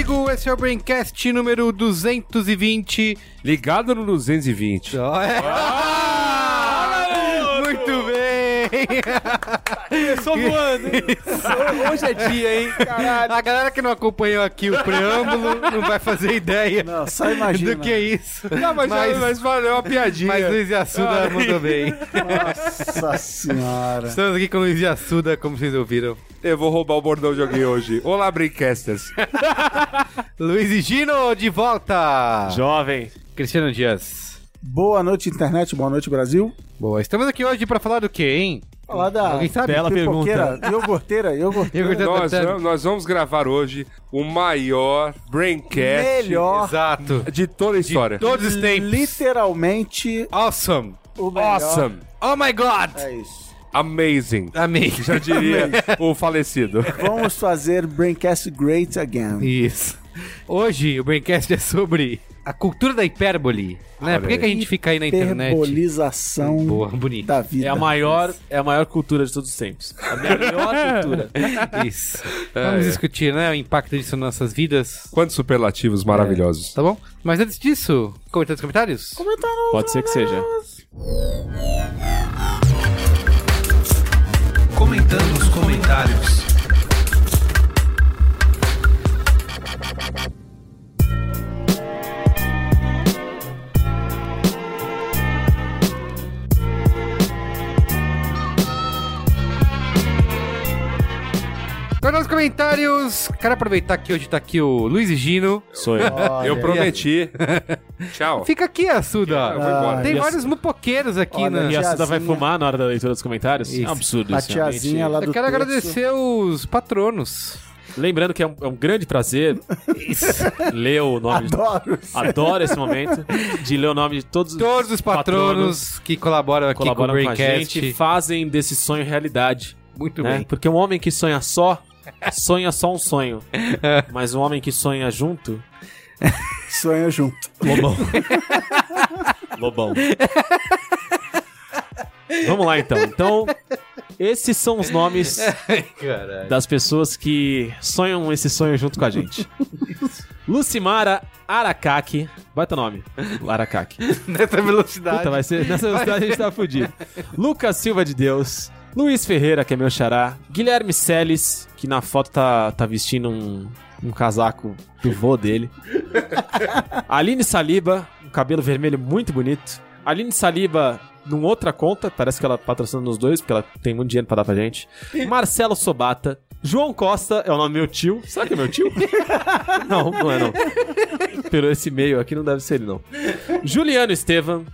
eu sou o Carlos Merigo, esse é o Braincast número 220. Ligado no 220. Oh, é. Muito bem! Começou voando, hein? Hoje é dia, hein? Caralho. A galera que não acompanhou aqui o preâmbulo não vai fazer ideia Não, só imagina. do que é isso. Não, mas, Mas- mas, valeu a piadinha. Mas Luiz Assuda mandou bem. Nossa senhora. Estamos aqui com o Luiz Assuda, como vocês ouviram. Eu vou roubar o bordão de alguém hoje. Olá, Breakcasters. Luiz e Gino de volta! Jovem. Cristiano Dias. Boa noite, internet. Boa noite, Brasil. Boa, estamos aqui hoje pra falar do quê, hein? Falar da Alguém sabe? Bela pipoqueira, iogurteira, iogurteira. Iogurteira. nós, vamos- nós vamos gravar hoje o maior Braincast Melhor, Exato. de toda a história. Todos os tempos. literalmente Awesome. o melhor. Awesome. Oh my god! É isso. Amazing. Amém. Já diria o falecido. Vamos fazer Braincast Great Again. Isso. Hoje o Braincast é sobre a cultura da hipérbole. Né? Por que, que a gente fica aí na internet? Hiperbolização Boa, bonito. da vida. É a maior, é a maior cultura de todos os tempos. A melhor cultura. Isso. Vamos discutir, né, o impacto disso nas nossas vidas. Quantos superlativos maravilhosos. Tá bom? Mas antes disso, comentários nos comentários? Pode ser que seja. Comentando os comentários. Agora nos comentários, quero aproveitar que hoje tá aqui o Luiz e Gino. Sou eu. Olha, Eu prometi. Tchau. Fica aqui, Assuda. Eu vou embora. Tem a- vários mupoqueiros aqui, Olha, né? E a Suda vai tiazinha. fumar na hora da leitura dos comentários? Isso. É um absurdo A isso. tiazinha realmente. lá do Eu quero terço. agradecer os patronos. Lembrando que é um, é um grande prazer ler o nome de... Adoro. Adoro esse momento de ler o nome de todos, Todos os patronos, que colaboram aqui colaboram com o com a Braincast. gente, fazem desse sonho realidade. Muito né? bem. Porque um homem que sonha só, sonha só um sonho. Mas um homem que sonha junto, Sonho junto. Lobão. Lobão. Vamos lá então. Então, esses são os nomes Caralho. das pessoas que sonham esse sonho junto com a gente. Lucimara Aracaki. Bota nome. Aracaki. Nessa velocidade. Puta, vai ser. Nessa velocidade a gente tá fudido. Lucas Silva de Deus. Luiz Ferreira, que é meu xará. Guilherme Celes, que na foto tá, tá vestindo um, um casaco do vô dele. Aline Saliba, um cabelo vermelho muito bonito. Aline Saliba, numa outra conta, parece que ela patrocina nos dois, porque ela tem muito dinheiro pra dar pra gente. Marcelo Sobata. João Costa é o nome do meu tio. Será que é meu tio? não, não é não. Pelo esse e-mail aqui não deve ser ele, não. Juliano Estevam.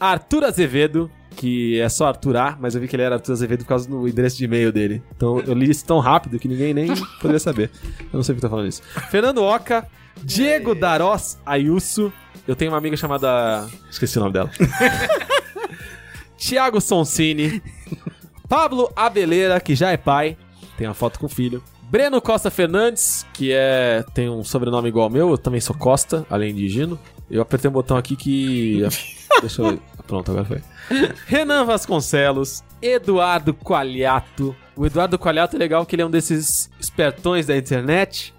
Arthur Azevedo, que é só Arthur A, mas eu vi que ele era Arthur Azevedo por causa do endereço de e-mail dele. Então eu li isso tão rápido que ninguém nem poderia saber. Eu não sei porque tô falando isso. Fernando Oca, Diego Darós Ayuso. Eu tenho uma amiga chamada. Esqueci o nome dela. Tiago Sonsini. Pablo Abeleira, que já é pai. Tem uma foto com o filho. Breno Costa Fernandes, que é tem um sobrenome igual ao meu, eu também sou Costa, além de Gino. Eu apertei um botão aqui que. Deixa eu. Pronto, agora foi. Renan Vasconcelos, Eduardo Qualiato. O Eduardo Qualiato é legal que ele é um desses espertões da internet.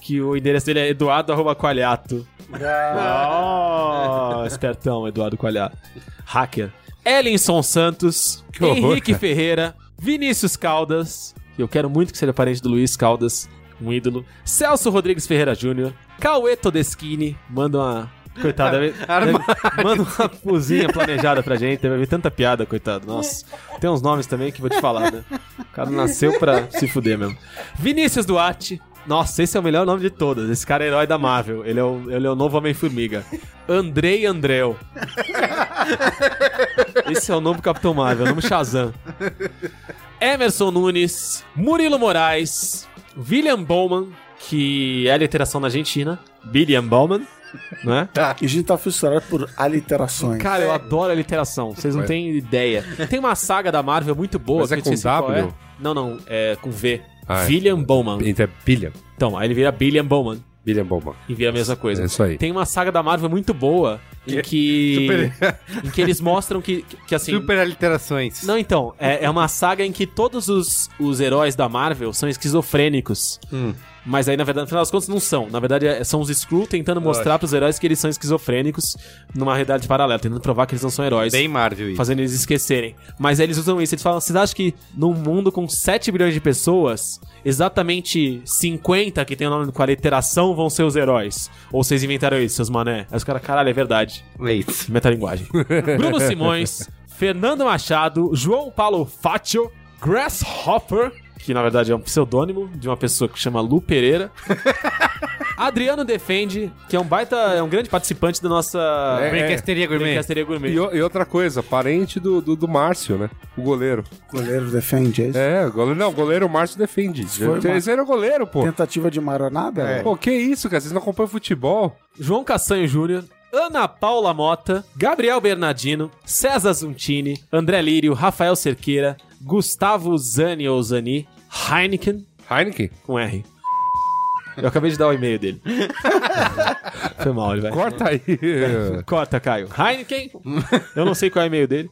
Que o endereço dele é eduardo.qualiato. Oh, espertão, Eduardo Qualiato. Hacker. Ellinson Santos, Que horror, Henrique cara. Ferreira, Vinícius Caldas, que eu quero muito que seja parente do Luiz Caldas, um ídolo. Celso Rodrigues Ferreira Júnior, Cauê Todeschini, manda uma. Coitado, deve, deve, manda uma cozinha planejada pra gente, deve haver tanta piada, coitado. Nossa, tem uns nomes também que vou te falar, né? O cara nasceu pra se fuder mesmo. Vinícius Duarte, nossa, esse é o melhor nome de todos. Esse cara é herói da Marvel. Ele é o, ele é o novo Homem-Formiga. Andrei Andreu. Esse é o novo Capitão Marvel, o nome Shazam. Emerson Nunes, Murilo Moraes, William Bowman, que é a literação na Argentina, Billiam Bowman, né? E a gente tá fissurado por aliterações. Cara, eu adoro a literação, vocês não têm ideia. Tem uma saga da Marvel muito boa. Mas que é com W? é. Não, não, é com V. Ah, é. William Bowman. Então é Billiam. Então, aí ele vira Billiam Bowman Billiam Bowman. e vira a mesma coisa. É isso aí. Tem uma saga da Marvel muito boa em que, Super- em que eles mostram que, que, que, assim. Super aliterações. Não, então, é, é uma saga em que todos os, os heróis da Marvel são esquizofrênicos. Mas aí, na verdade, no final das contas, não são. Na verdade, é- são os Skrull tentando mostrar pros heróis que eles são esquizofrênicos numa realidade paralela, tentando provar que eles não são heróis. Bem Marvel isso. Fazendo eles esquecerem. Mas aí eles usam isso. Eles falam: vocês acham que num mundo com 7 bilhões de pessoas, exatamente 50 que tem o nome com a literação vão ser os heróis? Ou vocês inventaram isso, seus mané? Aí os caras, caralho, é verdade. Leite. Metalinguagem. Bruno Simões, Fernando Machado, João Paulo Faccio, Grasshopper, que na verdade é um pseudônimo de uma pessoa que chama Lu Pereira. Adriano Defende, que é um baita, é um grande participante da nossa É, Brinquesteria Gourmet. Brincasteria Gourmet. E, o- e outra coisa, parente do, do, do Márcio, né? O goleiro. Goleiro defende é isso? É, o goleiro, não, o goleiro Márcio defende. foi Esse era o goleiro, pô. Tentativa de maronada? É. Pô, que isso, cara? Vocês não acompanham futebol? João Castanho Júnior, Ana Paula Mota, Gabriel Bernardino, César Zuntini, André Lírio, Rafael Cerqueira, Gustavo Zani ou Zani, Heineken, Heineken? com R. Eu acabei de dar o e-mail dele. Foi mal, ele vai. Corta aí. Corta, Caio. Heineken, eu não sei qual é o e-mail dele.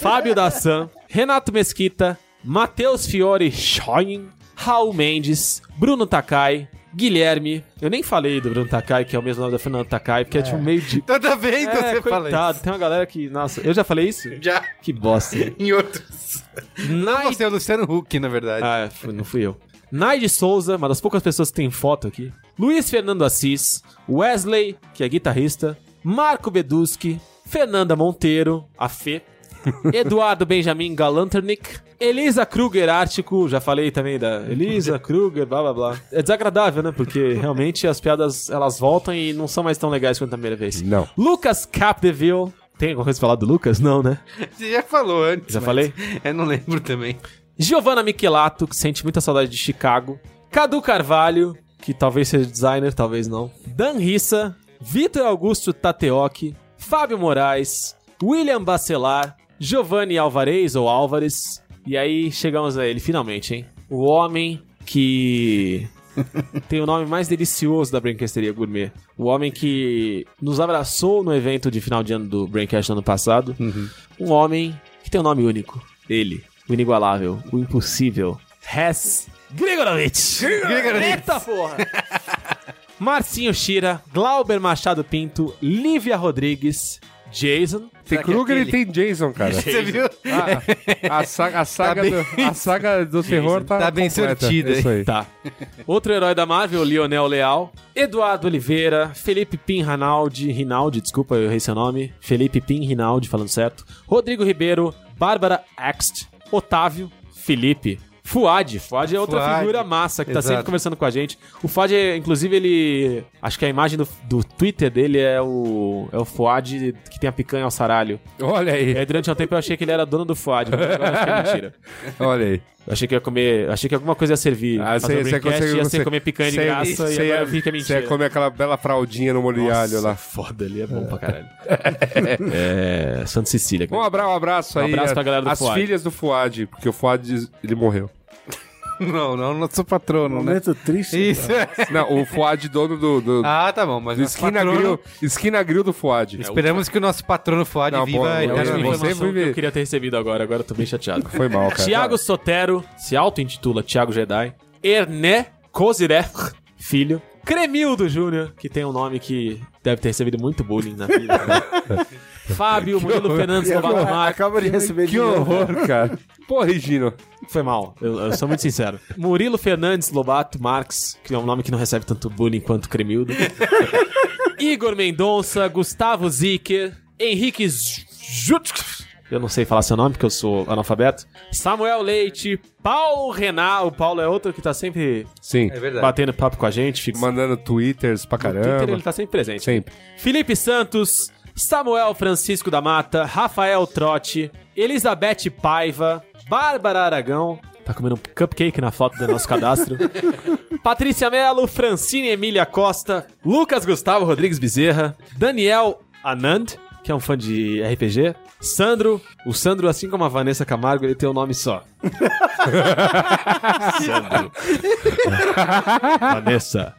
Fábio Dassan, Renato Mesquita, Matheus Fiore Schoen, Raul Mendes, Bruno Takai, Guilherme. Eu nem falei do Bruno Takai, que é o mesmo nome da Fernanda Takai, porque é, tipo meio de. Toda vez que É, você fala coitado, isso. tem uma galera que. Nossa, eu já falei isso? Já. Que bosta. Em outros. Naid... Você é o Luciano Huck, na verdade. Ah, é, não fui eu. Naide Souza, uma das poucas pessoas que tem foto aqui. Luiz Fernando Assis. Wesley, que é guitarrista. Marco Beduski. Fernanda Monteiro, a Fê. Eduardo Benjamin Galanternick. Elisa Kruger Ártico, já falei também da Elisa Kruger, blá blá blá. É desagradável, né? Porque realmente as piadas elas voltam e não são mais tão legais quanto a primeira vez. Não. Lucas Capdeville. Tem alguma coisa pra falar do Lucas? Não, né? Você já falou antes. Já falei? Eu não lembro também. Giovanna Michelato, que sente muita saudade de Chicago. Cadu Carvalho, que talvez seja designer, talvez não. Dan Rissa. Vitor Augusto Tateoki. Fábio Moraes. William Bacelar. Giovanni Alvarez ou Álvares. E aí chegamos a ele, finalmente, hein? O homem que tem o nome mais delicioso da Braincasteria Gourmet. O homem que nos abraçou no evento de final de ano do Braincast no ano passado. Um homem que tem um nome único. Ele, o inigualável, o impossível. Hess Grigorovich. Eita porra! Marcinho Shira, Glauber Machado Pinto, Lívia Rodrigues, Jason. Tem é Kruger e aquele? tem Jason, cara. Você viu? A, a saga, a saga, bem- do, a saga do terror tá, Tá bem sortida, Isso aí. Tá. Outro herói da Marvel, Lionel Leal. Eduardo Oliveira, Felipe Pim Rinaldi, Rinaldi, desculpa, eu errei seu nome. Felipe Pim Rinaldi, falando certo. Rodrigo Ribeiro, Bárbara Axt, Otávio, Felipe. Fuad, Fuad é outra Fuad, figura massa que tá exato. sempre conversando com a gente. O Fuad, é, inclusive, ele. Acho que a imagem do, do Twitter dele é o. É o Fuad que tem a picanha ao saralho. Olha aí, aí, durante um tempo eu achei que ele era dono do Fuad, mas agora eu acho que é mentira. olha aí. Eu achei que ia comer. Achei que alguma coisa ia servir. Ah, fazer você ia ser comer picanha de você- graça você e agora ia- eu vi que é Você mentira. ia comer aquela bela fraldinha no molho de alho lá. foda, ali é bom pra caralho. é. Santa Cecília. Um abra- um abraço Um aí. abraço pra galera do As Fuad. filhas do Fuad, porque o Fuad, ele morreu. Não, não, não sou patrono, né? Momento triste. Isso. Não, o Fuad, dono do, do, Ah, tá bom, mas do Esquina, patrono- grill, esquina Grill do Fuad. Esperamos que o nosso patrono Fuad Não, viva É a eu- eternamente. que queria ter recebido agora, agora eu tô bem chateado. Foi mal, cara. Tiago Sotero, se auto-intitula Tiago Jedi. Erné Kozirech, filho. Cremildo Júnior, que tem um nome que deve ter recebido muito bullying na vida. né? Fábio Murilo Fernandes Lobato acaba de receber Que dinheiro. horror, cara. Pô, Regino. Foi mal, eu, eu sou muito sincero. Murilo Fernandes Lobato Marques, que é um nome que não recebe tanto bullying quanto Cremildo. Igor Mendonça, Gustavo Zicker, Henrique Jut. Eu não sei falar seu nome porque eu sou analfabeto. Samuel Leite, Paulo Renan. O Paulo é outro que tá sempre Sim. É batendo papo com a gente. Fica... Mandando twitters pra No caramba. Twitter ele tá sempre presente. Sempre. Felipe Santos, Samuel Francisco da Mata, Rafael Trotti, Elizabeth Paiva, Bárbara Aragão, Tá comendo um cupcake na foto do nosso cadastro. Patrícia Mello, Francine Emília Costa, Lucas Gustavo Rodrigues Bezerra, Daniel Anand, que é um fã de RPG, Sandro, o Sandro, assim como a Vanessa Camargo, ele tem um nome só. Sandro. Vanessa.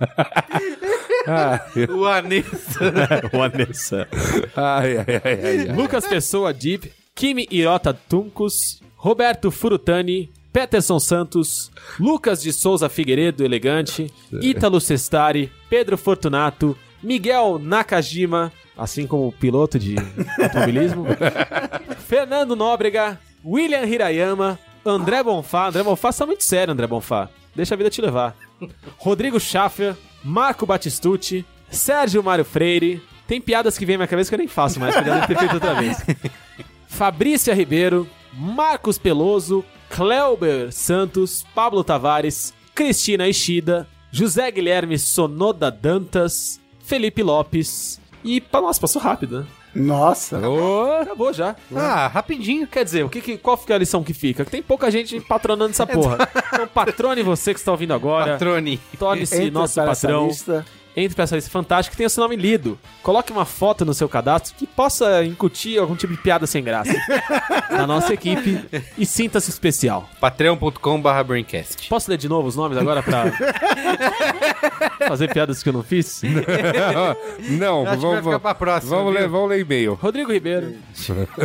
O Anessa. Vanessa. Ai, ai, ai, ai, ai. Lucas Pessoa Deep, Kimi Irota Tuncos, Roberto Furutani, Peterson Santos, Lucas de Souza Figueiredo Elegante, Ítalo Sestari, Pedro Fortunato, Miguel Nakajima, assim como o piloto de automobilismo, Fernando Nóbrega, William Hirayama, André Bonfá. André Bonfá tá muito sério, André Bonfá. Deixa a vida te levar. Rodrigo Schaffer, Marco Batistucci, Sérgio Mário Freire. Tem piadas que vêm na minha cabeça que eu nem faço mais, porque eu ter feito outra vez. Fabrícia Ribeiro, Marcos Peloso, Cleuber Santos, Pablo Tavares, Cristina Ishida, José Guilherme Sonoda Dantas, Felipe Lopes. E, nossa, passou rápido, né? Nossa. Acabou já. Ah, rapidinho. Quer dizer, o que, que- qual fica a lição que fica? Que tem pouca gente patronando essa porra. Então, patrone você que está ouvindo agora. Patrone. Torne-se nosso patrão. lista. Entre pra essa lista fantástica que tenha seu nome lido. Coloque uma foto no seu cadastro que possa incutir algum tipo de piada sem graça na nossa equipe e sinta-se especial. Patreon.com.br Braincast. Posso ler de novo os nomes agora pra fazer piadas que eu não fiz? Não, Acho que vai vamos, ficar pra próxima, vamos, viu? ler, vamos ler e-mail. Rodrigo Ribeiro,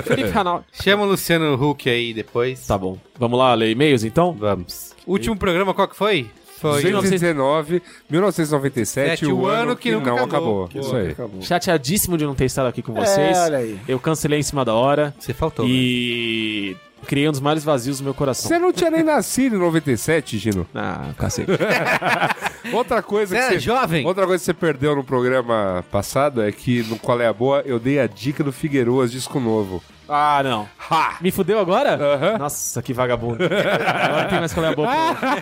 Felipe Ranaldo. Chama o Luciano Huck aí depois. Tá bom. Vamos lá ler e-mails então? Vamos. Último programa, qual que foi? Foi 219, 1997, Sete, o ano que, nunca não acabou. acabou. Isso aí. Acabou. Chateadíssimo de não ter estado aqui com vocês. É, olha aí. Eu cancelei em cima da hora Você faltou. né? e criei um dos males vazios do meu coração. Você não tinha nem nascido em 97, Gino. Ah, cacete. Outra coisa Você que era jovem? Outra coisa que você perdeu no programa passado é que no Qual é a Boa eu dei a dica do Figueiroas disco novo. Ah, não. Ha! Me fudeu agora? Aham. Nossa, que vagabundo. Agora não tem mais qual é a boca.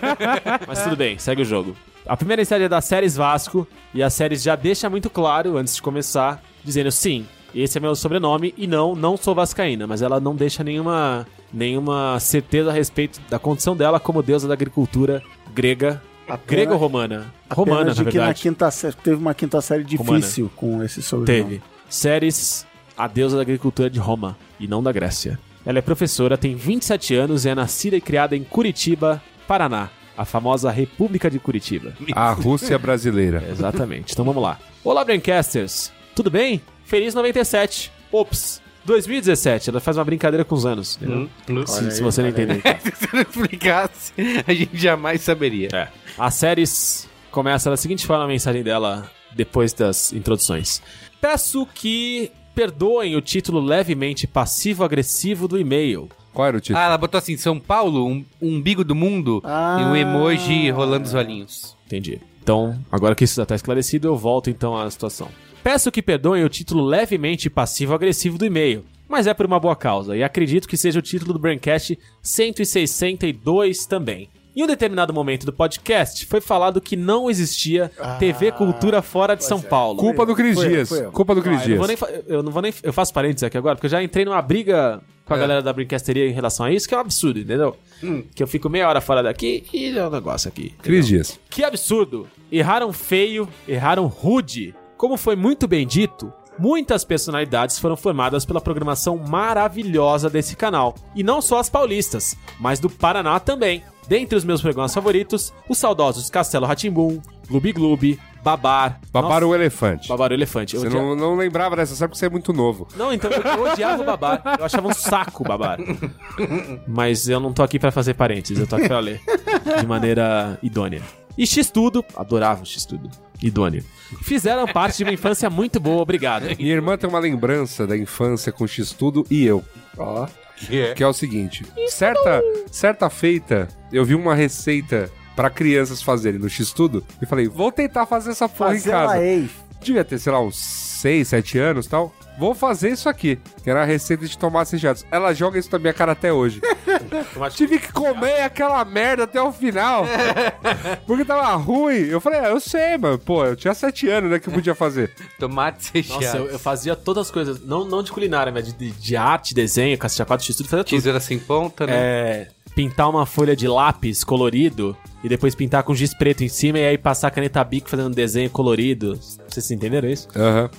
Mas tudo bem, segue o jogo. A primeira série é da Séries Vasco, e a Séries já deixa muito claro, antes de começar, dizendo sim, esse é meu sobrenome, e não, não sou vascaína, mas ela não deixa nenhuma, nenhuma certeza a respeito da condição dela como deusa da agricultura grega. Grega ou romana? Romana, na de que na verdade. quinta série, teve uma quinta série difícil com esse sobrenome. Teve. Séries, a deusa da agricultura de Roma, e não da Grécia. Ela é professora, tem 27 anos e é nascida e criada em Curitiba, Paraná, a famosa República de Curitiba. A Rússia brasileira. Exatamente. Então vamos lá. Olá, Braincasters. Tudo bem? Feliz 97. Ops. 2017. Ela faz uma brincadeira com os anos. entendeu? se, se você não entender. Se você não explicasse, a gente jamais saberia. É. A séries começa da seguinte forma a mensagem dela depois das introduções. Peço que perdoem o título levemente passivo-agressivo do e-mail. Qual era o título? Ah, ela botou assim, São Paulo, um umbigo do mundo Ah. e um emoji rolando os olhinhos. Entendi. Então, agora que isso já está esclarecido, eu volto então à situação. Peço que perdoem o título levemente passivo-agressivo do e-mail, mas é por uma boa causa, e acredito que seja o título do Braincast 162 também. Em um determinado momento do podcast, foi falado que não existia TV Cultura fora de São Paulo. Culpa do Cris Dias. eu. Culpa do Cris Ah, eu, não vou Dias. nem fa- eu não vou nem. Eu faço parênteses aqui agora, porque eu já entrei numa briga com a galera da brincasteria em relação a isso, que é um absurdo, entendeu? Que eu fico meia hora fora daqui e é um negócio aqui. Cris Dias. Que absurdo! Erraram feio, erraram rude. Como foi muito bem dito, muitas personalidades foram formadas pela programação maravilhosa desse canal. E não só as paulistas, mas do Paraná também. Dentre os meus programas favoritos, os saudosos Castelo Ratimbum, Gloob Gloob, Babar. Babar Nossa, o elefante. Babar o Elefante. Eu Você não, não lembrava dessa série porque você é muito novo. não, então eu, eu odiava o Babar. Eu achava um saco o Babar. Mas eu não tô aqui pra fazer parênteses, eu tô aqui pra ler. De maneira idônea. E X-Tudo, adorava o X-Tudo. Idôneo. Fizeram parte de uma infância muito boa, obrigado. Minha irmã tem uma lembrança da infância com X-Tudo e eu. Ó. Que é o seguinte: certa, certa feita, eu vi uma receita pra crianças fazerem no X-Tudo e falei, vou tentar fazer essa porra Fazer em casa. Devia ter, sei lá, uns 6, 7 anos e tal. Vou fazer isso aqui, que era a receita de tomates recheados. Ela joga isso na minha cara até hoje. Tive que comer aquela merda até o final. Porque tava ruim. Eu falei, ah, eu sei, mano. Pô, eu tinha 7 anos, né, que eu podia fazer. Tomates recheados. Nossa, eu, eu fazia todas as coisas, não, não de culinária, mas de, de, de arte, desenho, cacete a quatro, X-Tudo, fazia tudo. Tesoura sem ponta, né? É, pintar uma folha de lápis colorido e depois pintar com giz preto em cima e aí passar a caneta bic fazendo um desenho colorido. Vocês entenderam isso? Aham.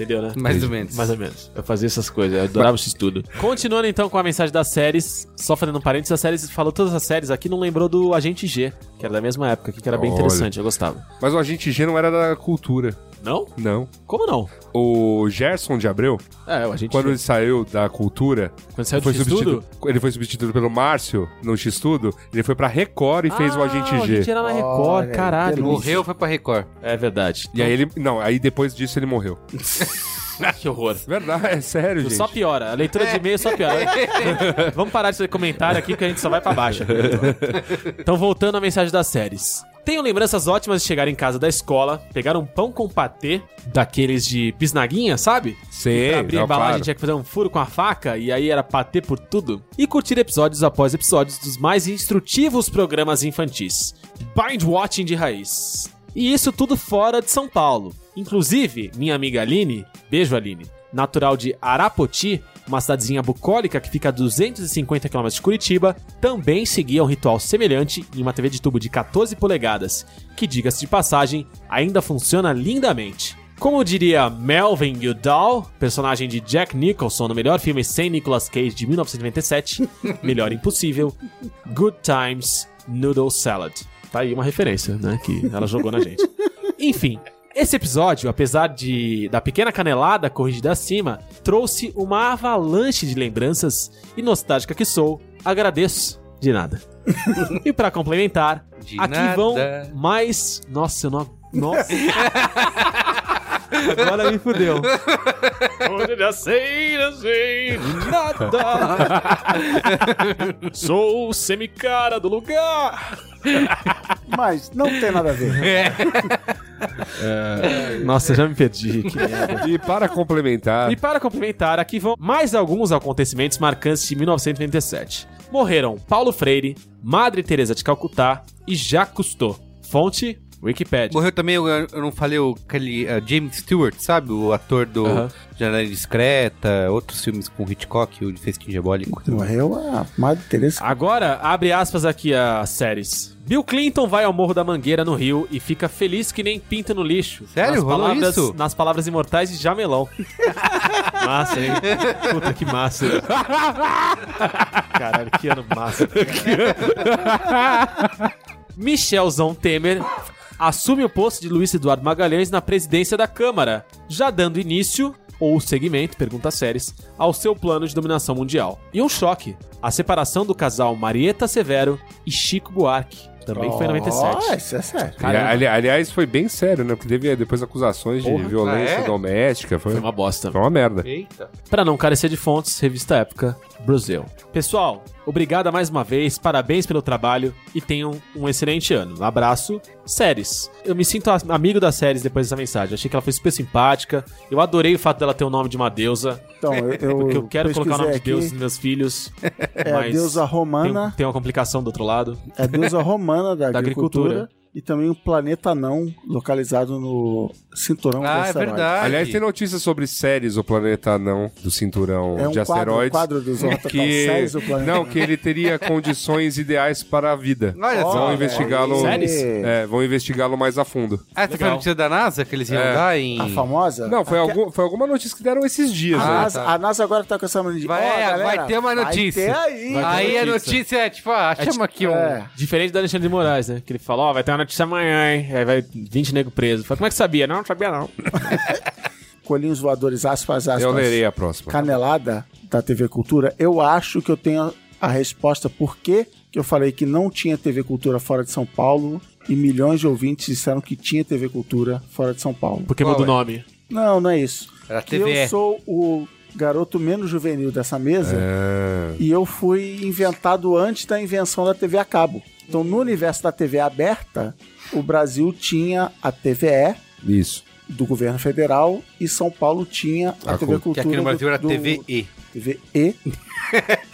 Entendeu, né? Mais ou menos. Mais ou menos. Eu fazia essas coisas, eu adorava esse estudo. Continuando então com a mensagem das séries, só fazendo um parênteses, as séries, falou todas as séries aqui, não lembrou do Agente G, que era da mesma época, que era bem Olha. interessante, eu gostava. Mas o Agente G não era da cultura. Não? Não. Como não? O Gerson de Abreu, É, o Agente quando ele saiu da cultura, Quando saiu do foi X-Tudo? substituído, ele foi substituído pelo Márcio no X-Tudo, ele foi pra Record e fez o Agente Ah, O G. Agente era na Record, Olha, caralho. Morreu, foi pra Record. É verdade. E aí ele. Não, aí depois disso ele morreu. que horror. Verdade, é sério, gente. Só piora. A leitura de e-mail só piora. Vamos parar de fazer comentário aqui que a gente só vai pra baixo. Então, voltando à mensagem das séries. Tenho lembranças ótimas de chegar em casa da escola, pegar um pão com patê, daqueles de bisnaguinha, sabe? Sim, Pra abrir a não, embalagem claro. tinha que fazer um furo com a faca e aí era patê por tudo. E curtir episódios após episódios dos mais instrutivos programas infantis. Bind Watching de raiz. E isso tudo fora de São Paulo. Inclusive, minha amiga Aline, beijo Aline, natural de Arapoti, uma cidadezinha bucólica que fica a 250 km de Curitiba, também seguia um ritual semelhante em uma TV de tubo de 14 polegadas, que, diga-se de passagem, ainda funciona lindamente. Como diria Melvin Udall, personagem de Jack Nicholson no melhor filme sem Nicolas Cage de 1997, Melhor Impossível, Good Times Noodle Salad. Tá aí uma referência, né, que ela jogou na gente. Enfim, esse episódio, apesar de da pequena canelada corrigida acima, trouxe uma avalanche de lembranças e nostálgica que sou, agradeço de nada. e pra complementar, De aqui nada. vão mais, nossa, eu não, nossa. Agora me fudeu. Hoje já sei, já sei nada. Sou o semicara do lugar. Mas não tem nada a ver. Nossa, já me perdi. E para complementar, E para complementar, aqui vão mais alguns acontecimentos marcantes de 1997. Morreram Paulo Freire, Madre Teresa de Calcutá e Jacques Cousteau. Fonte, Wikipedia. Morreu também, eu, eu não falei, o, aquele uh, James Stewart, sabe? O ator do Aham. Janela Discreta, outros filmes com Hitchcock, o de Festim Diabólico. Morreu a Madre Teresa. Agora, abre aspas aqui as séries. Bill Clinton vai ao Morro da Mangueira, no Rio, e fica feliz que nem pinta no lixo. Sério? Nas Rolou palavras, isso? Nas palavras imortais de Jamelão. massa, hein? Puta que massa. Caralho, que ano massa. Michelzão Temer assume o posto de Luiz Eduardo Magalhães na presidência da Câmara, já dando início, ou segmento, pergunta séries, ao seu plano de dominação mundial. E um choque, a separação do casal Marieta Severo e Chico Buarque, também foi em 97. Ó, isso é sério. Ali- aliás, foi bem sério, né? Porque teve depois acusações de Porra. violência Ah, é? doméstica. Foi, Foi uma bosta. foi uma merda. Eita. Para não carecer de fontes, revista Época, Brasil. Pessoal, obrigado mais uma vez, parabéns pelo trabalho e tenham um excelente ano. Um abraço. Séries. Eu me sinto amigo das séries depois dessa mensagem. Achei que ela foi super simpática. Eu adorei o fato dela ter o nome de uma deusa. Então, eu, eu Porque eu quero colocar o nome de pesquisei Deus aqui, nos meus filhos. É a deusa tem, romana, tem uma complicação do outro lado. é a deusa romana da, Da agricultura, agricultura. e também um planeta não localizado no cinturão do Ah, é asteroide. verdade. Aliás, tem notícias sobre séries o planeta não do cinturão É um de quadro, asteroides. quadro dos que séries do planeta. não, que ele teria condições ideais para a vida. Olha Vão só. investigá-lo. É, vão investigá-lo mais a fundo. Ah, você foi a notícia da NASA que eles iam É. dar em... A famosa? Não, foi, Aque- algum, foi alguma notícia que deram esses dias, A né? NASA, tá. a NASA agora tá com essa mania de. Vai- é, galera, vai ter uma notícia. Vai ter aí. Vai ter Aí a notícia. notícia é tipo, ah, chama aqui um... É. Diferente do Alexandre de Moraes, né? Que ele falou, ó, vai ter uma notícia amanhã, hein? Aí vai 20 nego preso. Como é que sabia? Não, não sabia não. Colinhos voadores, aspas, aspas. Eu lerei a próxima. Canelada da TV Cultura. Eu acho que eu tenho a resposta por que que eu falei que não tinha TV Cultura fora de São Paulo e milhões de ouvintes disseram que tinha TV Cultura fora de São Paulo. Porque Qual muda o é? nome. Não, não é isso. Era Que TVE. eu sou o garoto menos juvenil dessa mesa Ah, e eu fui inventado antes da invenção da TV a cabo. Então, no universo da TV aberta, o Brasil tinha a TVE isso. do governo federal e São Paulo tinha a, A TV Cult- Cultura Que aqui no Brasil do, era do- TVE. TVE.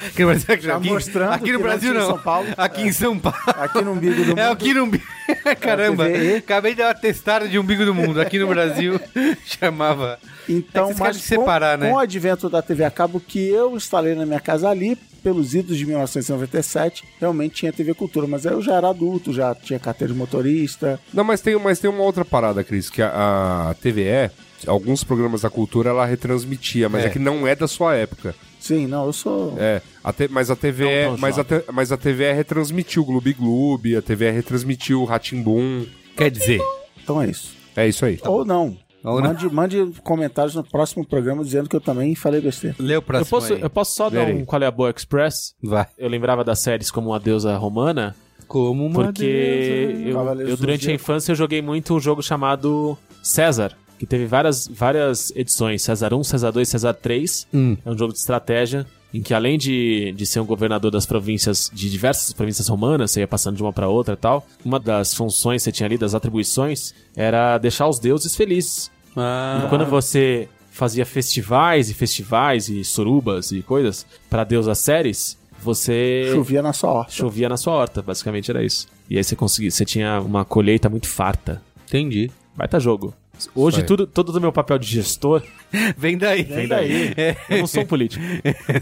Aqui no Brasil, Já aqui, mostrando aqui no Brasil não. São Paulo. Aqui em São Paulo. Aqui no umbigo do mundo. É aqui no umbigo. Caramba, TVE. acabei de dar uma testada de umbigo do mundo. Aqui no Brasil chamava. Então, É mas querem separar, com, né? com o advento da TV a cabo que eu instalei na minha casa ali, pelos idos de 1997, realmente tinha TV Cultura, mas aí eu já era adulto, já tinha carteira de motorista. Não, mas tem, mas tem uma outra parada, Cris, que a, a TVE, alguns programas da cultura, ela retransmitia, mas é, É. que não é da sua época. Sim, não, eu sou. É, a te- mas a TVE, Não tão mas a, te- mas a TVE retransmitiu o Gloob Gloob, a TVE retransmitiu o Ratimbum. Quer dizer, Então é isso. É isso aí. Ou não. Mande, mande comentários no próximo programa dizendo que eu também falei besteira. lê o Eu próximo posso, aí. eu posso só dar um Qual é a Boa Express? Vai. Eu lembrava das séries como a deusa romana, Como uma porque deusa. eu, eu, do durante a infância eu joguei muito um jogo chamado César, que teve várias, várias edições, César 1, César 2, César 3. Hum. É um jogo de estratégia em que além de, de ser um governador das províncias, de diversas províncias romanas, você ia passando de uma para outra e tal, uma das funções que você tinha ali, das atribuições, era deixar os deuses felizes. Ah, E quando você fazia festivais e festivais e surubas e coisas pra deusas séries, você Chovia na sua horta. chovia na sua horta, basicamente era isso. E aí você conseguia, você tinha uma colheita muito farta. entendi. Baita jogo. Hoje tudo, todo o meu papel de gestor Vem daí. vem daí. Eu não sou um político,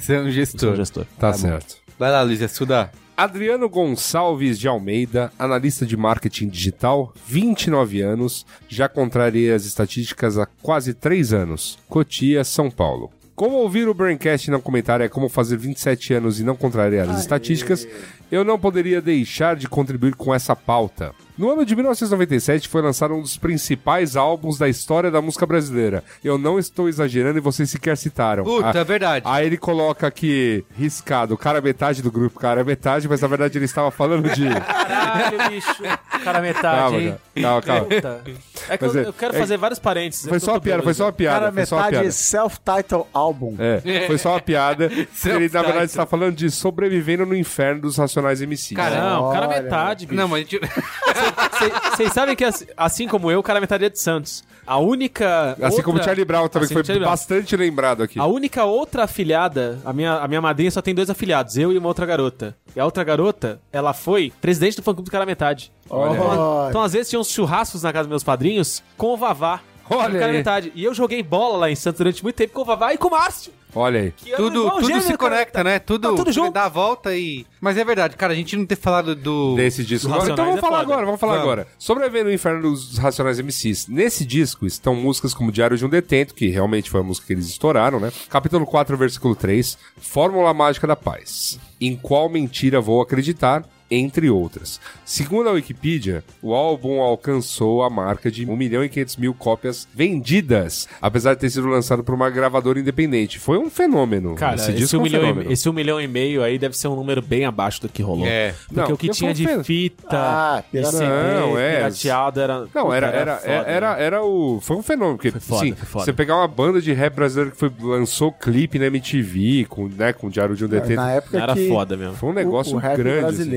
Você é um eu sou um gestor. gestor. Tá, certo. Vai lá, Luiz, estudar. Adriano Gonçalves de Almeida, analista de marketing digital, 29 anos, já contraria as estatísticas há quase 3 anos. Cotia, São Paulo. Como ouvir o Braincast e não comentar é como fazer 27 anos e não contrariar as estatísticas, eu não poderia deixar de contribuir com essa pauta. No ano de 1997 foi lançado um dos principais álbuns da história da música brasileira. Eu não estou exagerando e vocês sequer citaram. Puta, Ah, é verdade. Aí ele coloca aqui, riscado, cara é metade do grupo, cara é metade, mas na verdade ele estava falando de. Caralho, bicho. Cara, metade, calma, hein? calma, calma. Puta. É que eu, é- eu quero é- fazer vários parênteses. Foi só uma piada, foi só uma piada. Cara, foi só uma metade piada. self-title álbum. É, foi só uma piada. ele, na verdade, está falando de sobrevivendo no inferno dos Racionais MCs. Cara, Não, cara Olha. metade, bicho. Não, mas a gente... Vocês sabem que, assim- assim como eu, o cara metade é de Santos. A única. Assim outra- como o Charlie Brown também, Assim que foi bastante lembrado aqui. A única outra afilhada, a minha, a minha madrinha só tem dois afilhados, eu e uma outra garota. E a outra garota, ela foi presidente do fã clube do cara metade. Olha. Então, então, às vezes, tinha uns churrascos na casa dos meus padrinhos com o Vavá. Olha cara aí. metade. E eu joguei bola lá em Santos durante muito tempo com o Vavá e com o Márcio. Olha aí. que era tudo tudo se cara. conecta, né? Tudo, Tá tudo junto. dá a volta e... Mas é verdade, cara, a gente não ter falado do... Desse disco. Agora, então vamos é falar foda. agora, vamos falar Vamos. agora. Sobrevivendo no Inferno dos Racionais MCs. Nesse disco estão músicas como Diário de um Detento, que realmente foi a música que eles estouraram, né? Capítulo 4, versículo 3. Fórmula Mágica da Paz. Em qual mentira vou acreditar? Entre outras. Segundo a Wikipedia, o álbum alcançou a marca de 1 milhão e 500 mil cópias vendidas, apesar de ter sido lançado por uma gravadora independente. Foi um fenômeno. Cara, esse esse, é um milhão fenômeno. e, esse um milhão e meio aí deve ser um número bem abaixo do que rolou. É. Porque Não, o que porque tinha um de fe- fita, Ah, de CD, Não, é. pirateado era... Não, era, era, foda, era, era, né? era o. Foi um fenômeno. Porque, Foi foda, assim, foi foda. você pegar uma banda de rap brasileiro que foi, lançou clipe na MTV, com, né, com o Diário de um Detento. Na época Era que foda mesmo. Foi um o- negócio o, rap grande. assim.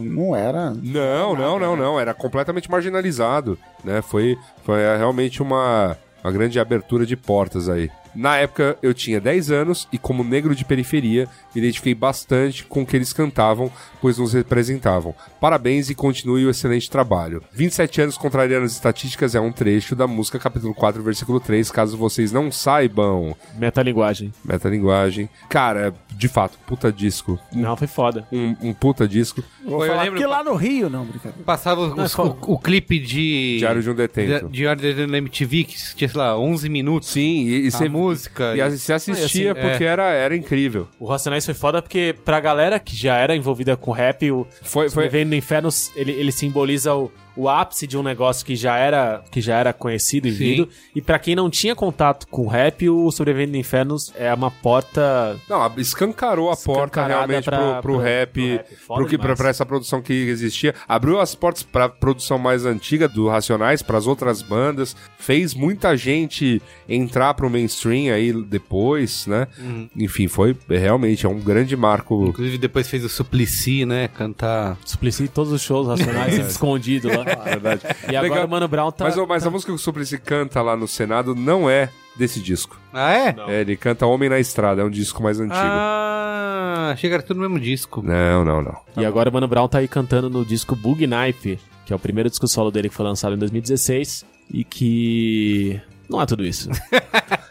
Não era. Não, não, não, não. Era completamente marginalizado. Né? Foi, foi é, realmente uma, uma grande abertura de portas aí. Na época eu tinha 10 anos e, como negro de periferia, me identifiquei bastante com o que eles cantavam, pois nos representavam. Parabéns e continue o excelente trabalho. 27 anos contrariando as estatísticas é um trecho da música capítulo 4, versículo 3, caso vocês não saibam. Metalinguagem. Metalinguagem. Cara, de fato, puta disco. Não, foi foda. um, um puta disco. Vou Foi, eu lembro- que lá no Rio, não, brincadeira. Passava os- o, o clipe de... Diário de um Detento. de- Diário de um Detento na MTV, que tinha, sei lá, 11 minutos. Sim, e, e A você música. E a- você assistia assim, porque era, era incrível. O Racionais foi foda porque pra galera que já era envolvida com rap, o Foi, foi, Sobrevivendo no Inferno, ele, ele simboliza o, o ápice de um negócio que já era, que já era conhecido e Sim. vindo. E pra quem não tinha contato com rap, o Sobrevivendo no Inferno é uma porta... Não, escancarou a porta realmente pra- pro, pro pro- rap, pro pro que, pra, pra essa produção que existia. Abriu as portas pra produção mais antiga do Racionais, pras outras bandas. Fez muita gente entrar pro mainstream aí depois, né? Uhum. Enfim, foi realmente é um grande marco. Inclusive depois fez o Suplicy, né? Cantar... Suplicy todos os shows Racionais sempre escondido lá. Verdade. E agora Legal. o Mano Brown tá... Mas, o- mas a música que o Suplicy canta lá no Senado não é desse disco. Ah, é? É, ele canta Homem na Estrada, é um disco mais antigo. Ah, achei que era tudo no mesmo disco. Não, não, não. E agora o Mano Brown tá aí cantando no disco Bug Knife, que é o primeiro disco solo dele que foi lançado em 2016 e que não é tudo isso.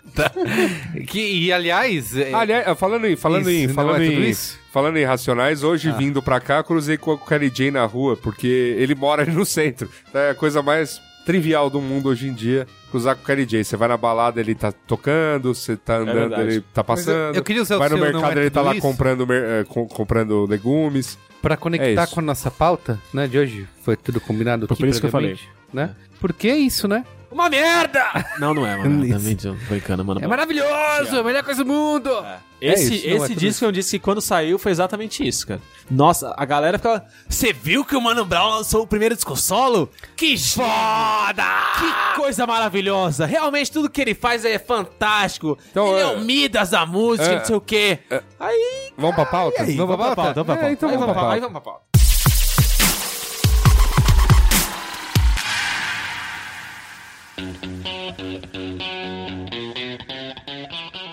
Que, e aliás. é- Aliás, falando em, falando Isso, em, não falando é em, isso? falando em Racionais, hoje vindo pra cá, cruzei com o Kelly J na rua, porque ele mora ali no centro. É a coisa mais trivial do mundo hoje em dia, cruzar com o Kelly J. Você vai na balada, ele tá tocando, você tá andando, verdade. ele tá passando. eu queria usar o vai no seu mercado, não é ele tá lá isso? comprando, com- comprando legumes. Pra É conectar isso. com a nossa pauta, né, de hoje, foi tudo combinado Foi aqui por isso que eu previamente, né? Porque é isso, né? Uma merda! Não, não é, mano. Isso. Também brincando, mano. É maravilhoso, é a melhor coisa do mundo! Esse, É isso, não é esse tudo disco é um disco que quando saiu foi exatamente isso, cara. Nossa, a galera ficava. Você viu que o Mano Brown lançou o primeiro disco solo? Que foda! Que coisa maravilhosa! Realmente tudo que ele faz é fantástico. Então, ele é, é- o Midas da música, é- não sei o quê. Aí. Vamos pra pauta? aí, Vamos pra pauta? vamos pra É, pauta. então Aí vamos pra Aí pauta. vamos pra pauta.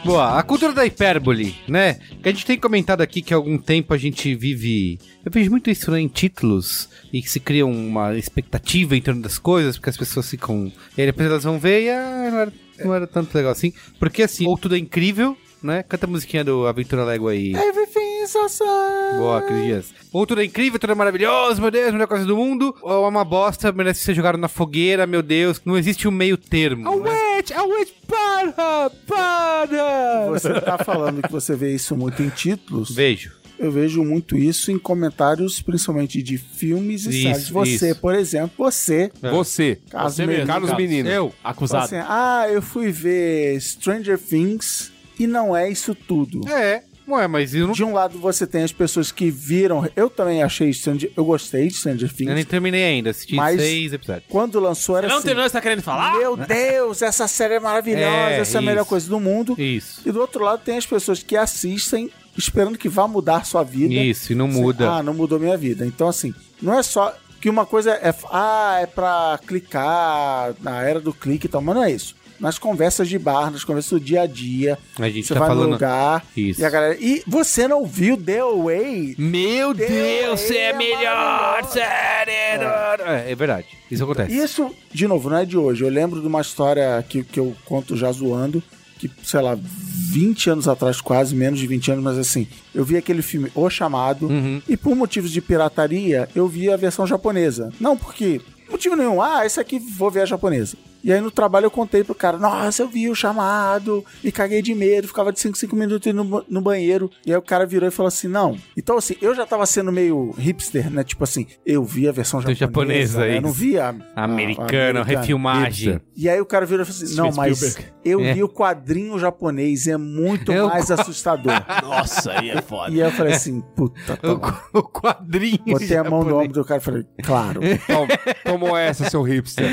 Boa, a cultura da hipérbole, né? Que a gente tem comentado aqui que há algum tempo a gente vive. Eu vejo muito isso né, em títulos e que se cria uma expectativa em torno das coisas, porque as pessoas ficam. E aí depois elas vão ver e ah, não, era, não era tanto legal assim. Porque assim, ou tudo é incrível, né? Canta a musiquinha do Aventura Lego aí. Everything awesome. Boa, Cris Dias. Ou tudo é incrível, tudo é maravilhoso, meu Deus, melhor coisa do mundo. Ou é uma bosta, merece ser jogado na fogueira, meu Deus. Não existe um meio termo. né? Wait, a wait, para, para! Você tá falando que você vê isso muito em títulos. Vejo. Eu vejo muito isso em comentários, principalmente de filmes e Isso, séries. Você, isso. por exemplo, você, Você, Carlos Você Menino, Carlos. Menino. Eu. Acusado. assim, ah, eu fui ver Stranger Things e não é isso tudo. É. Ué, mas eu não. De um lado você tem as pessoas que viram. Eu também achei Stranger, eu gostei de Stranger Eu nem Things. terminei ainda, assisti Mas- seis episódios. Quando lançou era Não assim. terminou, você tá querendo falar? Meu Deus, essa série é maravilhosa, É, essa é a melhor coisa do mundo. Isso. E do outro lado tem as pessoas que assistem esperando que vá mudar sua vida. Isso, e não Assim, muda. Ah, não mudou minha vida. Então, assim, não é só que uma coisa é. Ah, é pra clicar na era do clique e tal, mas não é isso. Nas conversas de bar, nas conversas do dia a dia, A gente você tá vai no falando. lugar Isso. e a galera. E você não viu The Away? Meu Deus, Deus, você é é melhor melhor série! É, é verdade. Isso acontece. Isso, de novo, não é de hoje. Eu lembro de uma história que, que eu conto já zoando, que, sei lá, 20 anos atrás, quase, menos de 20 anos, mas assim, eu vi aquele filme O Chamado, Uhum. e por motivos de pirataria, eu vi a versão japonesa. Não porque. Motivo nenhum, ah, esse aqui vou ver a japonesa. E aí no trabalho eu contei pro cara, nossa, eu vi o chamado e caguei de medo, ficava de 5 5 minutos no, ba- no banheiro. E aí o cara virou e falou assim: não. Então, assim, eu já tava sendo meio hipster, né? Tipo assim, eu vi a versão Do japonesa. japonesa, né? Eu não vi a. a- a Americano, refilmagem. Hipster. E aí o cara virou e falou assim: não, mas eu É. vi o quadrinho japonês, é muito É o mais assustador. Nossa, aí é foda. e aí eu falei assim: puta, tá bom. O quadrinho. Botei a mão no japonês. ombro do cara e falei, claro. Tom, tomou essa, seu hipster.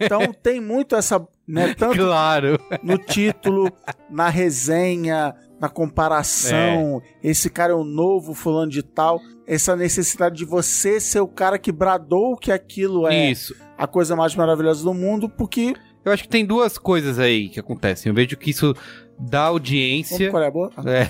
Então tem muito essa, né, tanto Claro. no título, na resenha, na comparação, esse cara é o novo fulano de tal, essa necessidade de você ser o cara que bradou que aquilo é Isso. a coisa mais maravilhosa do mundo, porque Eu acho que tem duas coisas aí que acontecem. Eu vejo que isso dá audiência. qual é a boa? É.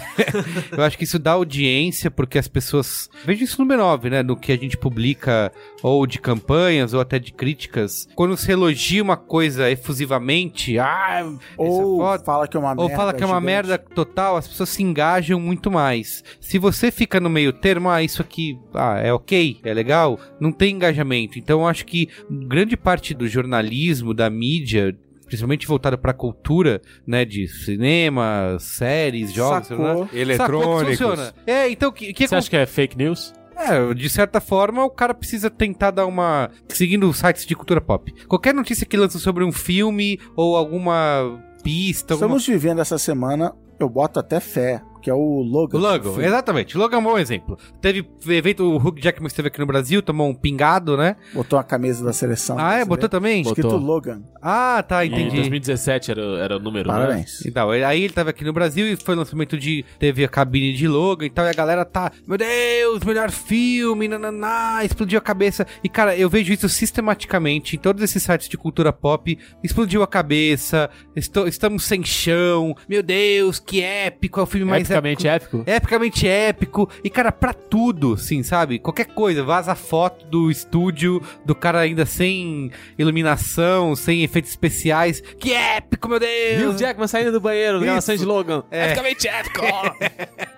Eu acho que isso dá audiência porque as pessoas. Vejo isso no B9, né? No que a gente publica, ou de campanhas, ou até de críticas. Quando se elogia uma coisa efusivamente, ah, Ou foda. fala que é uma Ou merda. fala que é uma gigante. merda total, as pessoas se engajam muito mais. Se você fica no meio termo, ah, isso aqui ah, é ok, é legal, não tem engajamento. Então eu acho que grande parte do jornalismo, da mídia, principalmente voltada pra cultura, né, de cinema, séries, jogos, Sacou. né? Sacou que Eletrônicos. funciona. É, então o que, que Você acha que é fake news? é, de certa forma, o cara precisa tentar dar uma. Seguindo sites de cultura pop. Qualquer notícia que lança sobre um filme ou alguma pista. Alguma... Estamos vivendo essa semana, eu boto até fé, que é o Logan. O Logan, exatamente. O Logan é um bom exemplo. Teve evento, o Hugh Jackman esteve aqui no Brasil, tomou um pingado, né? Botou a camisa da seleção. ah, é? Botou também? Escrito Botou. Logan. Ah, tá, Em entendi. 2017 era, era o número, né? Parabéns. Então, aí ele tava aqui no Brasil e foi o lançamento de. Teve a cabine de Logan e tal, e a galera tá. Meu Deus, melhor filme, nananá, explodiu a cabeça. E, cara, eu vejo isso sistematicamente em todos esses sites de cultura pop. Explodiu a cabeça, estou- estamos sem chão, meu Deus, que épico, é o filme mais Epicamente épico? É epicamente épico. E, cara, pra tudo, assim, sabe? Qualquer coisa. Vaza foto do estúdio, do cara ainda sem iluminação, sem efeitos especiais. Que épico, meu Hugh Deus! Jackman saindo do banheiro, gravações de Logan. É. Epicamente épico!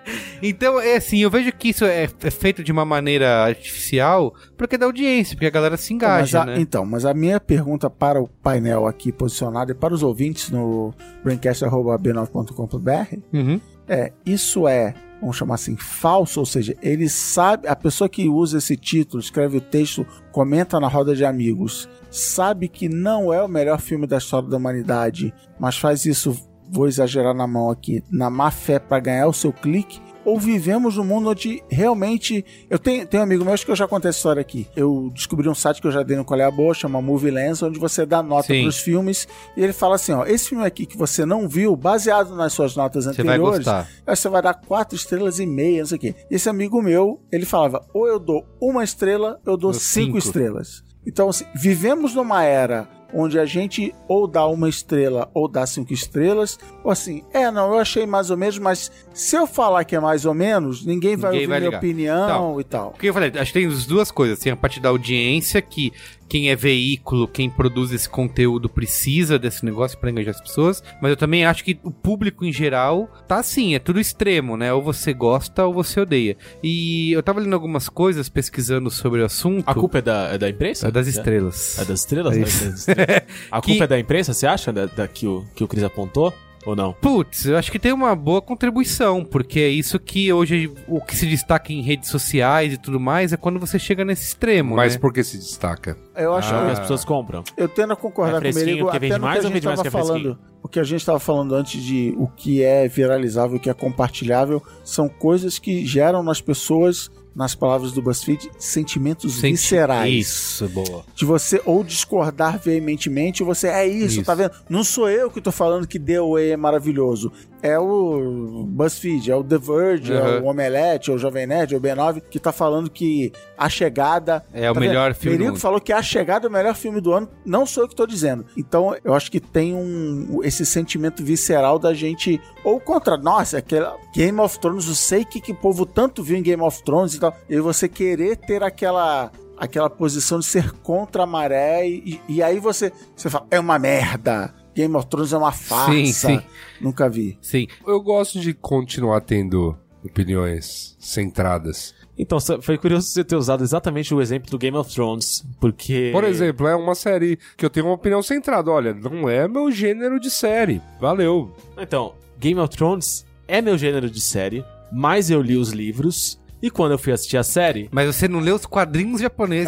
Então, é assim, eu vejo que isso é, é feito de uma maneira artificial porque dá audiência, porque a galera se mas engaja, a- né? Então, mas a minha pergunta para o painel aqui posicionado e para os ouvintes no braincast.b9.com.br Uhum. É, isso é, vamos chamar assim, falso, ou seja, ele sabe, a pessoa que usa esse título, escreve o texto, comenta na roda de amigos, sabe que não é o melhor filme da história da humanidade, mas faz isso, vou exagerar na mão aqui, na má fé para ganhar o seu clique, ou vivemos num mundo onde realmente. Eu tenho, tenho um amigo meu, acho que eu já contei essa história aqui. Eu descobri um site que eu já dei no Qual é a Boa, chama Movie Lens, onde você dá nota Sim. pros filmes. E ele fala assim: ó, esse filme aqui que você não viu, baseado nas suas notas Você vai anteriores, você vai dar quatro estrelas e meia, não sei o quê. Esse amigo meu, ele falava: ou eu dou uma estrela, eu dou Dou cinco, cinco. estrelas. Então, assim, vivemos numa era onde a gente ou dá uma estrela ou dá cinco estrelas, ou assim, é, não, eu achei mais ou menos, mas se eu falar que é mais ou menos, ninguém vai Ninguém ouvir vai minha opinião e tal. Porque eu falei, acho que tem as duas coisas. Tem a parte da audiência, que quem é veículo, quem produz esse conteúdo precisa desse negócio pra engajar as pessoas. Mas eu também acho que o público em geral tá assim, é tudo extremo, né? Ou você gosta ou você odeia. E eu tava lendo algumas coisas, pesquisando sobre o assunto. A culpa é da, é da imprensa? é das estrelas. É das estrelas? É né? Das estrelas. A Que- culpa é da imprensa, você acha? Da, da- que, o, que o Cris apontou? Ou não? Putz, eu acho que tem uma boa contribuição, porque é isso que hoje o que se destaca em redes sociais e tudo mais é quando você chega nesse extremo, Mas né? por que se destaca? Eu acho, Ah. as pessoas compram. eu tendo a concordar É fresquinho comigo, porque até vende no que mais a ou gente vende mais tava que é fresquinho? falando, o que a gente estava falando antes de o que é viralizável o que é compartilhável, são coisas que geram nas pessoas, nas palavras do BuzzFeed, sentimentos Senti- viscerais. Isso, boa. de você ou discordar veementemente, você é isso, Isso. tá vendo? Não sou eu que tô falando que Way é maravilhoso. É o BuzzFeed, é o The Verge, é Uhum. o Omelete, é o Jovem Nerd, é o B9 que tá falando que A Chegada É o tá melhor vendo? filme Merigo falou que A Chegada é o melhor filme do ano. Não sou eu que tô dizendo. Então, eu acho que tem um esse sentimento visceral da gente ou contra, nossa, aquela Game of Thrones, eu sei que que o povo tanto viu em Game of Thrones e tal. E você querer ter aquela aquela posição de ser contra a maré e, e aí você você fala, é uma merda. Game of Thrones é uma farsa. Sim, sim. Nunca vi. Sim. Eu gosto de continuar tendo opiniões centradas. Então, foi curioso você ter usado exatamente o exemplo do Game of Thrones, porque... Por exemplo, é uma série que eu tenho uma opinião centrada. Olha, não é meu gênero de série. Valeu. Então, Game of Thrones é meu gênero de série, mas eu li os livros, e quando eu fui assistir a série... Mas você não leu os quadrinhos japoneses.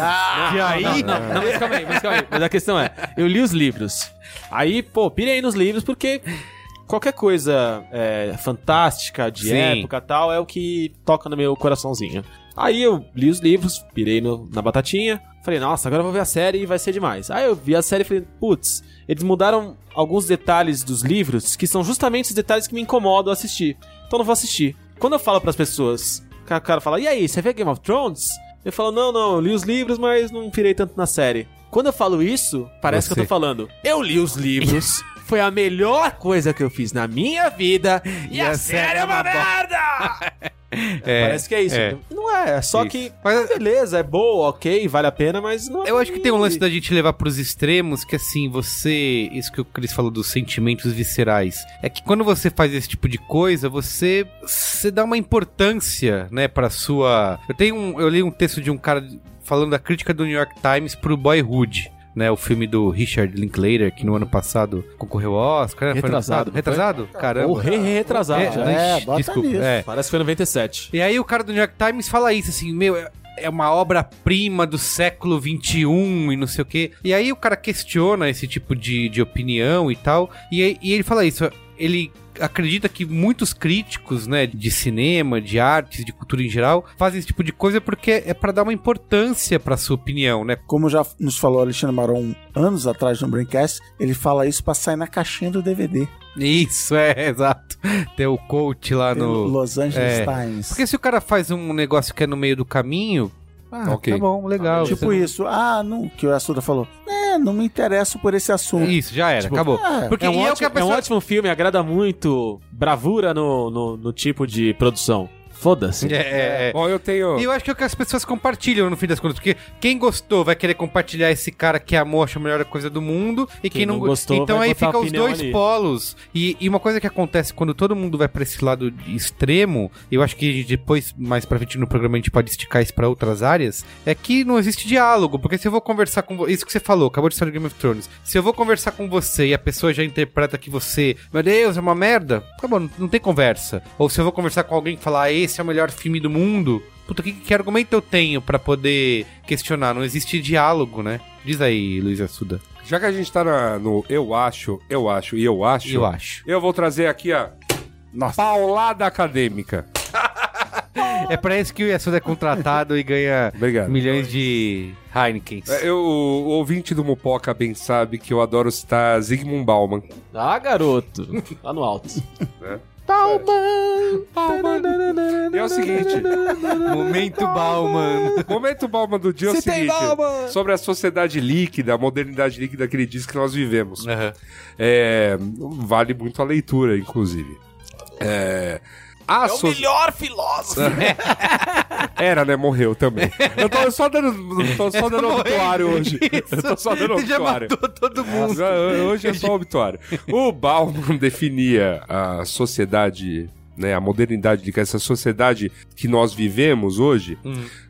e aí? Não, não, mas calma aí, mas calma aí. Mas a questão é, eu li os livros. Aí, pô, pirei nos livros porque qualquer coisa é, fantástica, de Sim. época e tal, é o que toca no meu coraçãozinho. Aí eu li os livros, pirei no- na batatinha, falei, nossa, agora eu vou ver a série e vai ser demais. Aí eu vi a série e falei, putz, eles mudaram alguns detalhes dos livros que são justamente os detalhes que me incomodam assistir. Então eu não vou assistir. Quando eu falo pras pessoas, o cara- fala, e aí, você vê Game of Thrones? Eu falo, não, não, eu li os livros, mas não pirei tanto na série. Quando eu falo isso, parece que Você. eu tô falando, eu li os livros, foi a melhor coisa que eu fiz na minha vida, e, a, série é uma merda! É, parece que é isso. é. Não é, é só Isso. que, Mas- beleza, é boa, ok, vale a pena, mas não é Eu acho que tem um lance da... gente levar pros extremos, que assim, você. Isso que o Chris falou dos sentimentos viscerais. É que quando você faz esse tipo de coisa, você. Você dá uma importância, né, pra sua. Eu tenho um. Eu li um texto de um cara falando da crítica do New York Times pro Boyhood. Né, o filme do Richard Linklater, que no ano passado concorreu ao Oscar. né? Foi Retrasado? Retrasado? Caramba. Ou re, re, retrasado. É, né? É, bota Desculpa, nisso. é. Parece que foi 97. E aí o cara do New York Times fala isso, assim, meu, é- é uma obra-prima do século XXI e não sei o quê. E aí o cara questiona esse tipo de, de opinião e tal, e, e ele fala isso, ele acredita que muitos críticos, né, de cinema, de artes, de cultura em geral, fazem esse tipo de coisa porque é pra dar uma importância pra sua opinião, né? Como já nos falou Alexandre Maron anos atrás no Braincast, ele fala isso pra sair na caixinha do DVD. Isso, é, exato. Tem o coach lá Tem no... Los Angeles é. Times. Porque se o cara faz um negócio que é no meio do caminho, ah, Ok. tá bom, legal. Tipo Você- isso, ah, não, que o Assuda falou. É, não me interesso por esse assunto. Isso, já era, Tipo, acabou. é, Porque É um, é ótimo, que a é um pessoa... ótimo filme, agrada muito. Bravura no, no, no tipo de produção. Foda-se. É, é, é. Bom, eu tenho. E eu acho que é o que as pessoas compartilham no fim das contas, porque quem gostou vai querer compartilhar esse cara que amou, acha a melhor coisa do mundo, e quem, Quem não não gostou. Então vai aí fica os dois ali. polos. E, e uma coisa que acontece quando todo mundo vai pra esse lado extremo, eu acho que depois, mais pra frente no programa, a gente pode esticar isso pra outras áreas, é que não existe diálogo, porque se eu vou conversar com você, isso que você falou, acabou de estar no Game of Thrones, se eu vou conversar com você e a pessoa já interpreta que você, meu Deus, é uma merda, acabou, não, não tem conversa. Ou se eu vou conversar com alguém que falar, ah, esse é o melhor filme do mundo, puta, que, que argumento eu tenho pra poder questionar? Não existe diálogo, né? Diz aí, Luiz Assuda. Já que a gente tá na- no eu acho, eu acho e eu acho. Eu acho. Eu vou trazer aqui a Nossa. paulada acadêmica. É pra isso que o Yasuda é contratado e ganha Obrigado. milhões de Heinekens. É, Eu, o ouvinte do Mupoca bem sabe que eu adoro citar Zygmunt Bauman. Ah, garoto. Lá no alto. E é o seguinte, Momento Bauman. momento Bauman do dia é o seguinte, Bauman! sobre a sociedade líquida, a modernidade líquida que ele diz que nós vivemos. Aham. É, vale muito a leitura, inclusive. É, a so- melhor filósofo. Era, né? Morreu também. Eu tô só dando, tô só dando obituário hoje. Eu tô só dando Ele já obituário. matou todo mundo. Hoje é só obituário. O Bauman definia a sociedade, né, a modernidade, de que essa sociedade que nós vivemos hoje,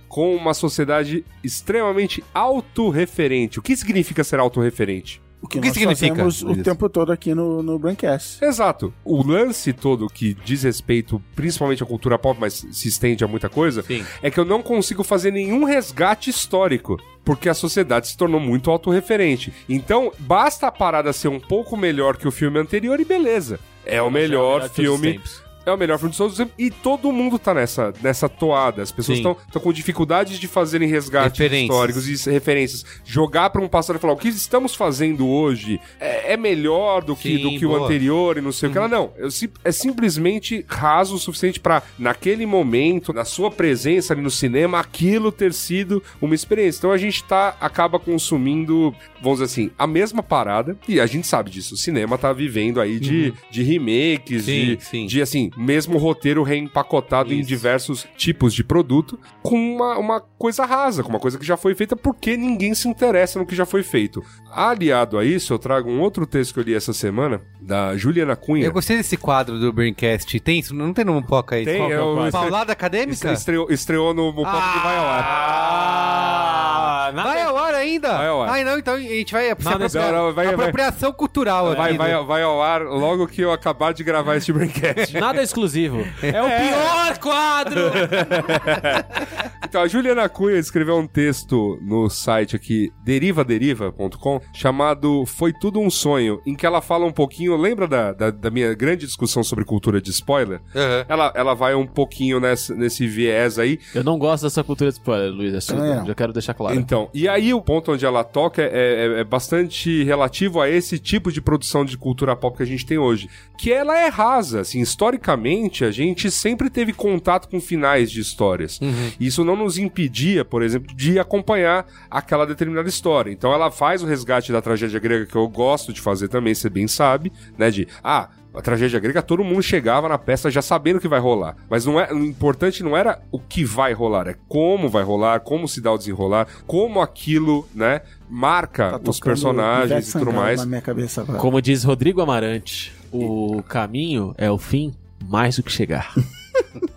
como uma sociedade extremamente autorreferente. O que significa ser autorreferente? O que, O que nós significa fazemos o isso? tempo todo aqui no, no Braincast. Exato. O lance todo que diz respeito principalmente à cultura pop, mas se estende a muita coisa, Sim. é que eu não consigo fazer nenhum resgate histórico. Porque a sociedade se tornou muito autorreferente. Então, basta a parada ser um pouco melhor que o filme anterior e beleza. É o melhor filme. É o melhor filme de todos. E todo mundo tá nessa, nessa toada. As pessoas estão com dificuldades de fazerem resgates históricos e referências. Jogar pra um passado e falar: o que estamos fazendo hoje é, é melhor do que, Sim, do que o anterior e não sei o que lá. Não. Eu sim- é simplesmente raso o suficiente pra, naquele momento, na sua presença ali no cinema, aquilo ter sido uma experiência. Então a gente tá, acaba consumindo, vamos dizer assim, a mesma parada. E a gente sabe disso. O cinema tá vivendo aí de, de remakes, Sim, de, sim. de, assim, mesmo roteiro reempacotado em Isso. diversos tipos de produto, com uma, uma coisa rasa, com uma coisa que já foi feita porque ninguém se interessa no que já foi feito. Aliado a isso, eu trago um outro texto que eu li essa semana, da Juliana Cunha. Eu gostei desse quadro do Braincast. Tem isso? Não tem no Mupoca aí? Tem, Qual é o- Paulada Acadêmica? Estreou, estreou no Mupoca que vai ao ar. Ah, Vai ao ainda? Vai ao ar. Ai, não, então a gente vai... se Nada, apropriar- não, não, vai- vai- apropriação cultural aqui. Vai, né? vai, vai ao ar logo que eu acabar de gravar este Braincast. Nada exclusivo. É o pior quadro! Então, a Juliana Cunha escreveu um texto no site aqui, derivaderiva.com, chamado Foi Tudo um Sonho, em que ela fala um pouquinho, lembra da, da, da minha grande discussão sobre cultura de spoiler? Aham. Ela, ela vai um pouquinho nessa, nesse viés aí. Eu não gosto dessa cultura de spoiler, Luiz. É não. Já quero deixar claro. Então, e aí o ponto onde ela toca é, é- é bastante relativo a esse tipo de produção de cultura pop que a gente tem hoje. Que ela é rasa, assim, historicamente a gente sempre teve contato com finais de histórias. Isso não nos impedia, por exemplo, de acompanhar aquela determinada história. Então ela faz o resgate da tragédia grega, que eu gosto de fazer também, você bem sabe, né? De, ah, a tragédia grega, todo mundo chegava na peça já sabendo o que vai rolar. Mas não é, o importante não era o que vai rolar, é como vai rolar, como se dá o desenrolar, como aquilo, né, marca Tá os personagens e tudo mais. na minha cabeça agora. Como diz Rodrigo Amarante, o caminho é o fim mais do que chegar.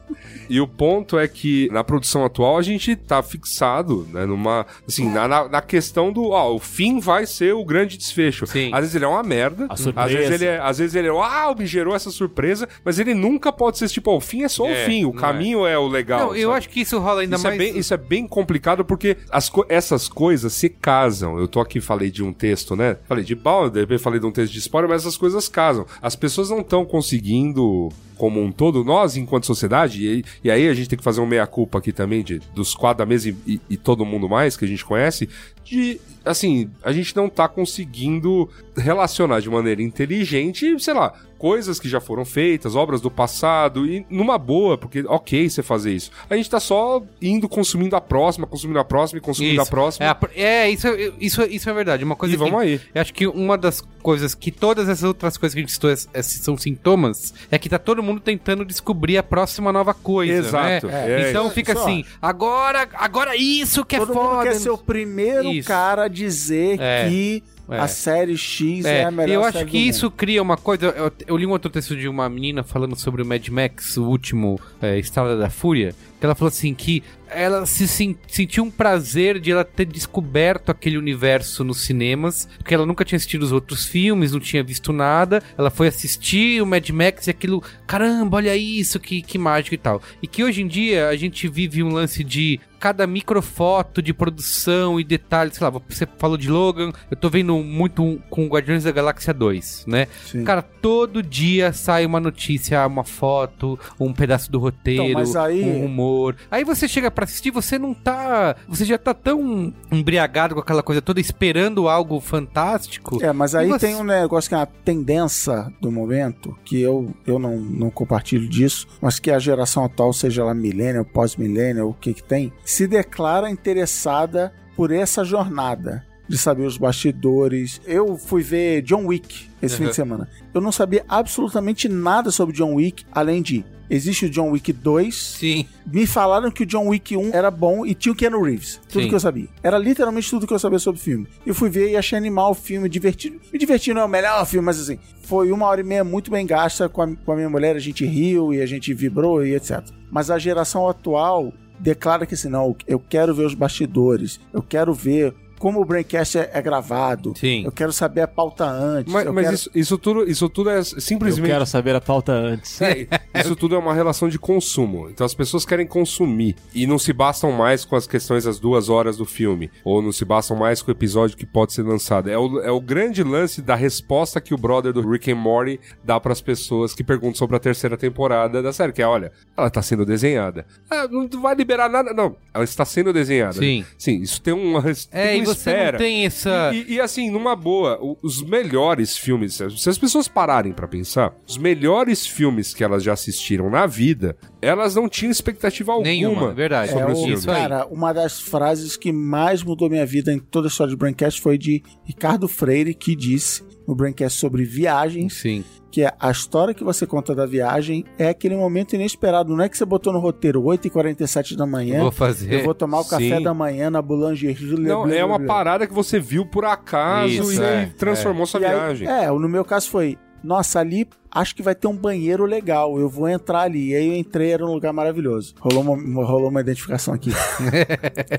E o ponto é que na produção atual a gente tá fixado, né, numa, assim, na, na, na questão do, ó, o fim vai ser o grande desfecho. Sim. Às vezes ele é uma merda, A às vezes ele é, às vezes ele é, uau, me gerou essa surpresa, mas ele nunca pode ser tipo, ó, o fim é só É, o fim, o caminho é, o legal. Não, eu acho que isso rola ainda isso, mais... é bem, isso é bem complicado porque as co- essas coisas se casam. Eu tô aqui, falei de um texto, né? Falei de Balder, depois falei de um texto de spoiler, mas essas coisas casam. As pessoas não estão conseguindo, como um todo, nós, enquanto sociedade, e, e aí a gente tem que fazer um meia-culpa aqui também de, dos quatro da mesa e, e- e todo mundo mais que a gente conhece, de, assim, a gente não tá conseguindo relacionar de maneira inteligente, sei lá, coisas que já foram feitas, obras do passado, e numa boa, porque ok você fazer isso. A gente tá só indo consumindo a próxima, consumindo a próxima e consumindo a próxima. É, é, isso, isso, isso é verdade. Uma coisa E vamos que, aí. Eu acho que uma das coisas que todas essas outras coisas que a gente citou esses são sintomas é que tá todo mundo tentando descobrir a próxima nova coisa. Exato. né? É, então isso- fica isso, assim, agora, agora isso que é Todo mundo foda. quer ser o primeiro Isso. cara a dizer É. que É. a série X é, É, a melhor eu acho que isso cria uma coisa. Eu, eu li um outro texto de uma menina falando sobre o Mad Max, o último é, Estrada da Fúria, ela falou assim que ela se sen- sentiu um prazer de ela ter descoberto aquele universo nos cinemas, porque ela nunca tinha assistido os outros filmes, não tinha visto nada. Ela foi assistir o Mad Max e aquilo, caramba, olha isso, que, que mágico e tal. E que hoje em dia a gente vive um lance de cada microfoto de produção e detalhes, sei lá, você falou de Logan, eu tô vendo muito com Guardiões da Galáxia 2, né? Sim. Cara, todo dia sai uma notícia, uma foto, um pedaço do roteiro, Então, aí- um rumor. Aí você chega pra assistir, você não tá. Você já tá tão embriagado com aquela coisa toda, esperando algo fantástico. É, mas aí você- tem um negócio que é uma tendência do momento, que eu, eu não, não compartilho disso, mas que a geração atual, seja ela millennial, pós-millennial, o que que tem, se declara interessada por essa jornada de saber os bastidores. Eu fui ver John Wick esse fim Uhum. de semana. Eu não sabia absolutamente nada sobre John Wick, além de existe o John Wick 2, Sim. me falaram que o John Wick 1 era bom e tinha o Keanu Reeves. Tudo Sim. que eu sabia. Era literalmente tudo que eu sabia sobre o filme. Eu fui ver e achei animal o filme, divertido. Me diverti não é o melhor filme, mas assim, foi uma hora e meia muito bem gasta com a, com a minha mulher. A gente riu e a gente vibrou e etc. Mas a geração atual declara que assim, não, eu quero ver os bastidores, eu quero ver como o Braincast é, é gravado, Sim. eu quero saber a pauta antes. Mas, eu mas quero- isso, isso tudo, isso tudo é Eu simplesmente. quero saber a pauta antes. É, isso tudo é uma relação de consumo. Então as pessoas querem consumir. E não se bastam mais com as questões das duas horas do filme. Ou não se bastam mais com o episódio que pode ser lançado. É o, é o grande lance da resposta que o brother do Rick and Morty dá pras pessoas que perguntam sobre a terceira temporada da série. Que é, olha, ela tá sendo desenhada. Ah, não vai liberar nada. Não, ela está sendo desenhada. Sim. Sim, isso tem uma, É, tem uma você espera. não tem essa. E, e, assim, numa boa, os melhores filmes, se as pessoas pararem pra pensar, os melhores filmes que elas já assistiram na vida, elas não tinham expectativa alguma Nenhuma, verdade. sobre É, os filmes. Cara, uma das frases que mais mudou minha vida em toda a história do Braincast foi de Ricardo Freire, que disse no Braincast sobre viagens, Sim. Que é a história que você conta da viagem é aquele momento inesperado. Não é que você botou no roteiro 8h47 da manhã, Vou fazer. eu vou tomar o café Sim. da manhã na boulangerie. Não, blá, é blá, uma blá. parada que você viu por acaso Isso, e é, transformou sua E aí- viagem. é, no meu caso foi, nossa, ali acho que vai ter um banheiro legal, eu vou entrar ali. E aí eu entrei, era um lugar maravilhoso. Rolou uma, rolou uma identificação aqui.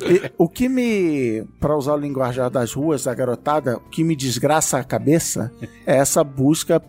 E o que me, para usar o linguajar das ruas, da garotada, o que me desgraça a cabeça é essa busca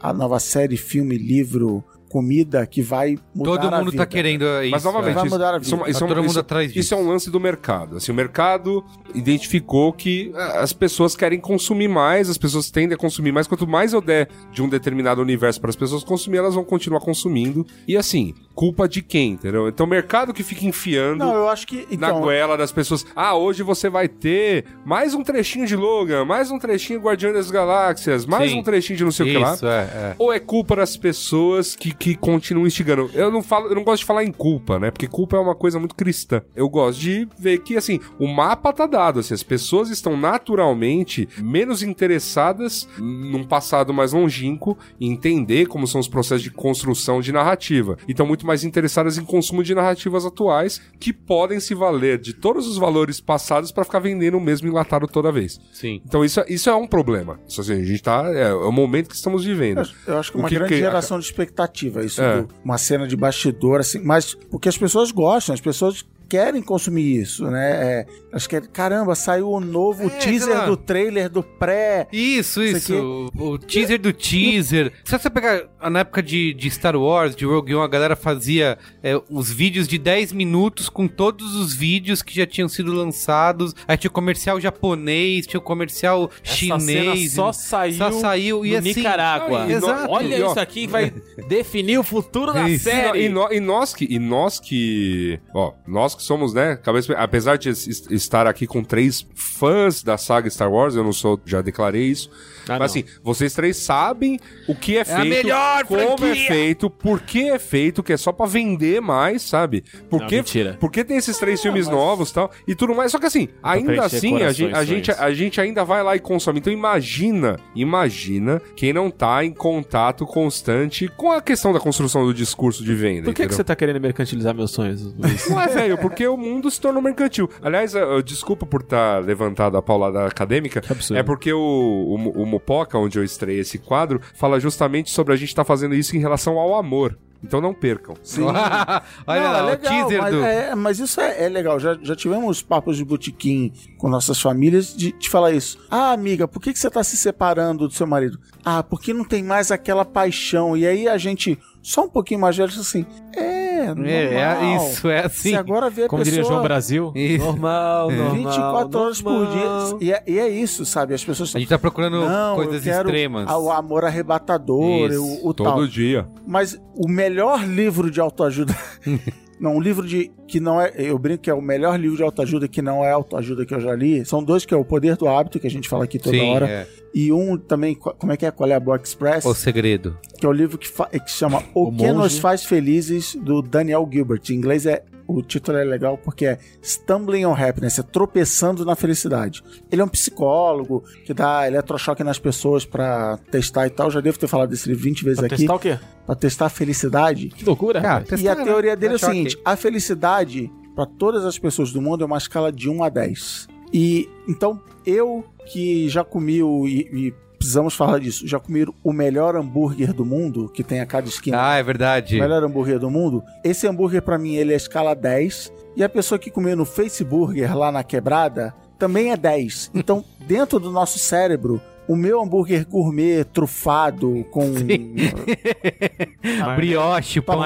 a nova série, filme, livro, comida que vai mudar Todo a mundo vida. tá querendo isso. Mas novamente, Vai isso, mudar a isso, vida. isso Tá é um- todo mundo isso- atrás disso. isso é um lance do mercado. Assim, o mercado identificou que as pessoas querem consumir mais, as pessoas tendem a consumir mais. Quanto mais eu der de um determinado universo para as pessoas consumir, elas vão continuar consumindo. E assim, culpa de quem, entendeu? Então o mercado que fica enfiando Não, eu acho que. na Então, goela das pessoas. Ah, hoje você vai ter mais um trechinho de Logan, mais um trechinho de Guardião das Galáxias, mais Sim. um trechinho de não sei o que lá. Isso, é, é. Ou é culpa das pessoas que, que continuam instigando? Eu não falo, eu não gosto de falar em culpa, né? Porque culpa é uma coisa muito cristã. Eu gosto de ver que assim, o mapa tá dado, assim, as pessoas estão naturalmente menos interessadas num passado mais longínquo em entender como são os processos de construção de narrativa. E estão muito mais interessadas em consumo de narrativas atuais que podem se valer de todos os valores passados para ficar vendendo o mesmo enlatado toda vez. Sim. Então isso, é- isso é um problema. Isso assim, a gente tá. É, é o momento que estamos vivendo. Eu acho que O uma que grande que- geração de expectativa, isso, É. uma cena de bastidor, assim, mas porque as pessoas gostam, as pessoas querem consumir isso, né? É, acho que, caramba, saiu o novo É, teaser do trailer do pré. Isso, Isso isso. O, o teaser do teaser. Se você pegar na época de, de Star Wars, de Rogue One, a galera fazia é, os vídeos de 10 minutos com todos os vídeos que já tinham sido lançados. Aí tinha o comercial japonês, tinha o comercial Essa chinês. cena só saiu, só saiu e no assim, Nicarágua. No- Exato. Olha E, ó, isso aqui que vai definir o futuro da Isso. série. E, nó- e nós que, e nós que, ó, nós que somos, né, cabeça, apesar de es- estar aqui com três fãs da saga Star Wars, eu não sou, já declarei isso. Ah, mas não. assim, vocês três sabem o que é, feito, melhor como é franquia! feito, por que é feito, que é só pra vender mais, sabe? Por Não, que, mentira. por que tem esses três filmes novos e tal, e tudo mais. Só que assim, ainda assim, a gente, a, gente, a gente ainda vai lá e consome. Então imagina, imagina quem não tá em contato constante com a questão da construção do discurso de venda. Por que, que você tá querendo mercantilizar meus sonhos, Luiz? Não é, velho, porque o mundo se tornou mercantil. Aliás, eu- eu- desculpa por estar levantado a paulada acadêmica. absurdo. É porque o, o, o Mopoca, onde eu estrei esse quadro, fala justamente sobre a gente estar fazendo isso em relação ao amor. Então não percam. Sim. Olha Não, lá, é o legal, teaser mas, do. é, mas isso é, é legal. Já, já tivemos papos de botequim com nossas famílias de, de falar isso. Ah, amiga, por que, que você tá se separando do seu marido? Ah, porque não tem mais aquela paixão. E aí a gente, só um pouquinho mais velho, assim: É, normal. É, é isso, é assim. Se agora vê a Como diria pessoa João Brasil? Isso. Normal, normal. 24 horas por normal. dia. E é, e é isso, sabe? As pessoas A gente tá procurando não, coisas eu quero extremas. O amor arrebatador, Isso, o, o tal. Todo dia. Mas o melhor livro de autoajuda. não, um livro de. que não é. Eu brinco que é o melhor livro de autoajuda que não é autoajuda que eu já li. São dois que é O Poder do Hábito, que a gente fala aqui toda Sim, hora. é. E um também, co- como é que é? Qual é a Boa Express? O segredo. Que é o livro que, que chama O, O que Monge. Nos Faz Felizes, do Daniel Gilbert. Em inglês é. O título é legal porque é Stumbling on Happiness, é tropeçando na felicidade. Ele é um psicólogo que dá eletrochoque nas pessoas pra testar e tal. Já devo ter falado desse livro 20 vezes Pra aqui. testar o quê? Pra testar a felicidade. Que loucura, cara. testar, E a né? teoria dele é o seguinte: a felicidade para todas as pessoas do mundo é uma escala de 1 a 10. E então eu que já comi o e, e precisamos falar disso, já comi o melhor hambúrguer do mundo, que tem a cada esquina. Ah, é verdade. O melhor hambúrguer do mundo. Esse hambúrguer pra mim ele é escala 10 e a pessoa que comeu no Facebook lá na quebrada também é 10. Então, dentro do nosso cérebro, o meu hambúrguer gourmet trufado com Brioche, pão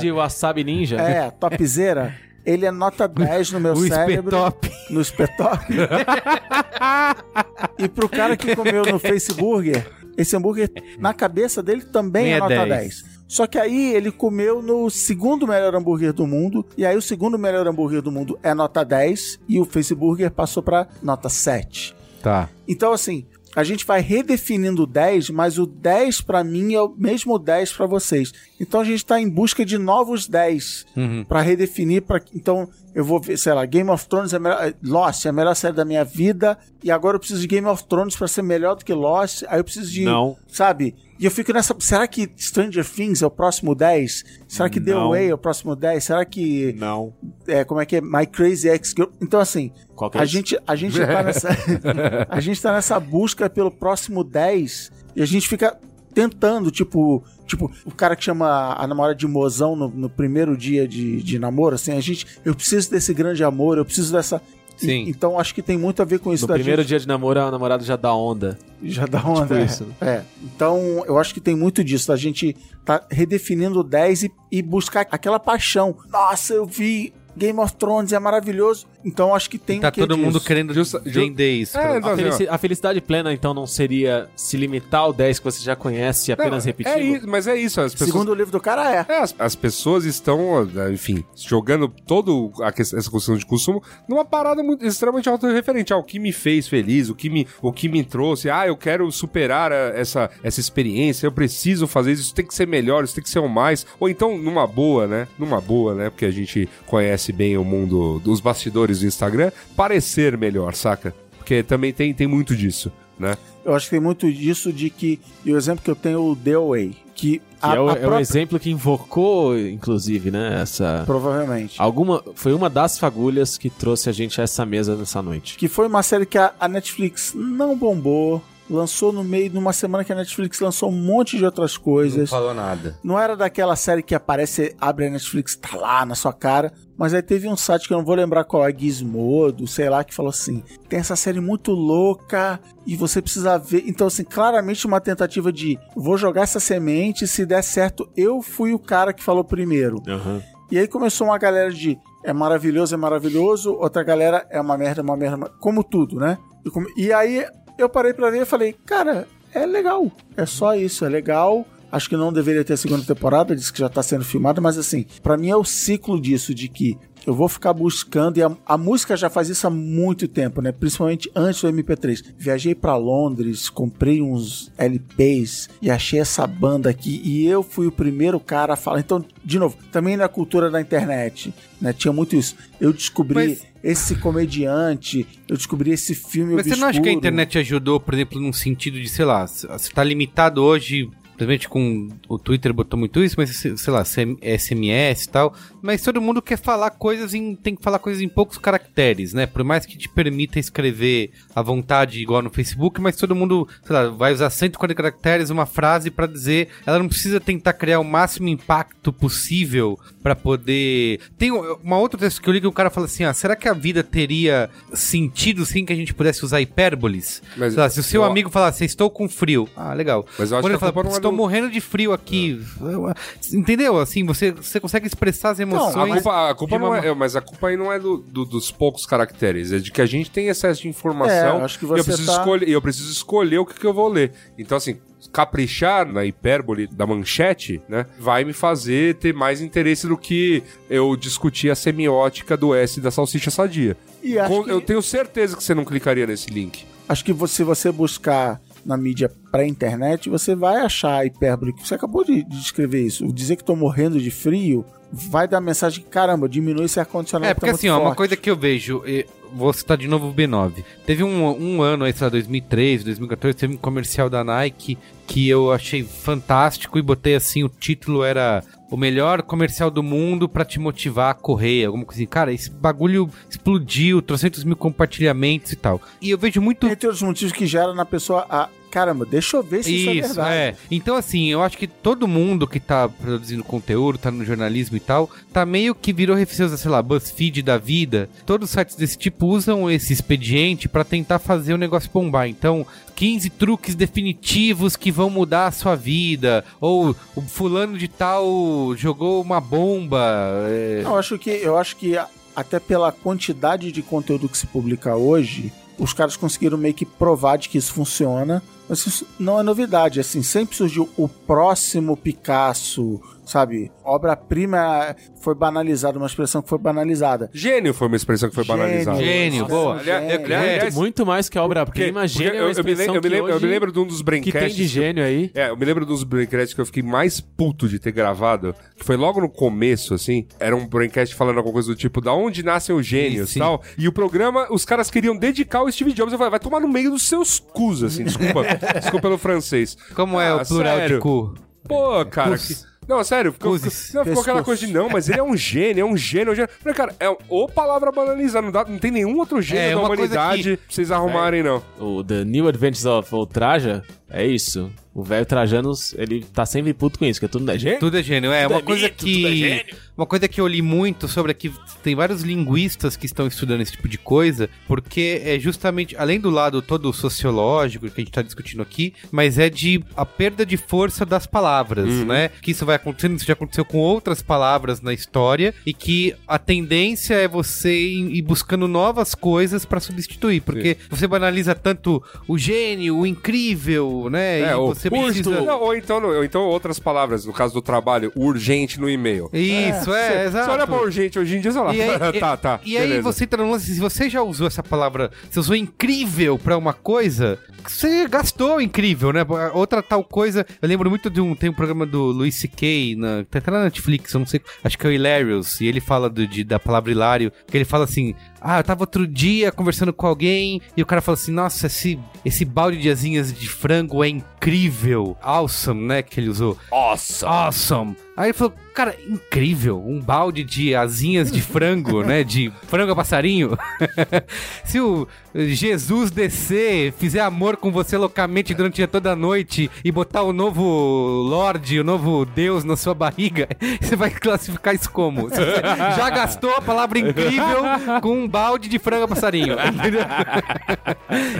de wasabi ninja? é, topzera, ele é nota 10 no meu O cérebro. espetop. no espetop. e pro cara que comeu no Facebook, esse hambúrguer, na cabeça dele, também Nem é é nota 10. 10. Só que aí ele comeu no segundo melhor hambúrguer do mundo, e aí o segundo melhor hambúrguer do mundo é nota 10, e o Facebook passou pra nota 7. Tá. Então, assim, a gente vai redefinindo o 10, mas o 10 pra mim é o mesmo 10 pra vocês. Então a gente tá em busca de novos 10 Uhum. pra redefinir. Pra... Então eu vou ver, sei lá, Game of Thrones é melhor. Lost é a melhor série da minha vida. E agora eu preciso de Game of Thrones pra ser melhor do que Lost. Aí eu preciso de. Não. Sabe? E eu fico nessa. Será que Stranger Things é o próximo 10? Será que The Não. Way é o próximo 10? Será que. Não. É, como é que é? My Crazy Ex-Girl. Então, assim, Qual que é a esse? gente, a gente tá nessa. a gente tá nessa busca pelo próximo 10 e a gente fica tentando, tipo. Tipo, o cara que chama a namorada de mozão no, no primeiro dia de, de namoro, assim, a gente. Eu preciso desse grande amor, eu preciso dessa. e- Sim. então acho que tem muito a ver com isso No primeiro gente. dia de namoro, a namorada já dá onda. Já dá onda. Tipo é. isso. É. Então, eu acho que tem muito disso, da gente tá redefinindo o 10 e, e buscar aquela paixão. Nossa, eu vi Game of Thrones, é maravilhoso. Então, acho que tem Tá um todo mundo disso. querendo Justa- ju- vender isso. É, pra- A, felici- a felicidade plena, então, não seria se limitar ao 10 que você já conhece e apenas Não, repetir? É isso, mas é isso. As pessoas, Segundo o livro do cara, é. É, as, as pessoas estão, eh, enfim, jogando todo a que- essa questão de consumo numa parada muito, extremamente autorreferente. Ah, o que me fez feliz, o que me, o que me trouxe. Ah, eu quero superar a- essa, essa experiência, eu preciso fazer isso, isso tem que ser melhor, isso tem que ser o mais. Ou então, numa boa, né? Numa boa, né? Porque a gente conhece bem o mundo dos bastidores do Instagram, parecer melhor, saca? Porque também tem, tem muito disso, né? Eu acho que tem muito disso de que. E o exemplo que eu tenho é o The Way. Que, Que a, é, o, a é o própria- exemplo que invocou, inclusive, né? Essa. Provavelmente. Alguma, foi uma das fagulhas que trouxe a gente a essa mesa nessa noite. Que foi uma série que a, a Netflix não bombou. Lançou no meio de uma semana que a Netflix lançou um monte de outras Não coisas. falou nada. Não era daquela série que aparece, abre a Netflix, tá lá na sua cara. Mas aí teve um site que eu não vou lembrar qual é, Gizmodo, sei lá, que falou assim: tem essa série muito louca e você precisa ver. Então, assim, claramente uma tentativa de vou jogar essa semente, se der certo, eu fui o cara que falou primeiro. E aí começou uma galera de é maravilhoso, é maravilhoso, outra galera é uma merda, é uma merda, como tudo, né? E aí eu parei pra ver e falei, cara, é legal, é só isso, é legal. Acho que não deveria ter a segunda temporada, disse que já tá sendo filmada, mas assim, pra mim é o ciclo disso, de que eu vou ficar buscando, e a, a música já faz isso há muito tempo, né? Principalmente antes do MP3. Viajei pra Londres, comprei uns LPs e achei essa banda aqui, e eu fui o primeiro cara a falar. Então, de novo, também na cultura da internet, né? Tinha muito isso. Eu descobri Mas- esse comediante, eu descobri esse filme Mas você não acha que a obscuro. internet ajudou, por exemplo, num sentido de, sei lá, você tá limitado hoje, principalmente com o Twitter botou muito isso, mas sei lá, SMS e tal, mas todo mundo quer falar coisas em, tem que falar coisas em poucos caracteres, né? Por mais que te permita escrever à vontade igual no Facebook, mas todo mundo, sei lá, vai usar 140 caracteres uma frase pra dizer, ela não precisa tentar criar o máximo impacto possível pra poder. Tem um- uma outra texto que eu li que o cara fala assim: ah, será que a vida teria sentido sem que a gente pudesse usar hipérboles? Mas lá, se o seu eu- amigo falasse, estou com frio. Ah, legal. Mas eu acho Quando que ele fala, é estou do- morrendo de frio aqui. Entendeu? Assim, você, você consegue expressar as A emoções. culpa, a culpa não é, mas a culpa aí não é do, do- dos poucos caracteres, é de que a gente tem excesso de É, informação eu acho que e eu você preciso tá- escolher, eu preciso escolher o que, que eu vou ler. Então, assim, caprichar na hipérbole da manchete, né, vai me fazer ter mais interesse do que eu discutir a semiótica do S da salsicha sadia. Com- que- Eu tenho certeza que você não clicaria nesse link. Acho que você- se você buscar na mídia pré-internet, você vai achar a hipérbole. que Você acabou de, de descrever isso. Dizer que tô morrendo de frio vai dar a mensagem que, caramba, diminui esse ar-condicionado. É, porque tá assim, ó, uma coisa que eu vejo, eh, vou citar de novo o B9. Teve um, um ano aí, sei lá, 2013, 2014, teve um comercial da Nike que eu achei fantástico e botei assim, o título era o melhor comercial do mundo pra te motivar a correr, alguma coisa assim. Cara, esse bagulho explodiu, trocentos mil compartilhamentos e tal. E eu vejo muito Entre outros motivos que gera na pessoa a. Caramba, deixa eu ver se isso, é isso, verdade. é. Então, assim, eu acho que todo mundo que tá produzindo conteúdo, tá no jornalismo e tal, tá meio que virou refeição, sei lá, BuzzFeed da vida. Todos os sites desse tipo usam esse expediente pra tentar fazer o negócio bombar. Então, 15 truques definitivos que vão mudar a sua vida. Ou o fulano de tal jogou uma bomba. é, Eu acho que, eu acho que até pela quantidade de conteúdo que se publica hoje, os caras conseguiram meio que provar de que isso funciona. Mas isso não é novidade, assim, sempre surgiu o próximo Picasso, sabe? Obra-prima foi banalizada, uma expressão que foi banalizada. Gênio foi uma expressão que foi Gênio, banalizada. Gênio, boa. gênio. Aliás- Muito mais que a Porque- obra-prima, gênio é eu, uma eu me expressão lembro, eu, me que lembro, eu me lembro de um dos que braincasts. tem de gênio aí. É, eu me lembro dos braincasts que eu fiquei mais puto de ter gravado, que foi logo no começo, assim, era um braincast falando alguma coisa do tipo, da onde nascem os gênios e tal, e o programa, os caras queriam dedicar o Steve Jobs, eu falei, vai tomar no meio dos seus cus, assim, desculpa, desculpa pelo francês. Como é Ah, o plural sério? de cu? Pô, cara, Cus. que... Não, sério, ficou, Cuses. não, ficou aquela coisa de não, mas ele é um gênio, é um gênio, é um gênio. Falei, cara, é ou palavra banalizada, não, dá, não tem nenhum outro gênio É, da uma coisa humanidade pra vocês arrumarem, não. O The New Adventures of Old Traja é isso. O velho Trajanos, ele tá sempre puto com isso, que tudo é gênio. Tudo é gênio, é. Tudo uma é coisa mito, é que. gênio. uma coisa que eu li muito sobre aqui, tem vários linguistas que estão estudando esse tipo de coisa, porque é justamente, além do lado todo sociológico que a gente tá discutindo aqui, mas é de a perda de força das palavras, né? Que isso vai acontecendo, isso já aconteceu com outras palavras na história, e que a tendência é você ir ir buscando novas coisas pra substituir, porque você banaliza tanto o gênio, o incrível, né? É, e o você precisa. Não, ou, então, ou então outras palavras, no caso do trabalho, urgente no e-mail. Isso, é, exato. Você olha pra urgente hoje em dia, você fala, E aí, tá, tá. E aí beleza. você entra no lance, se você já usou essa palavra, você usou incrível pra uma coisa, você gastou incrível, né? Outra tal coisa, eu lembro muito de um, tem um programa do Louis C.K., na, tá até na Netflix, eu não sei, acho que é o Hilarious, e ele fala do, de- da palavra hilário, que ele fala assim, ah, eu tava outro dia conversando com alguém, e o cara fala assim, nossa, esse, esse balde de asinhas de frango é incrível, awesome, né, que ele usou. Awesome. Awesome. Aí ele falou, cara, incrível, um balde de asinhas de frango, né? De frango a passarinho. Se o Jesus descer, fizer amor com você loucamente durante toda a noite e botar o novo Lorde, o novo Deus na sua barriga, você vai classificar isso como? Você já gastou a palavra incrível com um balde de frango a passarinho. entendeu?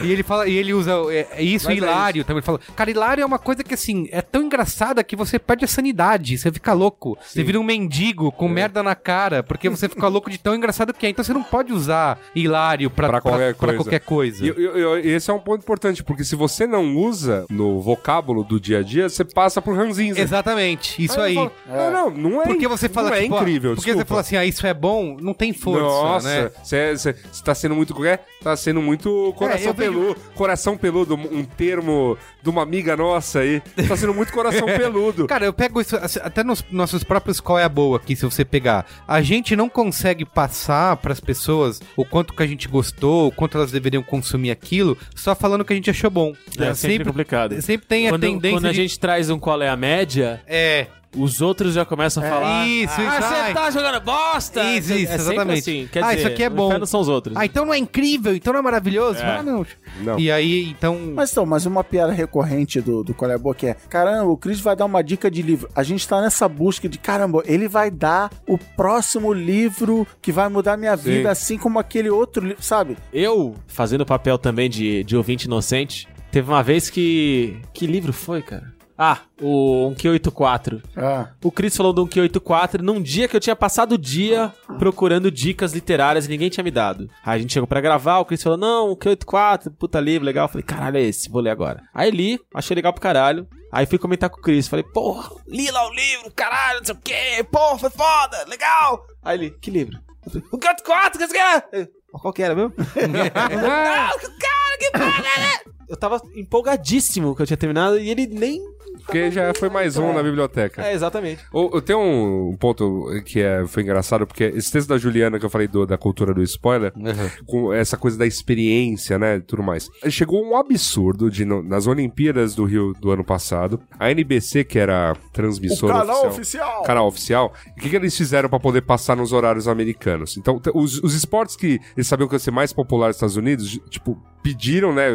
e ele fala, e ele usa é, é isso Mas é hilário também. Ele fala, cara, hilário é uma coisa que assim, é tão engraçada que você perde a sanidade. Você fica fica louco. Você vira um mendigo com merda na cara, porque você fica louco de tão engraçado que é. Então você não pode usar hilário pra, Pra qualquer pra coisa. qualquer coisa. E, e- e esse é um ponto importante, porque se você não usa no vocábulo do dia a dia, você passa por ranzinza. Exatamente, isso aí. eu falo, Não, não, não é Porque você fala não é tipo, ah, incrível, Porque desculpa. você fala assim, ah, isso é bom, não tem força, Nossa, né? você tá sendo muito. qualquer- Tá sendo muito coração eu vejo- peludo. Coração peludo, um termo de uma amiga nossa aí. Tá sendo muito coração peludo. Cara, eu pego isso até nos nossos próprios qual é a boa aqui, se você pegar. A gente não consegue passar pras pessoas o quanto que a gente gostou, o quanto elas deveriam consumir aquilo, só falando que a gente achou bom. É sempre complicado. Sempre tem a Quando, tendência quando a de... gente traz um qual é a média, É, os outros já começam a falar. isso, ah, isso, você ai. tá jogando bosta! Isso, isso, é sempre exatamente. Assim. Quer Ah, dizer, isso aqui é bom. são os outros. Ah, então não é incrível, então não é maravilhoso. É. Ah, não. Não. E aí, então... Mas então, mas uma piada recorrente do, do Qual é a Boa que é: caramba, o Cris vai dar uma dica de livro. A gente tá nessa busca de caramba, ele vai dar o próximo livro que vai mudar minha Sim. vida, assim como aquele outro livro, sabe? Eu, fazendo o papel também de, de ouvinte inocente, teve uma vez que. Que livro foi, cara? Ah, o 1Q84. Ah, O Chris falou do 1Q84 num dia que eu tinha passado o dia procurando dicas literárias e ninguém tinha me dado. Aí a gente chegou pra gravar, o Chris falou: Não, 1Q84, puta livro, legal. Eu falei: Caralho, é esse, vou ler agora. Aí li, achei legal pro caralho. Aí fui comentar com o Chris, falei: Porra, li lá o livro, caralho, não sei o quê, porra, foi foda, legal. Aí ele: Que livro? Falei, 1Q84, que você quer? Qual que era mesmo? Não, cara, que porra, né? Eu tava empolgadíssimo que eu tinha terminado e ele nem. Porque já foi mais um na biblioteca. É, exatamente. Ou- Eu tenho um ponto que é, foi engraçado, porque esse texto da Juliana que eu falei do- da cultura do spoiler, com essa coisa da experiência, né, e tudo mais. Chegou um absurdo de, no- nas Olimpíadas do Rio do ano passado, a NBC, que era transmissora oficial. canal oficial, o que, que eles fizeram pra poder passar nos horários americanos? Então, os, os esportes que eles sabiam que ia ser mais popular nos Estados Unidos, tipo, pediram, né,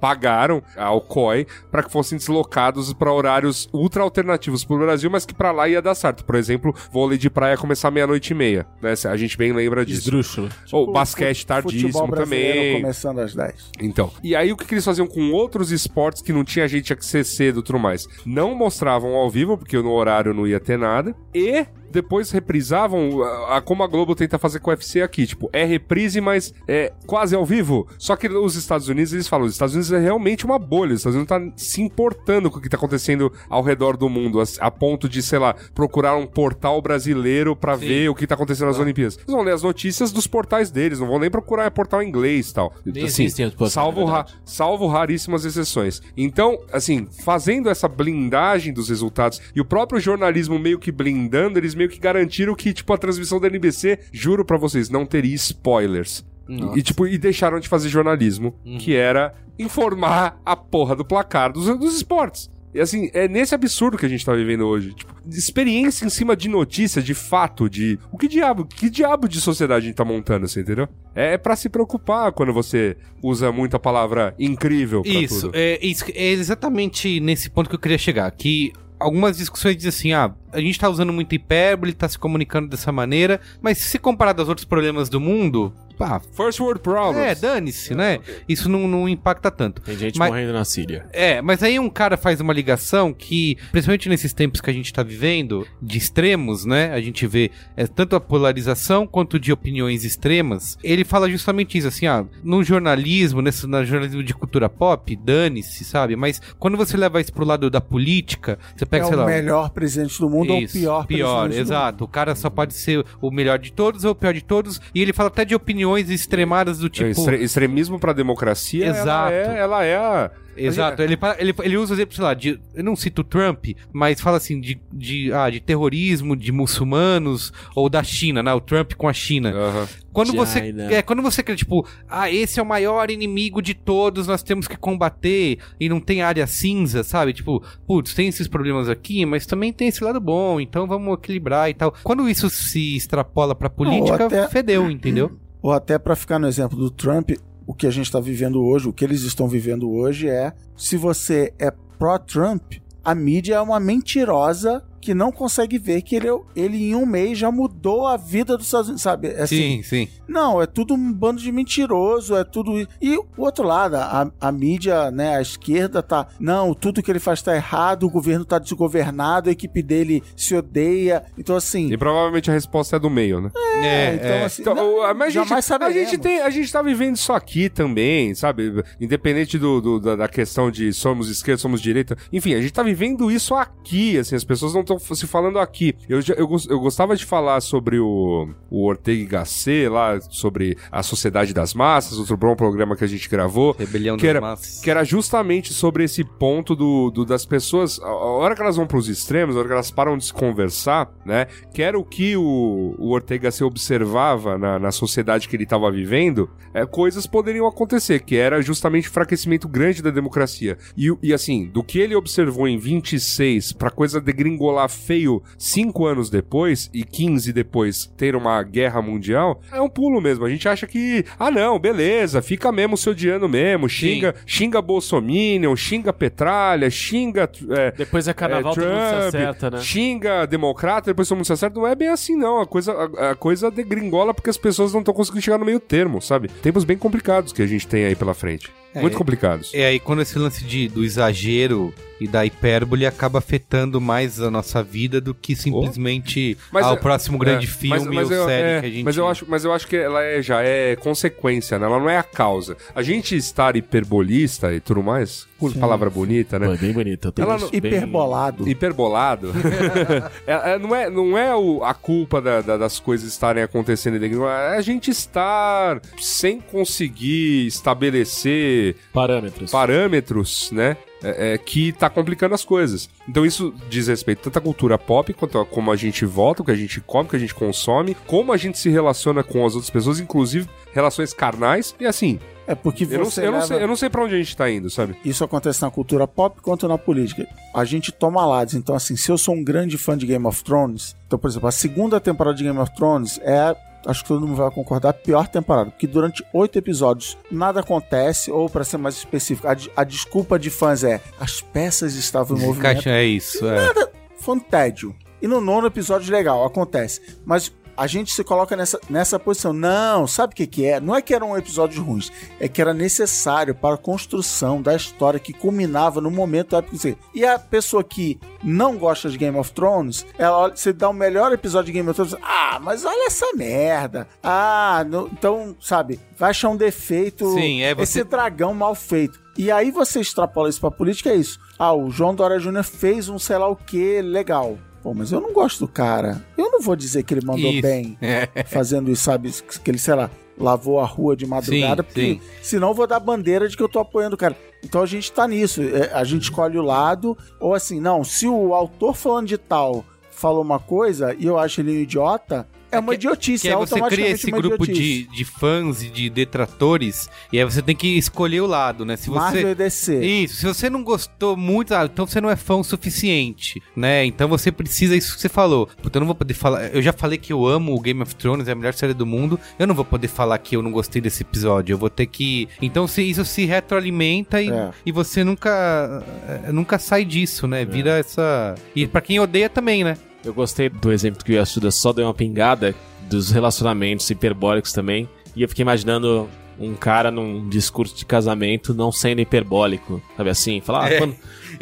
pagaram ao COI pra que fossem deslocados pra horários ultra alternativos pro Brasil, mas que pra lá ia dar certo. Por exemplo, vôlei de praia começar meia-noite e meia, né? A gente bem lembra disso. Esdrúxulo. Ou basquete Futebol tardíssimo também. Começando às 10. Então, e aí o que, que eles faziam com outros esportes que não tinha gente tinha que ser cedo e tudo mais? Não mostravam ao vivo, porque no horário não ia ter nada, e depois reprisavam a, a- como a Globo tenta fazer com o UFC aqui, tipo, é reprise, mas é quase ao vivo. Só que os Estados Unidos, eles falam, os Estados Unidos é realmente uma bolha, os Estados Unidos não tá se importando com o que tá acontecendo ao redor do mundo, a, a ponto de, sei lá, procurar um portal brasileiro pra ver o que tá acontecendo nas Olimpíadas. Eles vão ler as notícias dos portais deles, não vão nem procurar portal inglês e tal. Nem Assim, portais, salvo, é ra- salvo raríssimas exceções. Então, assim, fazendo essa blindagem dos resultados e o próprio jornalismo meio que blindando, eles meio que garantiram que, tipo, a transmissão da NBC, juro pra vocês, não teria spoilers. E, e, tipo, e deixaram de fazer jornalismo, que era informar a porra do placar dos, dos esportes. E assim, é nesse absurdo que a gente tá vivendo hoje. Tipo, experiência em cima de notícia, de fato, de. O que diabo? Que diabo de sociedade a gente tá montando, você entendeu? É pra se preocupar quando você usa muito a palavra incrível pra Isso, tudo. é, isso, é exatamente nesse ponto que eu queria chegar. Que algumas discussões dizem assim, ah, a gente tá usando muito hipérbole, tá se comunicando dessa maneira, mas se comparado aos outros problemas do mundo, pá, First world problems. é, dane-se, né? Isso não, não impacta tanto. Tem gente Mas- morrendo na Síria. É, mas aí um cara faz uma ligação que, principalmente nesses tempos que a gente tá vivendo, de extremos, né? A gente vê é, tanto a polarização quanto de opiniões extremas. Ele fala justamente isso, assim, ah, no jornalismo, nesse no jornalismo de cultura pop, dane-se, sabe? Mas quando você leva isso pro lado da política, você pega, é sei o lá. melhor presidente do mundo Isso, ou o pior pior, presidente do exato. O cara só pode ser o melhor de todos ou o pior de todos. E ele fala até de opiniões extremadas do tipo. Extre- extremismo pra democracia, Exato. Ela, é, ela é a. Exato, ele, ele, ele usa exemplo, sei lá, de, eu não cito o Trump, mas fala assim de, de, ah, de terrorismo, de muçulmanos, ou da China, né? O Trump com a China. Aham. Quando você, é, quando você quer, tipo, ah, esse é o maior inimigo de todos, nós temos que combater, e não tem área cinza, sabe? Tipo, putz, tem esses problemas aqui, mas também tem esse lado bom, então vamos equilibrar e tal. Quando isso se extrapola pra política, até- fedeu, entendeu? Ou até pra ficar no exemplo do Trump, o que a gente está vivendo hoje, o que eles estão vivendo hoje é: se você é pró-Trump, a mídia é uma mentirosa que não consegue ver que ele, ele em um mês já mudou a vida dos Estados Unidos, sabe? Assim, Sim, sim. Não, é tudo um bando de mentiroso, é tudo. E o outro lado, a, a mídia, né, a esquerda tá. Não, tudo que ele faz tá errado, o governo tá desgovernado, a equipe dele se odeia. Então, assim. E provavelmente a resposta é do meio, né? É, então, é. assim. Então, não, mas a gente, a gente tem, a gente tá vivendo isso aqui também, sabe? Independente do, do- da, da questão de somos esquerda, somos direita. Enfim, a gente tá vivendo isso aqui, assim, as pessoas não estão se falando aqui. Eu, eu, eu gostava de falar sobre o, o Ortega Gasset lá, sobre a Sociedade das Massas, outro bom programa que a gente gravou. Rebelião que das era, massas. que era justamente sobre esse ponto do, do- das pessoas, a, a hora que elas vão pros extremos, a hora que elas param de se conversar, né? Que era o que o, o Ortega se observava na, na sociedade que ele estava vivendo, é, coisas poderiam acontecer, que era justamente o enfraquecimento grande da democracia. E, e assim, do que ele observou em 26 pra coisa degringolar feio cinco anos depois e 15 depois ter uma guerra mundial, é um pulo mesmo. A gente acha que, ah não, beleza, fica mesmo se odiando mesmo, xinga, xinga Bolsominion, xinga Petralha, xinga é, Depois é carnaval, é, todo mundo se Trump, acerta, né? xinga democrata, depois todo mundo se acerta. Não é bem assim, não. A coisa, a, a coisa degringola porque as pessoas não estão conseguindo chegar no meio termo, sabe? Tempos bem complicados que a gente tem aí pela frente. É, Muito é- complicados. É aí quando esse lance de, do exagero e da hipérbole acaba afetando mais a nossa vida do que simplesmente Mas ao é- próximo grande É, filme ou eu, série é, que a gente... mas eu acho, mas eu acho que ela é- já é consequência, né? Ela não é a causa. A gente estar hiperbolista e tudo mais, por palavra bonita, né? É bem tô Ela bem- não- Hiperbolado. hiperbolado. É- é- não é, não é o- a culpa da- da- das coisas estarem acontecendo é a gente estar sem conseguir estabelecer Parâmetros. parâmetros, né? é, é, que tá complicando as coisas. Então isso diz respeito tanto à cultura pop, quanto a como a gente volta, o que a gente come, o que a gente consome, como a gente se relaciona com as outras pessoas, inclusive relações carnais. E assim, É porque eu não, você sei, eu, não leva- sei, eu não sei pra onde a gente tá indo, sabe? Isso acontece na cultura pop quanto na política. A gente toma lados. Então, assim, se eu sou um grande fã de Game of Thrones, então, por exemplo, a segunda temporada de Game of Thrones é. Acho que todo mundo vai concordar, a pior temporada. Porque durante oito episódios nada acontece, ou para ser mais específico, a, a desculpa de fãs é as peças estavam em movimento. Encaixa, é isso, é. Foi um tédio. E no nono episódio, legal, acontece. Mas a gente se coloca nessa, nessa posição. Não, sabe o que, que é? Não é que eram episódios ruins, é que era necessário para a construção da história que culminava no momento épico. E a pessoa que não gosta de Game of Thrones, ela você dá o melhor episódio de Game of Thrones, ah, mas olha essa merda. Ah, não- então, sabe, vai achar um defeito. Sim, é, você- Esse dragão mal feito. E aí você extrapola isso pra política, é isso. Ah, o João Dória Júnior fez um sei lá o que legal. Pô, mas eu não gosto do cara. Eu não vou dizer que ele mandou Isso. bem fazendo isso, sabe? Que ele, sei lá, lavou a rua de madrugada, Sim, porque sim. senão eu vou dar bandeira de que eu tô apoiando o cara. Então a gente tá nisso. É, A gente escolhe o lado, ou assim, não, se o autor falando de tal falou uma coisa e eu acho ele um idiota, é uma idiotice, Que é aí você cria esse grupo idiotice. de, de fãs e de detratores, e aí você tem que escolher o lado, né? Se Marvel você. e DC. Isso, se você não gostou muito, ah, então você não é fã o suficiente, né? Então você precisa, isso que você falou. Puta, eu não vou poder falar. Eu já falei que eu amo o Game of Thrones, é a melhor série do mundo. Eu não vou poder falar que eu não gostei desse episódio. Eu vou ter que. Então se, isso se retroalimenta e, É. e você nunca. eh, Nunca sai disso, né? Vira essa. E pra quem odeia também, né? Eu gostei do exemplo que o Yasuda só deu uma pingada dos relacionamentos hiperbólicos também. E eu fiquei imaginando um cara num discurso de casamento não sendo hiperbólico, sabe assim? Falar, ah, É, quando,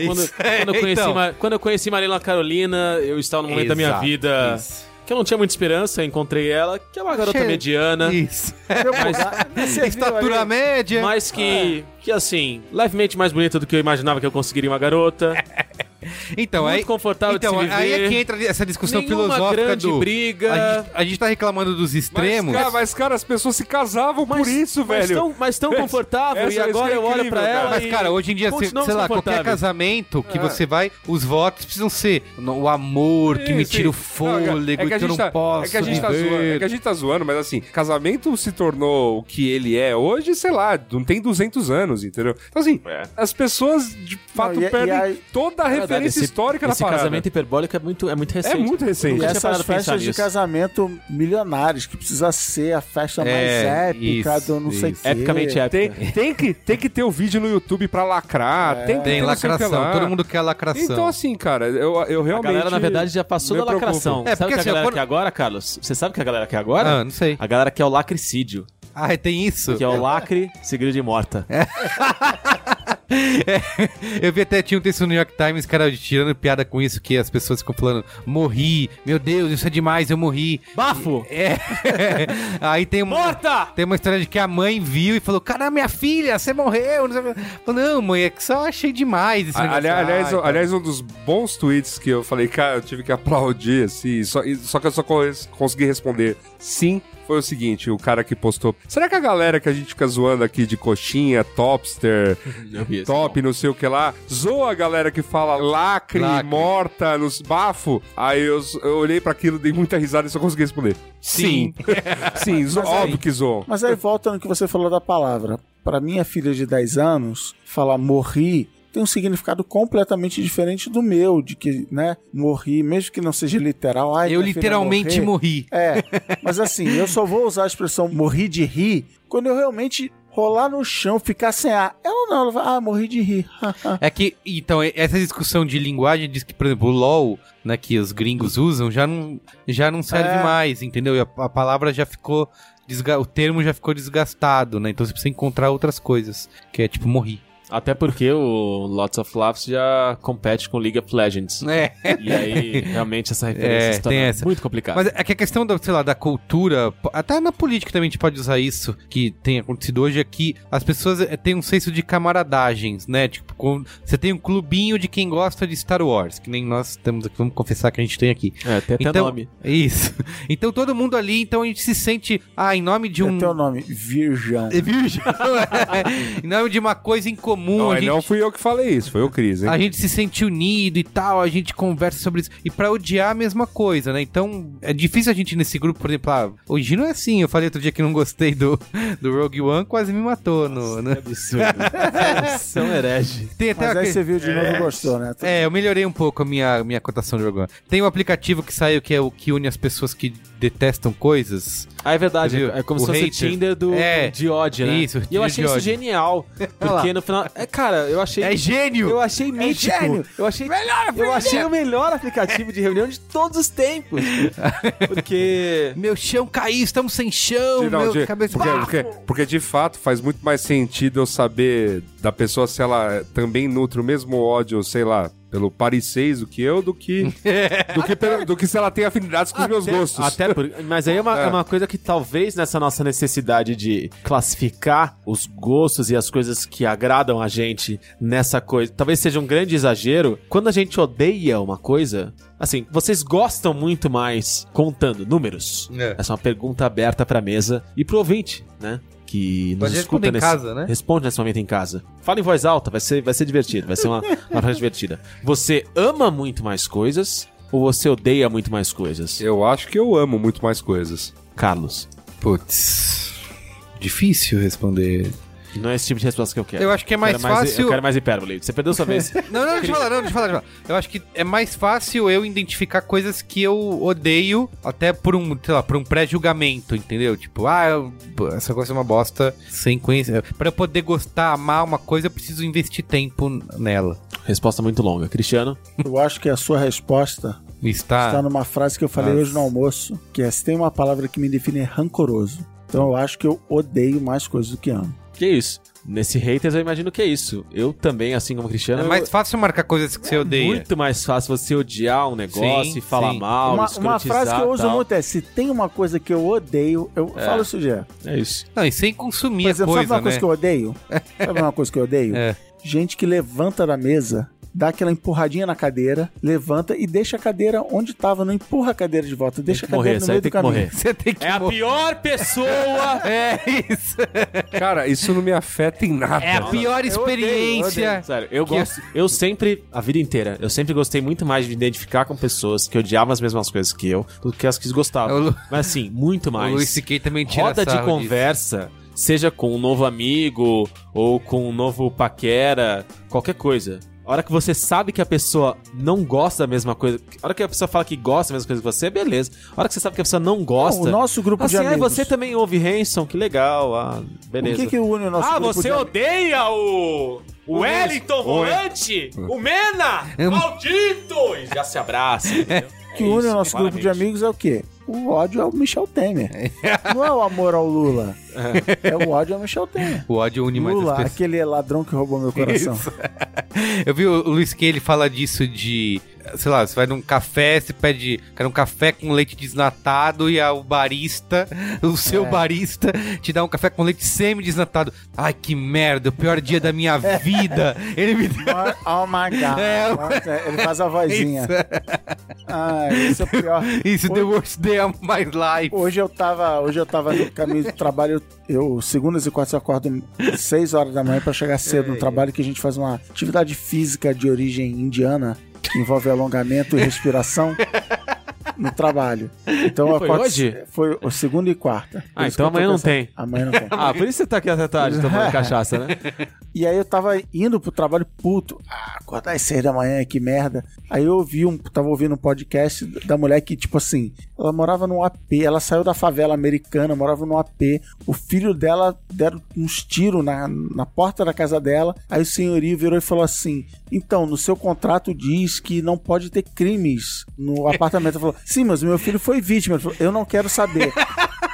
quando, é, quando eu conheci então. Quando eu conheci Marina Carolina, eu estava num momento da minha Exato, vida isso. que eu não tinha muita esperança, eu encontrei ela, que é uma garota Achei- mediana. Isso. Viu Estatura média. Mas que, que assim, levemente mais bonita do que eu imaginava que eu conseguiria uma garota. Então, muito aí, confortável então, de se aí viver. é que entra essa discussão Nenhuma filosófica grande do. briga. A gente, a gente tá reclamando dos extremos. Mas, cara, mas, cara, as pessoas se casavam por isso, mas velho. Tão, mas tão confortável, essa- e agora isso é eu olho pra ela Mas, e cara, hoje em dia, se, sei lá, qualquer casamento que você vai, os votos precisam ser o amor que me tira o fôlego, Não, é que eu não tá- posso É que a gente tá zoando, é que a gente tá zoando, mas assim, casamento se tornou o que ele é hoje, sei lá, não tem 200 anos, entendeu? Então assim, É. as pessoas de fato e- e perdem aí- toda a época diferença histórica na esse parada. casamento hiperbólico é muito, é muito É recente. muito recente. E essas festas de nisso. casamento milionários, que precisa ser a festa mais É, épica isso, do não sei o isso. quê. Epicamente épica. Tem, tem, que, tem que ter o vídeo no YouTube pra lacrar. tem que Tem que lacração, lá. todo mundo quer lacração. Então, assim, cara, eu, eu A realmente. galera, na verdade, já passou da lacração. É, Sabe o porque que a assim, galera quando- quer agora, Carlos? Você sabe o que a galera quer agora? Ah, não sei. A galera quer o lacricídio, Ah, tem isso? que é o lacre seguido de morta. É, eu vi até tinha um texto no New York Times, cara, tirando piada com isso, que as pessoas ficam falando, morri, meu Deus, isso é demais, eu morri. Bafo! É. Aí tem uma. Morta! Tem uma história de que a mãe viu e falou: Caramba, minha filha, você morreu. Não. Falou, não mãe, é que só achei demais esse negócio. Aliás, aliás, Ai, cara. aliás, um dos bons tweets que eu falei, cara, eu tive que aplaudir, assim, só, só que eu só co- consegui responder sim, foi o seguinte, o cara que postou, será que a galera que a gente fica zoando aqui de coxinha, topster, top, não sei o que lá, zoa a galera que fala lacre, Lacre. morta, nos bafo, aí eu, eu olhei pra aquilo, dei muita risada e só consegui responder. Sim. Sim, zo- óbvio que zoam. Mas aí volta no que você falou da palavra. Para minha filha de 10 anos, falar morri tem um significado completamente diferente do meu, de que, né, morri, mesmo que não seja literal. Ai, Eu literalmente morri. É, mas assim, eu só vou usar a expressão morri de rir quando eu realmente rolar no chão, ficar sem ar. Ela não, ela vai, ah, morri de rir. É que, então, essa discussão de linguagem diz que, por exemplo, o LOL, né, que os gringos usam, já não, já não serve É. mais, entendeu? E a, a palavra já ficou. desga- O termo já ficou desgastado, né? Então você precisa encontrar outras coisas, que é tipo morri. Até porque o Lots of Laughs já compete com League of Legends. É. E aí, realmente, essa referência É, tem essa. muito complicada. Mas é que a questão da, sei lá, da cultura, até na política também a gente pode usar isso, que tem acontecido hoje, é que as pessoas eh, têm um senso de camaradagens, né? Tipo, com- você tem um clubinho de quem gosta de Star Wars, que nem nós temos aqui, vamos confessar que a gente tem aqui. É, tem até Então, nome. Isso. Então todo mundo ali, então a gente se sente, ah, em nome de É um... teu nome, Virgão. É virgem. em nome de uma coisa em comum, Não, a mas gente... não fui eu que falei isso, foi o Cris, hein? A gente se sente unido e tal, a gente conversa sobre isso. E pra odiar a mesma coisa, né? Então, é difícil a gente nesse grupo, por exemplo, ah, hoje não é assim. Eu falei outro dia que não gostei do, do Rogue One, quase me matou. No, no- Absurdo. São herege. Tem até Mas aí aquele- você viu de novo e gostou, né? É, eu melhorei um pouco a minha, minha cotação do Rogue One. Tem um aplicativo que saiu que é o que une as pessoas que detestam coisas. Ah, é verdade. Viu? É como se O fosse o. Tinder do, É. de ódio, né? Isso, E eu achei isso ódio. genial. Porque no final. É, cara, eu achei. É gênio! Eu achei mítico. gênio! Eu achei, eu achei o melhor aplicativo de reunião de todos os tempos. Porque. Meu chão caiu, estamos sem chão, Não, meu de- cabeça... porque, porque, porque de fato faz muito mais sentido eu saber da pessoa se ela também nutre o mesmo ódio, sei lá, pelo Paris 6 do que eu, do que, do que, pelo- do que se ela tem afinidades com os meus gostos. Até por, mas aí é uma, É. é uma coisa que talvez nessa nossa necessidade de classificar os gostos e as coisas que agradam a gente nessa coisa, talvez seja um grande exagero. Quando a gente odeia uma coisa, assim, vocês gostam muito mais contando números? É. Essa é uma pergunta aberta pra mesa e pro ouvinte, né? Que nos Pode escuta nesse, casa, né? Responde nesse momento em casa. Fala em voz alta, vai ser, vai ser divertido, vai ser uma, uma frase divertida. Você ama muito mais coisas ou você odeia muito mais coisas? Eu acho que eu amo muito mais coisas. Carlos. Putz... Difícil responder. Não é esse tipo de resposta que eu quero. Eu acho que é mais eu quero fácil- Eu quero mais hipérbole. Você perdeu sua vez. Não, não, deixa eu falar, não, deixa eu falar, deixa eu falar. Eu acho que é mais fácil eu identificar coisas que eu odeio, até por um, sei lá, por um pré-julgamento, entendeu? Tipo, ah, eu- essa coisa é uma bosta sem conhecer. Pra eu poder gostar, amar uma coisa, eu preciso investir tempo nela. Resposta muito longa. Cristiano? Eu acho que a sua resposta Está. está numa frase que eu falei Nossa. hoje no almoço, que é se tem uma palavra que me define é rancoroso. Então eu acho que eu odeio mais coisas do que amo. Que isso? Nesse haters eu imagino que é isso. Eu também, assim como Cristiano, É mais fácil marcar coisas que você eu- odeia. muito mais fácil você odiar um negócio Sim, e falar sim. mal, uma, uma frase que eu uso tal. muito é: se tem uma coisa que eu odeio, eu falo isso já. É isso. Não, e sem consumir Por exemplo, a sabe coisa, uma coisa né? que eu odeio? Sabe uma coisa que eu odeio? É. Gente que levanta da mesa, dá aquela empurradinha na cadeira, levanta e deixa a cadeira onde tava, não empurra a cadeira de volta, deixa a que morrer, cadeira no meio do que caminho. morrer. Você tem que É a morrer. pior pessoa! É isso. Cara, isso não me afeta em nada. É a pior eu odeio, experiência. Sério, eu Que- gosto. Eu sempre, a vida inteira, eu sempre gostei muito mais de me identificar com pessoas que odiavam as mesmas coisas que eu do que as que gostavam. O Lu- Mas assim, muito O mais. Luiz C.K. também tira roda de sarro disso. conversa, seja com um novo amigo ou com um novo paquera, qualquer coisa. A hora que você sabe que a pessoa não gosta da mesma coisa. A hora que a pessoa fala que gosta da mesma coisa que você, beleza. A hora que você sabe que a pessoa não gosta. Não, o nosso grupo assim, de ah, amigos. você também ouve Hanson, que legal. Ah, O beleza. que que une o nosso ah, grupo você de odeia o. O Wellington Volante? O Mena? Maldito! E já se abraça. entendeu? que É une o nosso grupo de amigos é o quê? O ódio ao Michel Temer. Não é o amor ao Lula. É o ódio ao Michel Temer. O ódio une mais Lula, as pessoas. aquele ladrão que roubou meu coração. Eu vi o Luiz que ele fala disso de. Sei lá, você vai num café, você pede. Quer um café com leite desnatado e a- o barista, o seu É. barista, te dá um café com leite semi-desnatado. Ai, que merda, o pior dia da minha vida. Ele me deu. Oh my God. É. Ele faz a vozinha. Ah, esse é o pior. Isso, the worst day of my life. Hoje eu tava, hoje eu tava no caminho do trabalho. Eu, segundas e quartas, eu acordo 6 horas da manhã pra chegar cedo no trabalho, que a gente faz uma atividade física de origem indiana, envolve alongamento e respiração no trabalho. Então Foi acordo- hoje? Foi o segunda e quarta. Ah, então amanhã não pensando- tem. Amanhã não tem. Ah, por isso você tá aqui até tarde tomando cachaça, né? E aí eu tava indo pro trabalho puto. Ah, acordar às seis da manhã, que merda. Aí eu ouvi um, tava ouvindo um podcast da mulher que, tipo assim, ela morava num AP, ela saiu da favela americana, morava num AP. O filho dela deram uns tiros na, na porta da casa dela. Aí o senhorio virou e falou assim: Então, no seu contrato diz que não pode ter crimes no apartamento. Ela falou: Sim, mas meu filho foi vítima. Eu não quero saber.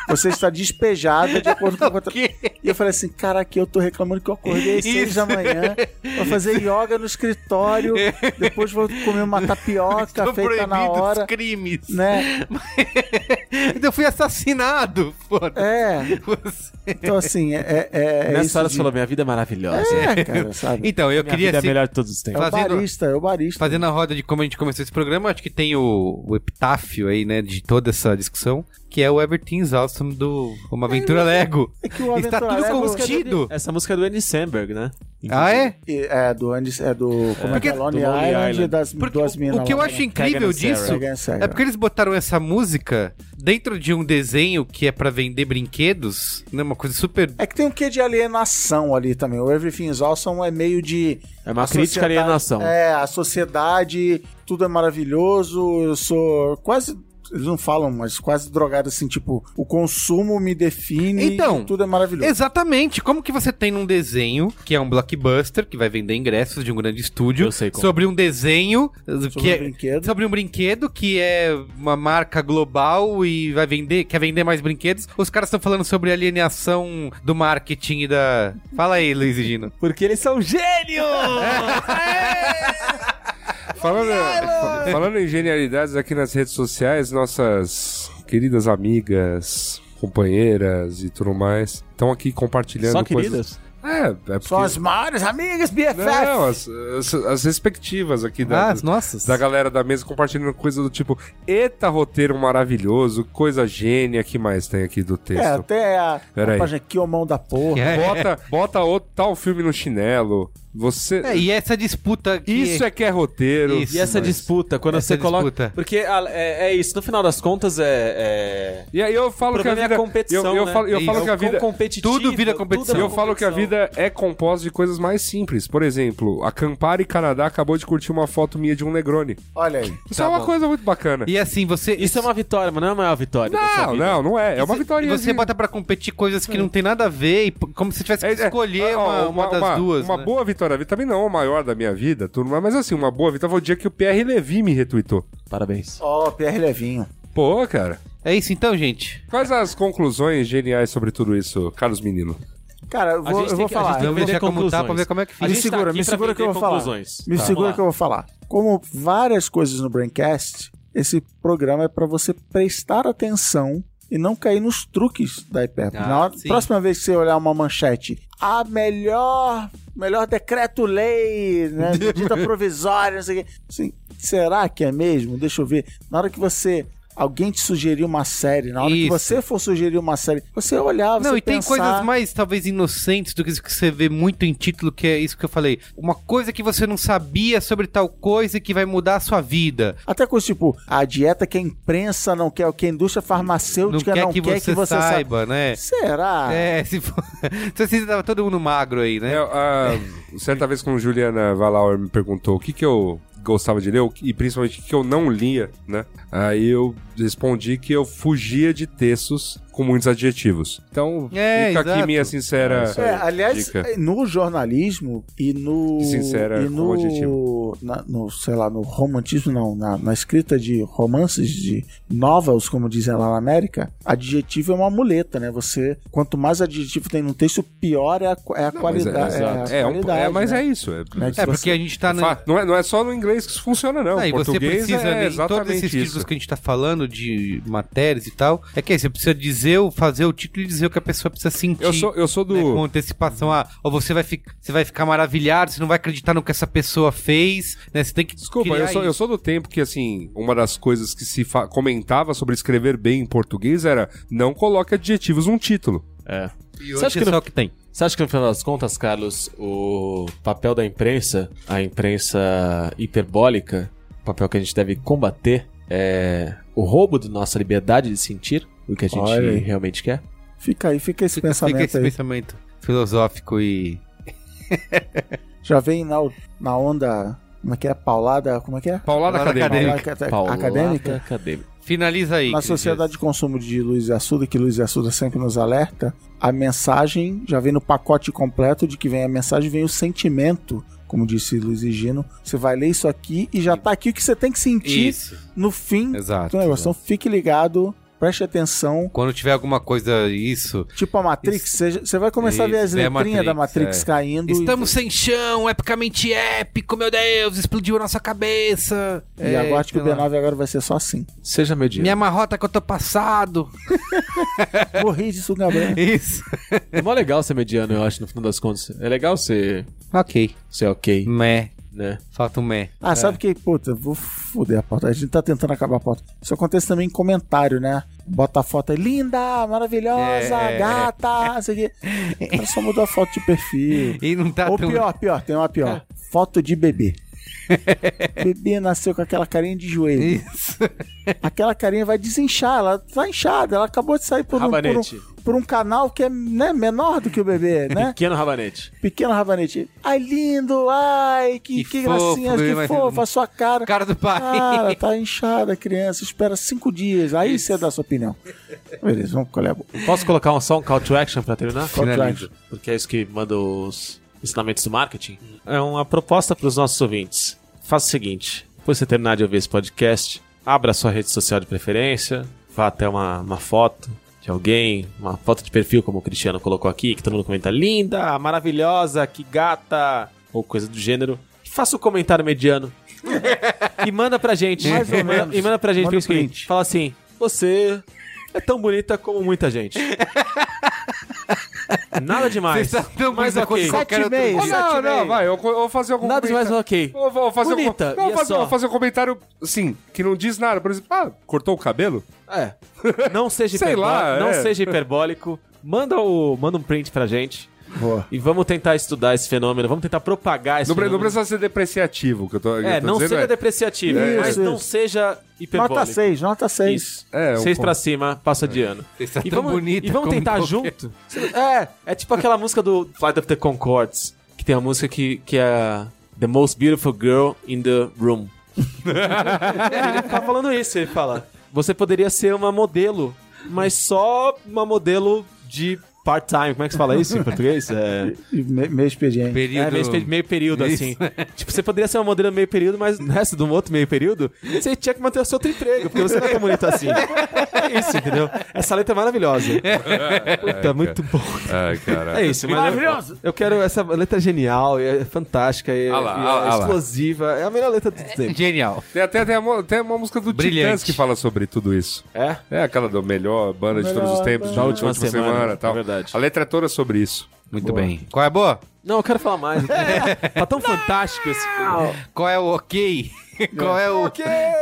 Você está despejada de acordo com o contrato. E eu falei assim, caraca, eu tô reclamando que eu acordei às seis da manhã, vou fazer yoga no escritório, depois vou comer uma tapioca Estão feita na hora, crimes. né? eu fui assassinado. Foda. É, Você- então assim, é, é, é Nessa isso hora de- você falou, minha vida é maravilhosa. É, cara, sabe? Então, eu Minha queria vida é assim, melhor de todos os É tempos. o fazendo- barista, é o barista. Fazendo a roda de como a gente começou esse programa, acho que tem o, o epitáfio aí, né, de toda essa discussão, que é o Everything's Awesome do Uma Aventura Lego. É que o Está tudo Lego- contido. Essa música é do Andy Samberg, né? Ah, é? É do Andy, é do, como é que é, Porque- Lonely do Lonely Island, Island. das Porque duas o, minas o que eu acho né? incrível disso é porque eles botaram essa música dentro de um desenho que é pra vender brinquedos, né, uma coisa super... É que tem um quê de alienação ali também. O Everything's Awesome é meio de. É uma a crítica à sociedade- alienação. É, a sociedade, tudo é maravilhoso, eu sou quase. Eles não falam, mas quase drogado assim, tipo, o consumo me define Então, e tudo é maravilhoso. Exatamente, como que você tem num desenho, que é um blockbuster, que vai vender ingressos de um grande estúdio, Eu sei como. sobre um desenho, que um é, brinquedo. sobre um brinquedo que é uma marca global e vai vender, quer vender mais brinquedos. Os caras estão falando sobre alienação do marketing e da... Fala aí, Luiz e Gino. Porque eles são gênios! Falando, fa- falando em genialidades aqui nas redes sociais, nossas queridas amigas, companheiras e tudo mais, estão aqui compartilhando Só coisas. queridas? É, é porque... São as maiores amigas, BFF. Não, as, as, as respectivas aqui da, Ah, nossas. da galera da mesa compartilhando coisa do tipo, eita roteiro maravilhoso, coisa gênia, que mais tem aqui do texto? É, até a, Pera a página aqui, o mão da porra. É. Bota, bota outro tal filme no chinelo. Você. É, e essa disputa que... Isso é que é roteiro. Isso. E essa mas- disputa, quando essa você coloca. disputa. Porque ah, é, é isso, no final das contas é. é... E aí eu falo O que a problema é a vida. competição, eu, eu né? falo, eu É falo que a quão vida. competitivo, tudo vira tudo competição. é Eu falo que a vida é composta de coisas mais simples. Por exemplo, a Campari Canadá acabou de curtir uma foto minha de um Negroni. Olha aí. Isso Tá é uma bom. coisa muito bacana. E assim, você... Isso é uma vitória, mas não é a maior vitória. Não, vida. não, não é. É uma E vitória. você bota pra competir coisas que não tem nada a ver, e como se tivesse que escolher uma, uma das duas. Uma né? boa vitória. Também não é a maior da minha vida, tudo mais, mas assim, uma boa vitória foi o dia que o PR Levi me retweetou. Parabéns. Ó, Pierre Levinho. Pô, cara. É isso então, gente. Quais as conclusões geniais sobre tudo isso, Carlos Menino? Cara, eu A vou, gente eu tem vou que- a falar. gente tem eu que vender como tá pra ver como é que fica. A Me tá segura, aqui me segura que eu vou falar. Me Tá, segura que eu vou falar. Como várias coisas no Braincast, esse programa é pra você prestar atenção e não cair nos truques da hipérbole. Ah, Na hora- próxima vez que você olhar uma manchete, a melhor, melhor decreto-lei, né, medida provisória, não sei o quê. Assim, será que é mesmo? Deixa eu ver. Na hora que você alguém te sugerir uma série, na hora que Isso. você for sugerir uma série, você olhar, você Não, e tem pensar... coisas mais, talvez, inocentes do que isso que você vê muito em título, que é isso que eu falei. Uma coisa que você não sabia sobre tal coisa e que vai mudar a sua vida. Até coisas tipo, a dieta que a imprensa não quer, o que a indústria Não farmacêutica quer não que, quer você que você saiba. saiba, né? Será? É, se for... se assim, tava todo mundo magro aí, né? É, a- certa vez quando Juliana Valauer me perguntou o que que eu gostava de ler que- e principalmente o que que eu não lia, né? Aí eu respondi que eu fugia de textos com muitos adjetivos. Então, É, fica exato. aqui minha sincera É, aliás, dica. no jornalismo e no. Sincera e como adjetivo. no, na- no, sei lá, no romantismo, não, na, na escrita de romances, de novels, como dizem lá na América, adjetivo é uma muleta, né? Você, quanto mais adjetivo tem no texto, pior é a, é a Mas qualidade. é, É, a é, um- qualidade, é, mas né? é isso. É, Né, que É, você- porque a gente tá... na- não, é, não é só no inglês que isso funciona, não. Ah, e o você português precisa, é em todos exatamente esses isso. títulos que a gente tá falando, de matérias e tal, é que aí você precisa dizer, o- fazer o título e dizer o que a pessoa precisa sentir. Eu sou, eu sou do... né, com antecipação, ah, ou você vai, fi- você vai ficar maravilhado, você não vai acreditar no que essa pessoa fez, né? Você tem que Desculpa, criar eu sou, eu isso. sou do tempo que, assim, uma das coisas que se comentava sobre escrever bem em português era não coloque adjetivos num título. É. E Você hoje acha é que só no- o que tem. Você acha que no final das contas, Carlos, o papel da imprensa, a imprensa hiperbólica, o papel que a gente deve combater é o roubo da nossa liberdade de sentir o que a gente Olha realmente quer? Fica aí, fica esse pensamento Fica esse aí. pensamento filosófico e... Já vem na, na onda. Como é que é? Paulada. Como é que é? Paulada Paulada acadêmica. Paulada Paulada acadêmica. acadêmica. Finaliza aí. Na sociedade de consumo de Luiz e Assuda, que Luiz e Assuda sempre nos alerta, a mensagem já vem no pacote completo de que vem a mensagem, vem o sentimento, como disse Luiz e Gino. Você vai ler isso aqui e já tá aqui o que você tem que sentir Isso, no fim exato. do negócio. Então fique ligado, preste atenção. Quando tiver alguma coisa, isso... Tipo a Matrix, você vai começar a ver as Isso, é a letrinhas da Matrix, Matrix é. caindo. e- Estamos sem chão, epicamente épico, meu Deus, explodiu a nossa cabeça. E agora acho que o sei lá. B9 agora vai ser só assim. Seja mediano. Minha marrota que eu tô passado. Morri de sugar. Isso. É mó legal ser mediano, eu acho, no final das contas. É legal ser, ok. ser ok, Mé. Né? Falta um mé. Ah, sabe que, puta, vou foder a pauta. A gente tá tentando acabar a pauta. Isso acontece também em comentário, né? Bota a foto aí, linda, maravilhosa, É. gata, não sei o quê. Só mudou a foto de perfil. E não tá Ou tão... pior, pior, tem uma pior. Foto de bebê. bebê nasceu com aquela carinha de joelho. Isso. Aquela carinha vai desinchar, ela tá inchada, ela acabou de sair por um, por um, por um canal que é né, menor do que o bebê, né? Pequeno rabanete. Pequeno rabanete. Ai, lindo, ai, que, Que que, fofo, gracinha, bebê, que fofa a sua cara. Cara do pai. Cara, tá inchada a criança, espera cinco dias, aí você dá a sua opinião. Beleza, vamos colher a boca. Posso colocar um, só um call to action pra terminar? Finaliza. Porque é isso que manda os ensinamentos do marketing. É uma proposta para os nossos ouvintes. Faça o seguinte: depois que você terminar de ouvir esse podcast, abra a sua rede social de preferência, vá até uma, uma foto de alguém, uma foto de perfil, como o Cristiano colocou aqui, que todo mundo comenta linda, maravilhosa, que gata, ou coisa do gênero. Faça um comentário mediano. e manda pra gente. Mais ou E manda- menos. E manda pra gente Manda o seguinte: print. fala assim, você é tão bonita como muita gente. Nada demais. Vocês estão mas bonita ok. outro meio. Oh, não, não, vai, eu, eu vou fazer algum Nada demais, ok. Eu vou fazer Bonita, algum, não, é vou fazer, só. vou fazer um comentário, assim, que não diz nada. Por exemplo, ah, cortou o cabelo? É. Não seja Sei hiperbólico. lá, não é. seja hiperbólico. Manda, o, manda um print pra gente. Boa. E vamos tentar estudar esse fenômeno. Vamos tentar propagar esse Não, pre- não fenômeno. precisa ser depreciativo, que eu tô, É, eu tô não dizendo. seja é, depreciativo, Isso, mas não isso. seja hiperbólico. Nota 6, nota 6. Isso. É, um Seis ponto. pra cima, passa de ano. Está E tão vamos, bonita e vamos tentar qualquer- junto. É, é tipo aquela música do Flight of the Concords, que tem uma música que, que é The Most Beautiful Girl in the Room. ele tá falando isso, ele fala. Você poderia ser uma modelo, mas só uma modelo de part-time. Como é que se fala isso em português? É, me- Meio expediente. Período... é meio, meio período, Isso. assim. Tipo, você poderia ser uma modelo meio período, mas nessa de um outro meio período, você tinha que manter o seu outro emprego, porque você não é tão bonito assim. É isso, entendeu? Essa letra é maravilhosa. Puta, muito bom. Ai, cara. É isso, Maravilhoso! Eu, eu quero essa letra é genial, é fantástica, é, Ah lá, é lá, ah lá. explosiva. É a melhor letra do tempo. Genial. Tem até, tem, uma, tem uma música do Brilhante. Titãs que fala sobre tudo isso. É? É aquela do melhor banda de todos os Melhor tempos, da última última, semana, semana, é e tal. Verdade. A letra é toda sobre isso. Muito bem. Qual é a boa? Não, eu quero falar mais. tá tão fantástico esse filme. Qual é o ok? Qual é o.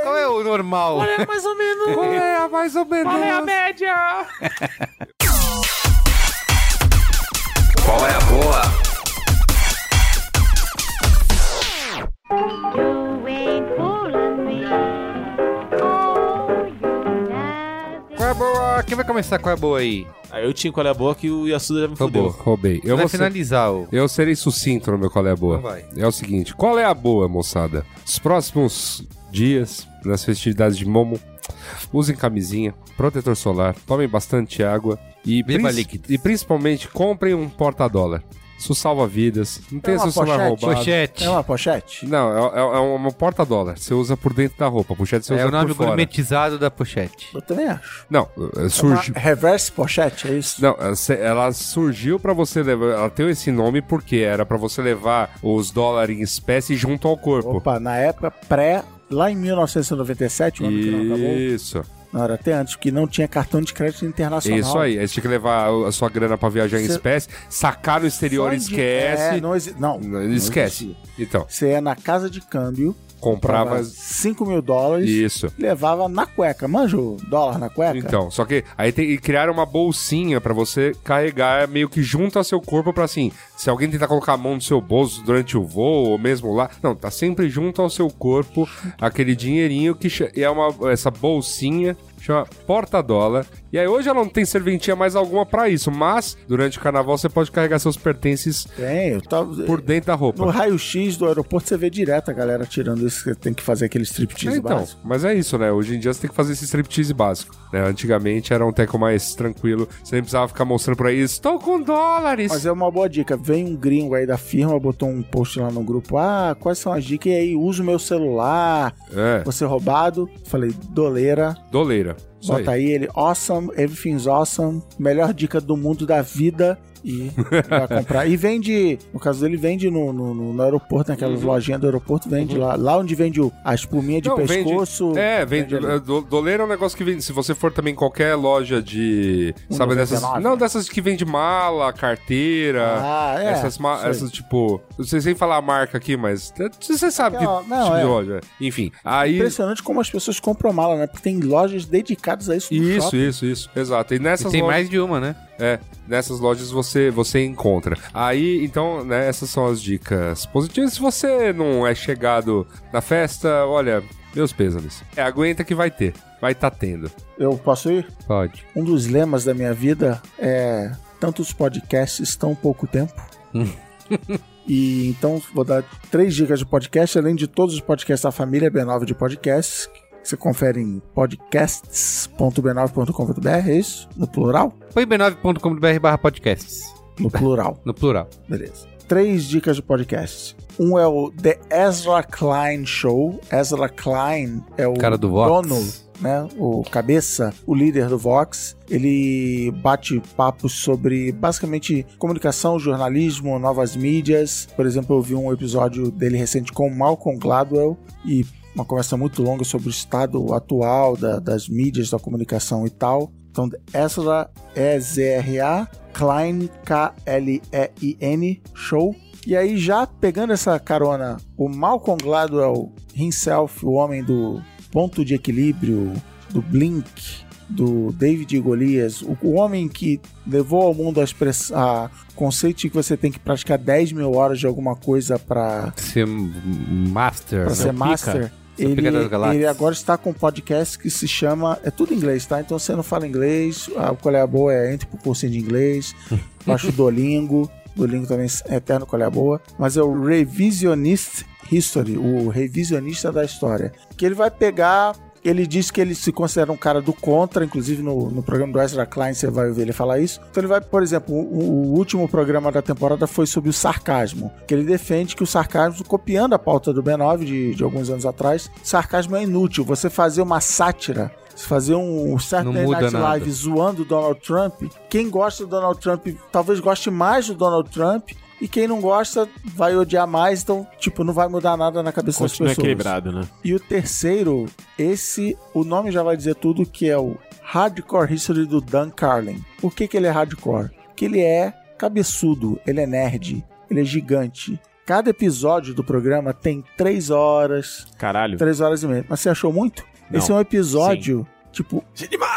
Qual é o normal? É mais ou menos. Qual é a mais ou menos? média? Qual é a boa? É boa? Quem vai começar qual é a boa aí? Aí eu tinha qual é a boa que o Yasuda já me Roubou. fudeu. Roubei. Eu vai vou ser- finalizar o. Eu serei sucinto no meu qual é a boa. Então vai. É o seguinte, qual é a boa, moçada? Os próximos dias, nas festividades de Momo, usem camisinha, protetor solar, tomem bastante água e, Beba princi- líquidos. e principalmente comprem um porta-dólar. Isso salva vidas. Não tem É uma seu celular pochete? roubado. Pochete. É uma pochete? Não, é, é- é uma porta-dólar. Você usa por dentro da roupa. Pochete você É usa o nome por fora. gourmetizado da pochete. Eu também acho. Não, é, surge... Uma reverse pochete, é isso? Não, ela surgiu pra você levar. Ela tem esse nome porque era pra você levar os dólares em espécie junto ao corpo. Opa, na época pré, lá em 1997, o ano que não acabou. Isso. Não, era até antes, que não tinha cartão de crédito internacional. Isso aí. Aí você tinha que levar a sua grana pra viajar em Cê- espécie, sacar no exterior, Só esquece. É, não, exi... não, Não, não esquece. existia. Então, Você ia na casa de câmbio, comprava. 5 mil dólares, Isso. levava na cueca. Manja o dólar na cueca? Então, só que aí tem, e criaram uma bolsinha pra você carregar meio que junto ao seu corpo pra assim, se alguém tentar colocar a mão no seu bolso durante o voo ou mesmo lá, não, tá sempre junto ao seu corpo aquele dinheirinho que é uma essa bolsinha chama porta-dólar. E aí hoje ela não tem serventia mais alguma pra isso, mas durante o carnaval você pode carregar seus pertences tava... por dentro da No roupa. raio-x do aeroporto você vê direto a galera tirando isso, que tem que fazer aquele striptease então, básico. mas é isso, né? Hoje em dia você tem que fazer esse striptease básico. Né? Antigamente era um teco mais tranquilo. Você nem precisava ficar mostrando por aí, estou com dólares. Mas é uma boa dica. Vem um gringo aí da firma, botou um post lá no grupo. Ah, quais são as dicas? E aí, usa o meu celular. É, Você roubado. Falei, doleira. doleira. Bota aí. aí ele, awesome, everything's awesome. Melhor dica do mundo da vida. E vai comprar. E vende, no caso dele, vende no, no, no- aeroporto, naquelas lojinhas do aeroporto, vende lá. Lá onde vende o- a espuminha de Uhum. Não, vende- pescoço. É, vende. é, do- Doleira é um negócio que vende. Se você for também em qualquer loja de. Sabe, dessas. 1,99? Não, dessas que vende mala, carteira. Ah, é, Essas, ma- sei. essas tipo. Não sei sem falar a marca aqui, mas. Você sabe que Não, não, tipo de é. loja. é. Enfim. Aí. Impressionante como as pessoas compram mala, né? Porque tem lojas dedicadas a isso no Isso, shopping. isso, isso. Exato. E E nessas tem lojas. mais de uma, né? É, nessas lojas você, você encontra. Aí, então, né, essas são as dicas positivas. Se você não é chegado na festa, olha, meus pêsames. É, aguenta que vai ter. Vai tá tendo. Eu posso ir? Pode. Um dos lemas da minha vida é tantos podcasts, tão pouco tempo. e então vou dar três dicas de podcast, além de todos os podcasts da família B9 de podcasts. Você confere em podcasts.b9.com.br, é isso? No plural? Foi b9.com.br barra podcasts. No plural, No plural. beleza. Três dicas de podcast. Um é o The Ezra Klein Show. Ezra Klein é o Cara do Vox. dono né, o cabeça, o líder do Vox, ele bate papos sobre basicamente comunicação, jornalismo, novas mídias. Por exemplo, eu vi um episódio dele recente com o Malcolm Gladwell e uma conversa muito longa sobre o estado atual da- das mídias, da comunicação e tal. Então, Ezra, E-Z-R-A, Klein, K-L-E-I-N, show. E aí, já pegando essa carona, o Malcolm Gladwell himself, o homem do ponto de equilíbrio, do Blink, do David Golias, o, o homem que levou ao mundo a, conceito de que você tem que praticar 10 mil horas de alguma coisa para Ser master. ser né? master. Seu Ele, ele agora está com um podcast que se chama. É tudo em inglês, tá? Então você não fala inglês. A qual é a boa é entre pro cursinho de inglês. Baixa o Dolingo. Dolingo também é eterno qual é a boa. Mas é o Revisionist History, o revisionista da história. Que ele vai pegar. Ele diz que ele se considera um cara do contra, inclusive no, no programa do Ezra Klein você vai ouvir ele falar isso. Então ele vai, por exemplo, o, o último programa da temporada foi sobre o sarcasmo, que ele defende que o sarcasmo, copiando a pauta do B9 de, de alguns anos atrás, sarcasmo é inútil. Você fazer uma sátira se fazer um Saturday Night nada. Live zoando o Donald Trump, quem gosta do Donald Trump talvez goste mais do Donald Trump e quem não gosta vai odiar mais, então, tipo, não vai mudar nada na cabeça Continua das pessoas. equilibrado, né? E o terceiro, esse, o nome já vai dizer tudo, que é o Hardcore History do Dan Carlin. Por que, que ele é hardcore? Porque ele é cabeçudo, ele é nerd, ele é gigante. Cada episódio do programa tem três horas, Caralho. três horas e meia. Mas você achou muito? Não. Esse é um episódio, tipo,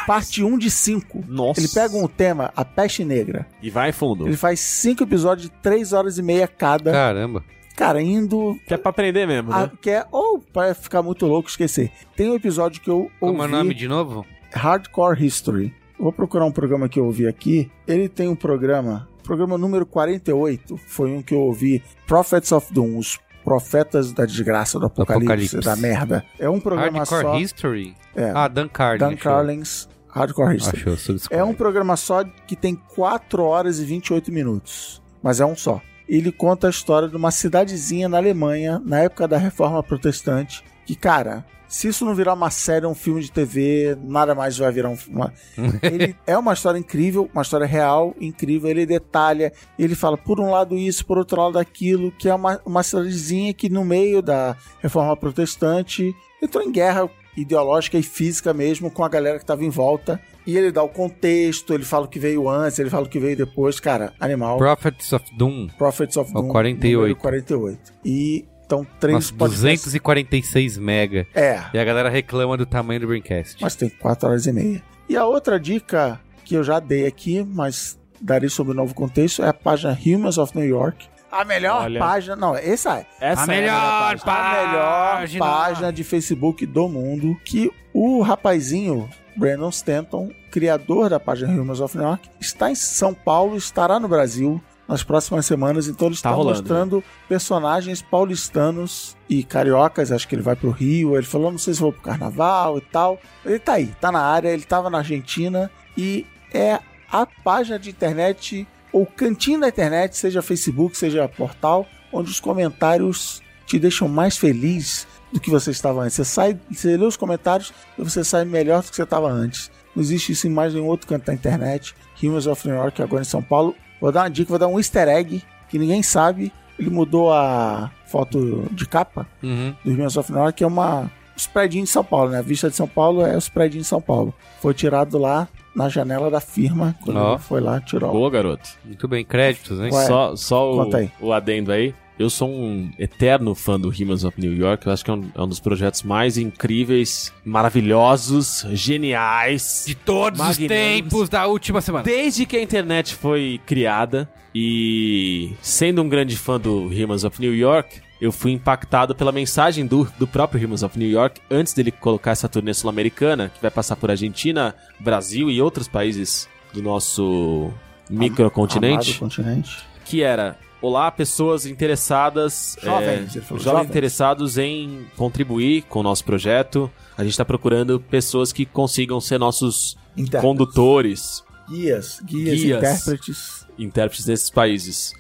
parte 1 de 5. Nossa. Ele pega um tema, a peste negra. E vai fundo. Ele faz cinco episódios de três horas e meia cada. Caramba. Cara, indo. Que é pra aprender mesmo, A, né? que é, ou para ficar muito louco esquecer. Tem um episódio que eu Como é o ouvi, nome de novo? Hardcore History. Vou procurar um programa que eu ouvi aqui. Ele tem um programa, programa número 48, foi um que eu ouvi, Prophets of Doom, os profetas da desgraça, do apocalipse, apocalipse. da merda. É um programa Hardcore só. History? É. Ah, Dan Carlin. Dan. Carlin's Hardcore History. Achou. É um programa só que tem 4 horas e 28 minutos. Mas é um só. Ele conta a história de uma cidadezinha na Alemanha, na época da Reforma Protestante. Que, cara, se isso não virar uma série, um filme de TV, nada mais vai virar um filme. Ele é uma história incrível, uma história real, incrível. Ele detalha, ele fala por um lado isso, por outro lado aquilo, que é uma, uma cidadezinha que no meio da Reforma Protestante entrou em guerra ideológica e física mesmo com a galera que estava em volta. E ele dá o contexto, ele fala o que veio antes, ele fala o que veio depois. Cara, animal. Prophets of Doom. Prophets of É o Doom. 48. número 48. E então três Nossa, podcasts. 246 mega. É, E a galera reclama do tamanho do Braincast. mas tem 4 horas e meia. E a outra dica que eu já dei aqui, mas darei sobre o novo contexto, é a página Humans of New York. A melhor Olha. página. Não, essa é. Essa A é melhor página. a melhor Página. página de Facebook do mundo que o rapazinho Brandon Stanton, criador da página Humans of New York, está em São Paulo, estará no Brasil nas próximas semanas, então ele está Tá rolando, mostrando personagens paulistanos e cariocas, acho que ele vai pro Rio, ele falou, não sei se vou pro carnaval e tal. Ele tá aí, tá na área, ele tava na Argentina e é a página de internet ou cantinho da internet, seja Facebook, seja portal, onde os comentários te deixam mais feliz do que você estava antes. Você sai, você lê os comentários e você sai melhor do que você estava antes. Não existe isso em mais nenhum outro canto da internet. Humans of New York agora em São Paulo. Vou dar uma dica, vou dar um easter egg que ninguém sabe. Ele mudou a foto de capa Uhum. do Humans of York, que é uma os prédios de São Paulo, né? A vista de São Paulo é os prédios de São Paulo. Foi tirado lá na janela da firma, quando Ó. ele foi lá, tirou. Boa, garoto. Muito bem, créditos, né? Ué, só só o, o adendo aí. Eu sou um eterno fã do Humans of New York. Eu acho que é um, é um dos projetos mais incríveis, maravilhosos, geniais. De todos os tempos da última semana. Desde que a internet foi criada e sendo um grande fã do Humans of New York, eu fui impactado pela mensagem do, do próprio Humans of New York antes dele colocar essa turnê sul-americana, que vai passar por Argentina, Brasil e outros países do nosso microcontinente, Amado continente. que era Olá, pessoas interessadas. Jovens, é, jovens interessados em contribuir com o nosso projeto. A gente está procurando pessoas que consigam ser nossos condutores, Guias, guias, Guias. intérpretes. intérpretes desses países.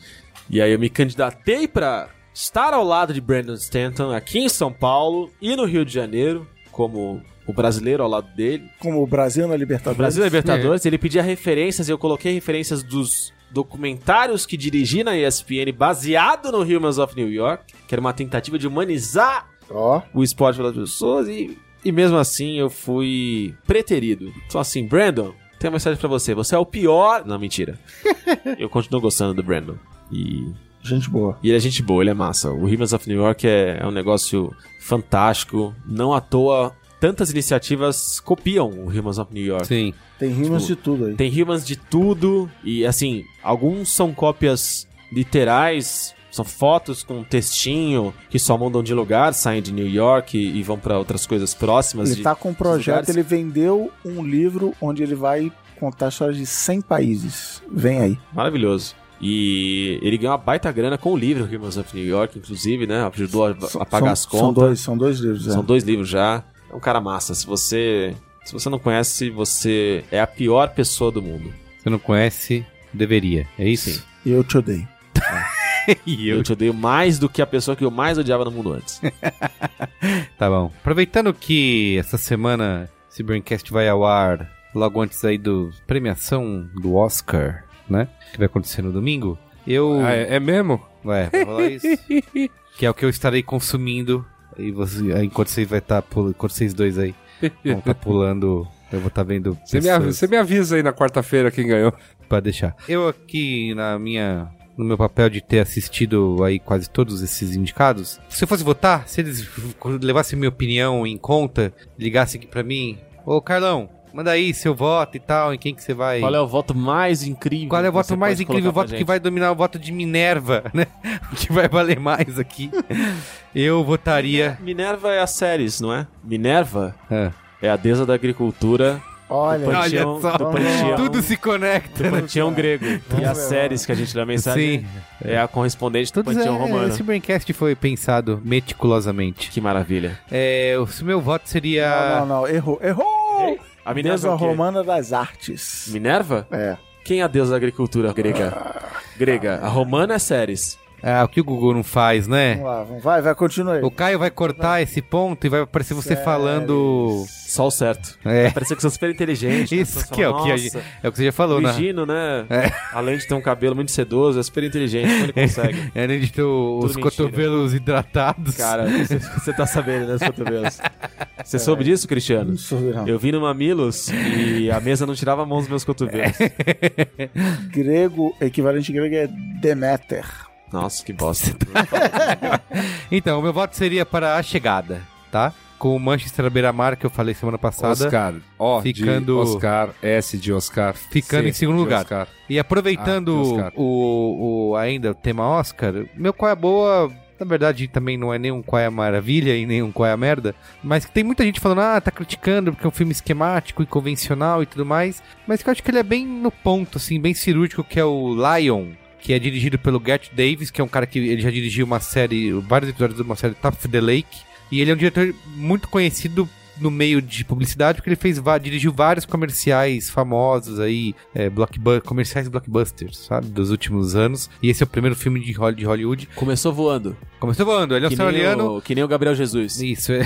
E aí eu me candidatei para estar ao lado de Brandon Stanton aqui em São Paulo e no Rio de Janeiro, como o brasileiro ao lado dele. Como o Brasil na O Libertadores. Brasil é Libertadores, ele pedia referências e eu coloquei referências dos documentários que dirigi na ESPN baseado no Humans of New York, que era uma tentativa de humanizar Ó, o esporte pelas pessoas e, e mesmo assim eu fui preterido. Só assim, Brandon, tenho uma mensagem pra você. Você é o pior. Não, mentira. eu continuo gostando do Brandon. E, gente boa. e ele é gente boa, ele é massa. O Humans of New York é, é um negócio fantástico. Não à toa, tantas iniciativas copiam o Humans of New York. Sim. Tem rimas Tipo, de tudo aí. Tem humans de tudo e assim, alguns são cópias literais, são fotos com textinho que só mudam de lugar, saem de New York e, e vão pra outras coisas próximas. Ele de- tá com um projeto, ele vendeu um livro onde ele vai contar histórias de 100 países. Vem aí. Maravilhoso. E ele ganhou uma baita grana com o livro Humans of New York, inclusive, né? Ajudou a, a pagar são, as contas. São dois, são dois livros. é. São dois livros já. É um cara massa. Se você, se você não conhece, você é a pior pessoa do mundo. Você não conhece, deveria. É isso? Sim. E eu te odeio. e Eu te odeio mais do que a pessoa que eu mais odiava no mundo antes. Tá bom. Aproveitando que essa semana esse Braincast vai ao ar logo antes aí do premiação do Oscar, né? Que vai acontecer no domingo. Eu. Ah, é, é mesmo? Vai rolar isso? que é o que eu estarei consumindo. E você, aí, enquanto vocês vai estar pulando, enquanto vocês dois aí vão estar pulando, eu vou estar vendo Você me, avisa, você me avisa aí na quarta-feira quem ganhou. Pra deixar. Eu aqui na minha no meu papel de ter assistido aí quase todos esses indicados. Se eu fosse votar, se eles levassem minha opinião em conta, ligassem aqui pra mim, ô Carlão, manda aí seu voto e tal, em quem que você vai... Qual é o voto mais incrível? Qual é o voto mais incrível, o voto que vai dominar o voto de Minerva, né? O que vai valer mais aqui. Eu votaria... Minerva é a séries, não é? Minerva É. é a deusa da agricultura Olha, do panteão, Olha só, do panteão, tudo se conecta. do panteão grego. E as séries que a gente lê a mensagem Sim. é a correspondente do Todos panteão é, romano. Esse Braincast foi pensado meticulosamente. Que maravilha. É, o meu voto seria... Não, não, não. Errou. Errou! A Minerva Deusa é romana das artes. Minerva? É. Quem é a deusa da agricultura grega? Grega. A romana é Ceres. Ah, o que o Google não faz, né? Vamos lá, vamos, vai, vai, continua aí. O Caio vai cortar esse ponto e vai aparecer você Séries. falando. Só o certo. É. Parece que sou super inteligente. né? Isso pessoas que é o que, a "Nossa, gente, é o que você já falou, né? Higino, né? Além de ter um cabelo muito sedoso, é super inteligente. Como ele consegue? É, Além de ter o- os mentira. cotovelos hidratados. Cara, você, você tá sabendo, né? Os cotovelos. Você soube disso, Cristiano? Não sou, não. Eu vi no Mamilos e a mesa não tirava a mão dos meus cotovelos. Grego, equivalente grego é Deméter. Nossa, que bosta. Então, o meu voto seria para a chegada, tá? Com o Manchester à beira-mar, que eu falei semana passada. Oscar. O Ficando- de Oscar, S de Oscar. Ficando C em segundo lugar. Oscar. E aproveitando Ah, o, o ainda o tema Oscar, meu qual é a boa, na verdade também não é nem um qual é a maravilha e nem um qual é a merda, mas que tem muita gente falando, ah, tá criticando porque é um filme esquemático e convencional e tudo mais, mas que eu acho que ele é bem no ponto, assim, bem cirúrgico, que é o Lion. Que é dirigido pelo Gert Davis, que é um cara que ele já dirigiu uma série, vários episódios de uma série Top of the Lake. E ele é um diretor muito conhecido no meio de publicidade, porque ele fez dirigiu vários comerciais famosos aí, é, comerciais blockbusters, sabe, dos últimos anos. E esse é o primeiro filme de Hol- de Hollywood. Começou voando. Começou voando, ele é australiano. o, que nem o Gabriel Jesus. Isso, é.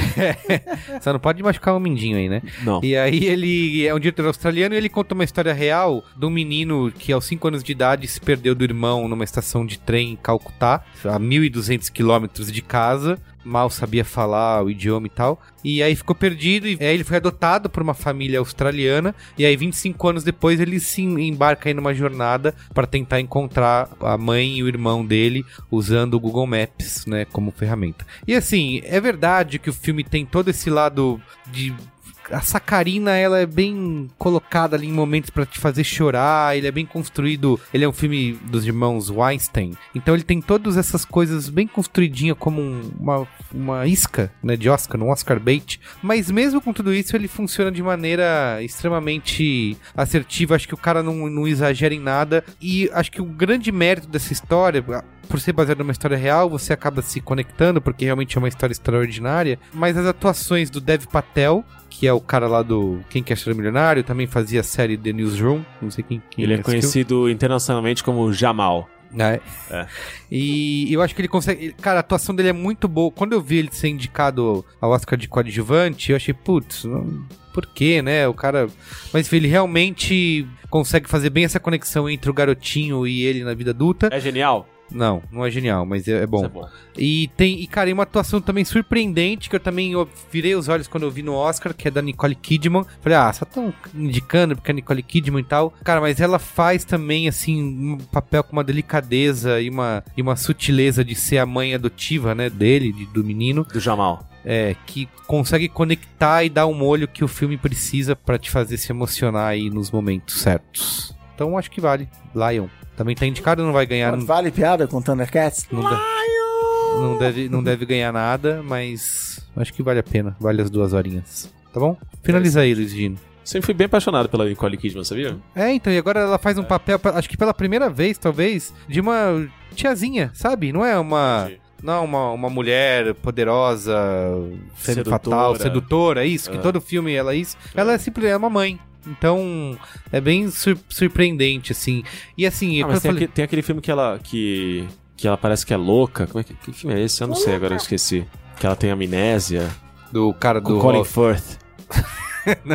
Só não pode machucar o mindinho aí, né? Não. E aí ele é um diretor australiano e ele conta uma história real de um menino que aos 5 anos de idade se perdeu do irmão numa estação de trem em Calcutá, a 1.200 quilômetros de casa, mal sabia falar o idioma e tal. E aí ficou perdido e aí ele foi adotado por uma família australiana e aí 25 anos depois ele se embarca aí numa jornada para tentar encontrar a mãe e o irmão dele usando o Google Maps, né, como ferramenta. E assim, é verdade que o filme tem todo esse lado de a sacarina ela é bem colocada ali em momentos pra te fazer chorar, ele é bem construído, ele é um filme dos irmãos Weinstein, então ele tem todas essas coisas bem construidinha como um- uma, uma isca, né, de Oscar, um Oscar bait, mas mesmo com tudo isso ele funciona de maneira extremamente assertiva, acho que o cara não, não exagera em nada. E acho que o grande mérito dessa história por ser baseado numa história real, você acaba se conectando, porque realmente é uma história extraordinária. Mas as atuações do Dev Patel, que é o cara lá do Quem Quer Ser Milionário, também fazia a série The Newsroom, não sei quem, quem Ele é conhecido internacionalmente como Jamal. É. É. E eu acho que ele consegue. Cara, a atuação dele é muito boa. Quando eu vi ele ser indicado ao Oscar de coadjuvante, eu achei, putz, não- por quê, né? O cara. Mas enfim, ele realmente consegue fazer bem essa conexão entre o garotinho e ele na vida adulta. É genial? Não, não é genial, mas é, é bom. É bom. E tem, e cara, e uma atuação também surpreendente, que eu também eu virei os olhos quando eu vi no Oscar, que é da Nicole Kidman. Falei, ah, só tão indicando porque é Nicole Kidman e tal. Cara, mas ela faz também, assim, um papel com uma delicadeza e uma, e uma sutileza de ser a mãe adotiva, né, dele, de- do menino. Do Jamal. É, que consegue conectar e dar um molho que o filme precisa pra te fazer se emocionar aí nos momentos certos. Então acho que vale. Lion. Também tá indicado, não vai ganhar. Não, Vale piada com Thundercats? não, dá- não deve, não deve ganhar nada, mas acho que vale a pena. Vale as duas horinhas. Tá bom? Finaliza aí, Luiz Gino. Sempre fui bem apaixonado pela Nicole Kidman, sabia? É, então, e agora ela faz um papel, acho que pela primeira vez, talvez, de uma tiazinha, sabe? Não é uma. Entendi. Não é uma, uma mulher poderosa, Sedutora. fatal, sedutora, é isso, que Ah. todo filme ela é isso. Ela é simplesmente é uma mãe. Então, é bem sur- surpreendente, assim. E assim, Ah, eu mas tem, falei, aquele, tem aquele filme que ela. que. que ela parece que é louca. Como é que, que filme é esse? Eu não sei agora, eu esqueci. Que ela tem amnésia. do cara Com do. Colin Firth.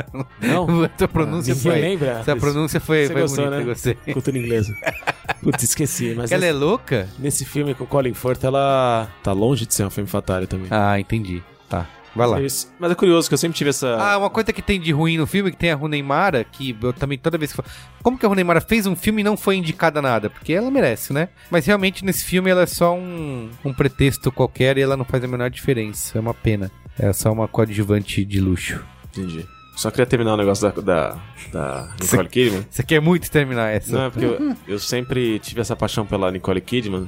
não. Essa pronúncia Ninguém foi. lembra? Essa pronúncia foi, Você foi gostou, bonita, né? gostei. Cultura inglesa. Putz, esqueci. Mas Ela é nesse, louca? nesse filme com Colin Firth, ela tá longe de ser uma femme fatale também. Ah, entendi. Tá. Vai lá. Isso. Mas é curioso que eu sempre tive essa. Ah, uma coisa que tem de ruim no filme, que tem a Runeimara, que eu também toda vez que falo, como que a Runeimara fez um filme e não foi indicada a nada? Porque ela merece, né? Mas realmente nesse filme ela é só um, um pretexto qualquer e ela não faz a menor diferença. É uma pena. É só uma coadjuvante de luxo. Entendi. Só queria terminar o negócio da, da, da Nicole Kidman. Você quer muito terminar essa? Não, é porque eu, eu sempre tive essa paixão pela Nicole Kidman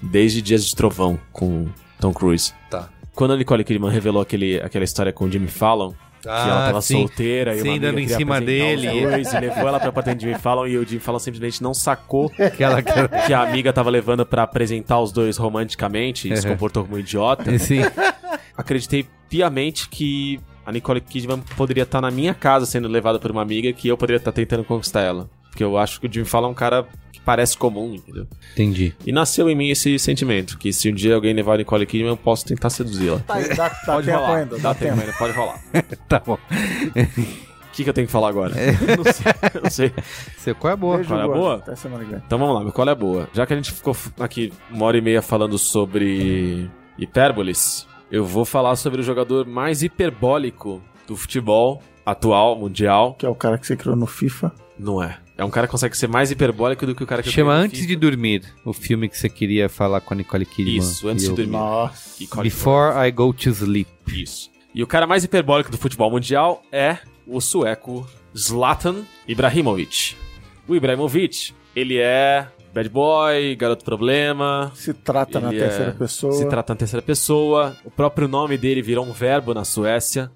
desde Dias de Trovão com Tom Cruise. Tá. Quando a Nicole Kidman revelou aquele, aquela história com o Jimmy Fallon, que ela tava sim. solteira e Sim, uma dando em cima dele. dois, e levou ela pra apartamento de Jimmy Fallon e o Jimmy Fallon simplesmente não sacou que que a amiga tava levando pra apresentar os dois romanticamente e se Uhum. comportou como um idiota. Sim. Acreditei piamente que a Nicole Kidman poderia estar na minha casa sendo levada por uma amiga que eu poderia estar tentando conquistar ela. Porque eu acho que o Jimmy Fallon é um cara parece comum, entendeu? Entendi. E nasceu em mim esse sentimento, que se um dia alguém levar a Nicole Kidman, eu posso tentar seduzi-la. Tá, dá, dá Pode tempo rolar, ainda, dá, dá, tempo ainda, pode rolar. Tá bom. O que, que eu tenho que falar agora? não sei, não sei. Seu qual é boa? Beijo, Qual é a boa? Até semana que vem. Então vamos lá, meu qual é boa? Já que a gente ficou aqui uma hora e meia falando sobre hipérboles, eu vou falar sobre o jogador mais hiperbólico do futebol atual, mundial. Que é o cara que você criou no FIFA. Não é. É um cara que consegue ser mais hiperbólico do que o cara que eu Chama Antes de Dormir, o filme que você queria falar com a Nicole Kidman. Isso, Antes de eu- Dormir. Nossa. Before I Go to Sleep. Isso. E o cara mais hiperbólico do futebol mundial é o sueco Zlatan Ibrahimovic. O Ibrahimovic, ele é bad boy, garoto problema, Se trata na Ele terceira é- pessoa. Se trata na terceira pessoa. O próprio nome dele virou um verbo na Suécia.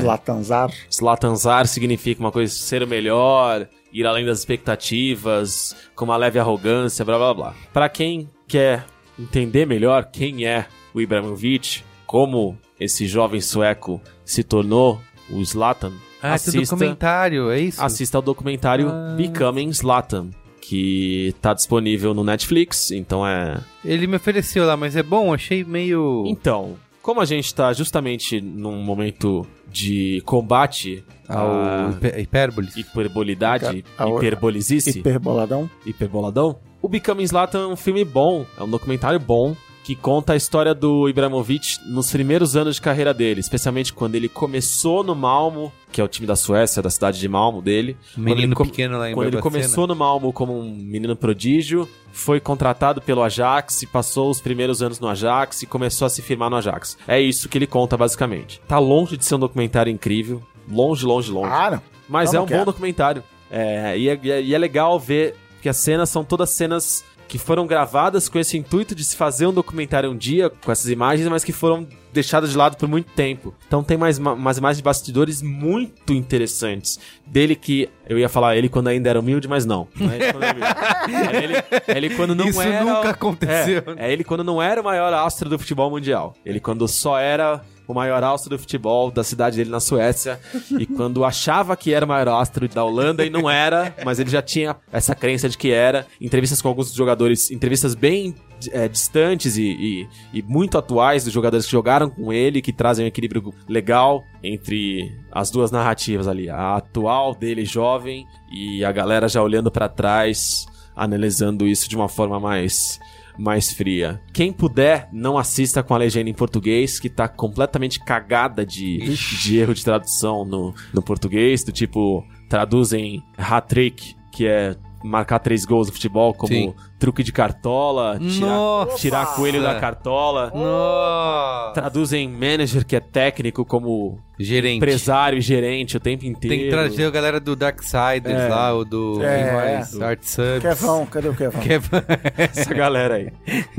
Zlatanzar. Slatanzar significa uma coisa ser o melhor, ir além das expectativas, com uma leve arrogância, blá blá blá. Pra quem quer entender melhor quem é o Ibrahimovic, como esse jovem sueco se tornou o Zlatan, Ah, assista, documentário, é isso? assista ao documentário Ah. Becoming Zlatan, que tá disponível no Netflix, então é Ele me ofereceu lá, mas é bom, achei meio... Então, como a gente tá justamente num momento de combate Ao hiper- hipérboles. hiperbolidade, A- a- hiperbolisice, Hiperboladão. hiperboladão, o Becoming Zlatan é um filme bom, é um documentário bom, que conta a história do Ibrahimovic nos primeiros anos de carreira dele, especialmente quando ele começou no Malmo, que é o time da Suécia, da cidade de Malmo dele. Quando ele Menino com- pequeno lá em quando ele começou no Malmo como um menino prodígio, foi contratado pelo Ajax e passou os primeiros anos no Ajax e começou a se firmar no Ajax. É isso que ele conta basicamente. Tá longe de ser um documentário incrível, longe, longe, longe. Ah, não. Mas não, é não um quero. bom documentário. É, é, e é- e é legal ver que as cenas são todas cenas que foram gravadas com esse intuito de se fazer um documentário um dia com essas imagens, mas que foram deixadas de lado por muito tempo. Então tem mais ma- umas imagens de bastidores muito interessantes. Dele que. Eu ia falar ele quando ainda era humilde, mas não. Não é ele quando. É ele, é ele quando não Isso era. nunca aconteceu. É, é ele quando não era o maior astro do futebol mundial. Ele quando só era o maior astro do futebol da cidade dele na Suécia. e quando achava que era o maior astro da Holanda e não era, mas ele já tinha essa crença de que era. Entrevistas com alguns jogadores, entrevistas bem é, distantes e, e- e muito atuais dos jogadores que jogaram com ele, que trazem um equilíbrio legal entre as duas narrativas ali. A atual dele jovem e a galera já olhando pra trás, analisando isso de uma forma mais mais fria. Quem puder, não assista com a legenda em português, que tá completamente cagada de, de erro de tradução no, no português, do tipo, traduzem hat-trick, que é marcar três gols no futebol, como Sim. truque de cartola, tirar, tirar coelho da cartola. Nossa! Traduzem manager, que é técnico, como Gerente. empresário e gerente o tempo inteiro. Tem que trazer a galera do Darksiders É. lá, o do É, do Art Subs. Kevão, cadê o Kevão? Kevão. essa galera aí.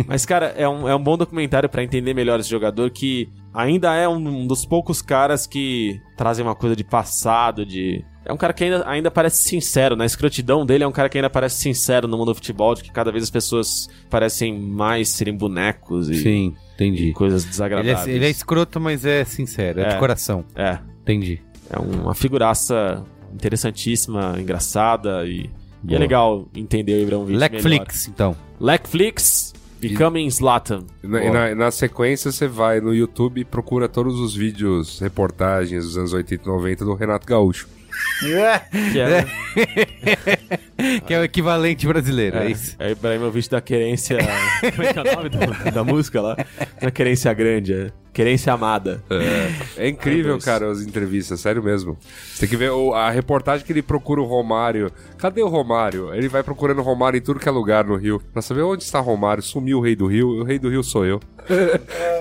Mas, cara, é um, é um bom documentário pra entender melhor esse jogador que ainda é um, um dos poucos caras que trazem uma coisa de passado, de. É um cara que ainda, ainda parece sincero, na escrotidão dele é um cara que ainda parece sincero no mundo do futebol, de que cada vez as pessoas parecem mais serem bonecos e, Sim, e entendi. coisas Ele desagradáveis. é, ele é escroto, mas é sincero, é, É. de coração. É, Entendi. é uma figuraça interessantíssima, engraçada e, e é legal entender o Ibrahimovic. Netflix, então. Netflix, Becoming Zlatan. E na, e na- na sequência, você vai no YouTube e procura todos os vídeos, reportagens dos anos 80 e 90 do Renato Gaúcho. É. Que é, que é o equivalente brasileiro, é, é, isso. é Ibrahimovic da querência. Como é que é o nome da, da música lá? Não é querência grande, é querência amada. É incrível, Ah, dois. cara, as entrevistas, sério mesmo. Você tem que ver o- a reportagem que ele procura o Romário. Cadê o Romário? Ele vai procurando o Romário em tudo que é lugar no Rio. Pra saber onde está Romário. Sumiu o Rei do Rio. O Rei do Rio sou eu.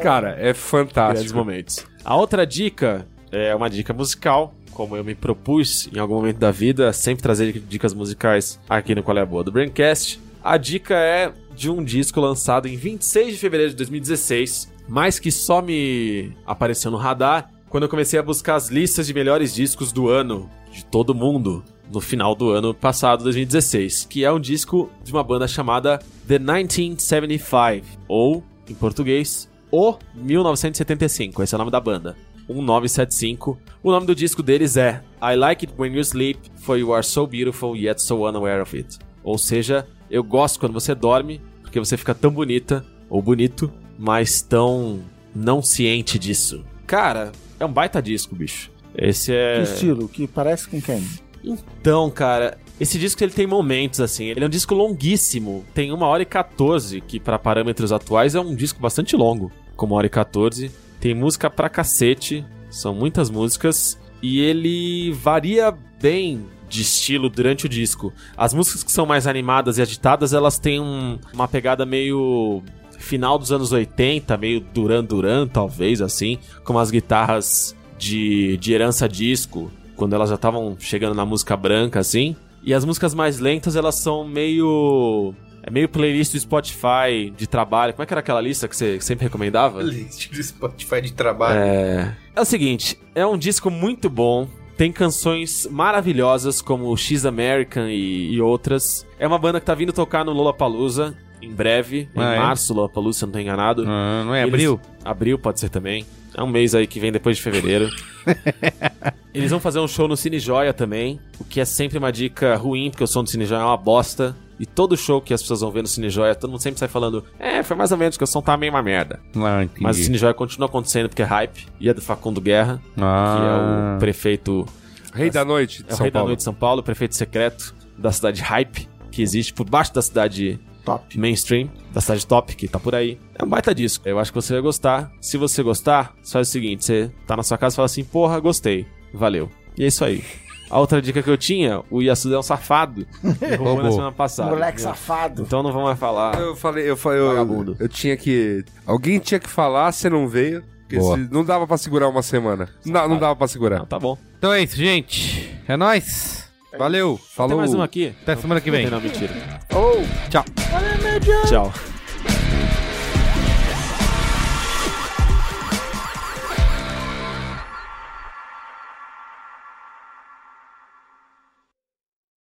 cara, é Grandes fantástico. momentos. A outra dica é uma dica musical. Como eu me propus em algum momento da vida, sempre trazer dicas musicais aqui no Qual é a Boa do Braincast. A dica é de um disco lançado em 26 de fevereiro de 2016, mas que só me apareceu no radar quando eu comecei a buscar as listas de melhores discos do ano, de todo mundo, no final do ano passado, 2016, que é um disco de uma banda chamada The 1975, ou, em português, O 1975, esse é o nome da banda. 1975. O nome do disco deles é I Like It When You Sleep, For You Are So Beautiful Yet So Unaware of It. Ou seja, eu gosto quando você dorme, porque você fica tão bonita, ou bonito, mas tão não ciente disso. Cara, é um baita disco, bicho. Esse é. Que estilo? Que parece com quem? Então, cara, esse disco ele tem momentos assim. Ele é um disco longuíssimo. Tem 1 hora e 14, que para parâmetros atuais é um disco bastante longo. Como 1 hora e 14. Tem música pra cacete. São muitas músicas. E ele varia bem de estilo durante o disco. As músicas que são mais animadas e agitadas, elas têm um- uma pegada meio final dos anos 80, meio Duran Duran, talvez assim, com as guitarras de, de herança disco, quando elas já estavam chegando na música branca, assim. E as músicas mais lentas, elas são meio. É meio playlist do Spotify de trabalho. Como é que era aquela lista que você sempre recomendava? List do Spotify de trabalho. É... é o seguinte, é um disco muito bom. Tem canções maravilhosas como X American e, e outras. É uma banda que tá vindo tocar no Lollapalooza em breve, em Ah, é? março, Lollapalooza, se eu não tô enganado. Ah, não é Eles- abril? Abril pode ser também. É um mês aí que vem depois de fevereiro. Eles vão fazer um show no Cine Joia também, o que é sempre uma dica ruim, porque o som do Cine Joia é uma bosta. E todo show que as pessoas vão ver no Cine Joia, todo mundo sempre sai falando, é, foi mais ou menos que o som tá meio uma merda. Ah, entendi. Mas o Cine Joia continua acontecendo porque é hype, e é do Facundo Guerra, que é Ah. o prefeito, Rei da Noite de é o São rei da Paulo. noite de São Paulo, o prefeito secreto da cidade Hype, que existe por baixo da cidade Top. mainstream, da cidade top, que tá por aí. É um baita disco. Eu acho que você vai gostar. Se você gostar, você faz o seguinte: você tá na sua casa e fala assim, porra, gostei. Valeu. E é isso aí. A outra dica que eu tinha, o Yasuda é um safado. Me roubou na semana passada. Moleque entendeu? safado. Então não vamos mais falar. Eu falei, eu falei, eu, eu tinha que. Alguém tinha que falar, você não veio. porque Boa. se- não dava pra segurar uma semana. Não, não dava pra segurar. Não, tá bom. Então é isso, gente. É nóis. Valeu. Tem Falou. mais um aqui? Até semana que vem. Não, mentira. Oh! Tchau. Tchau.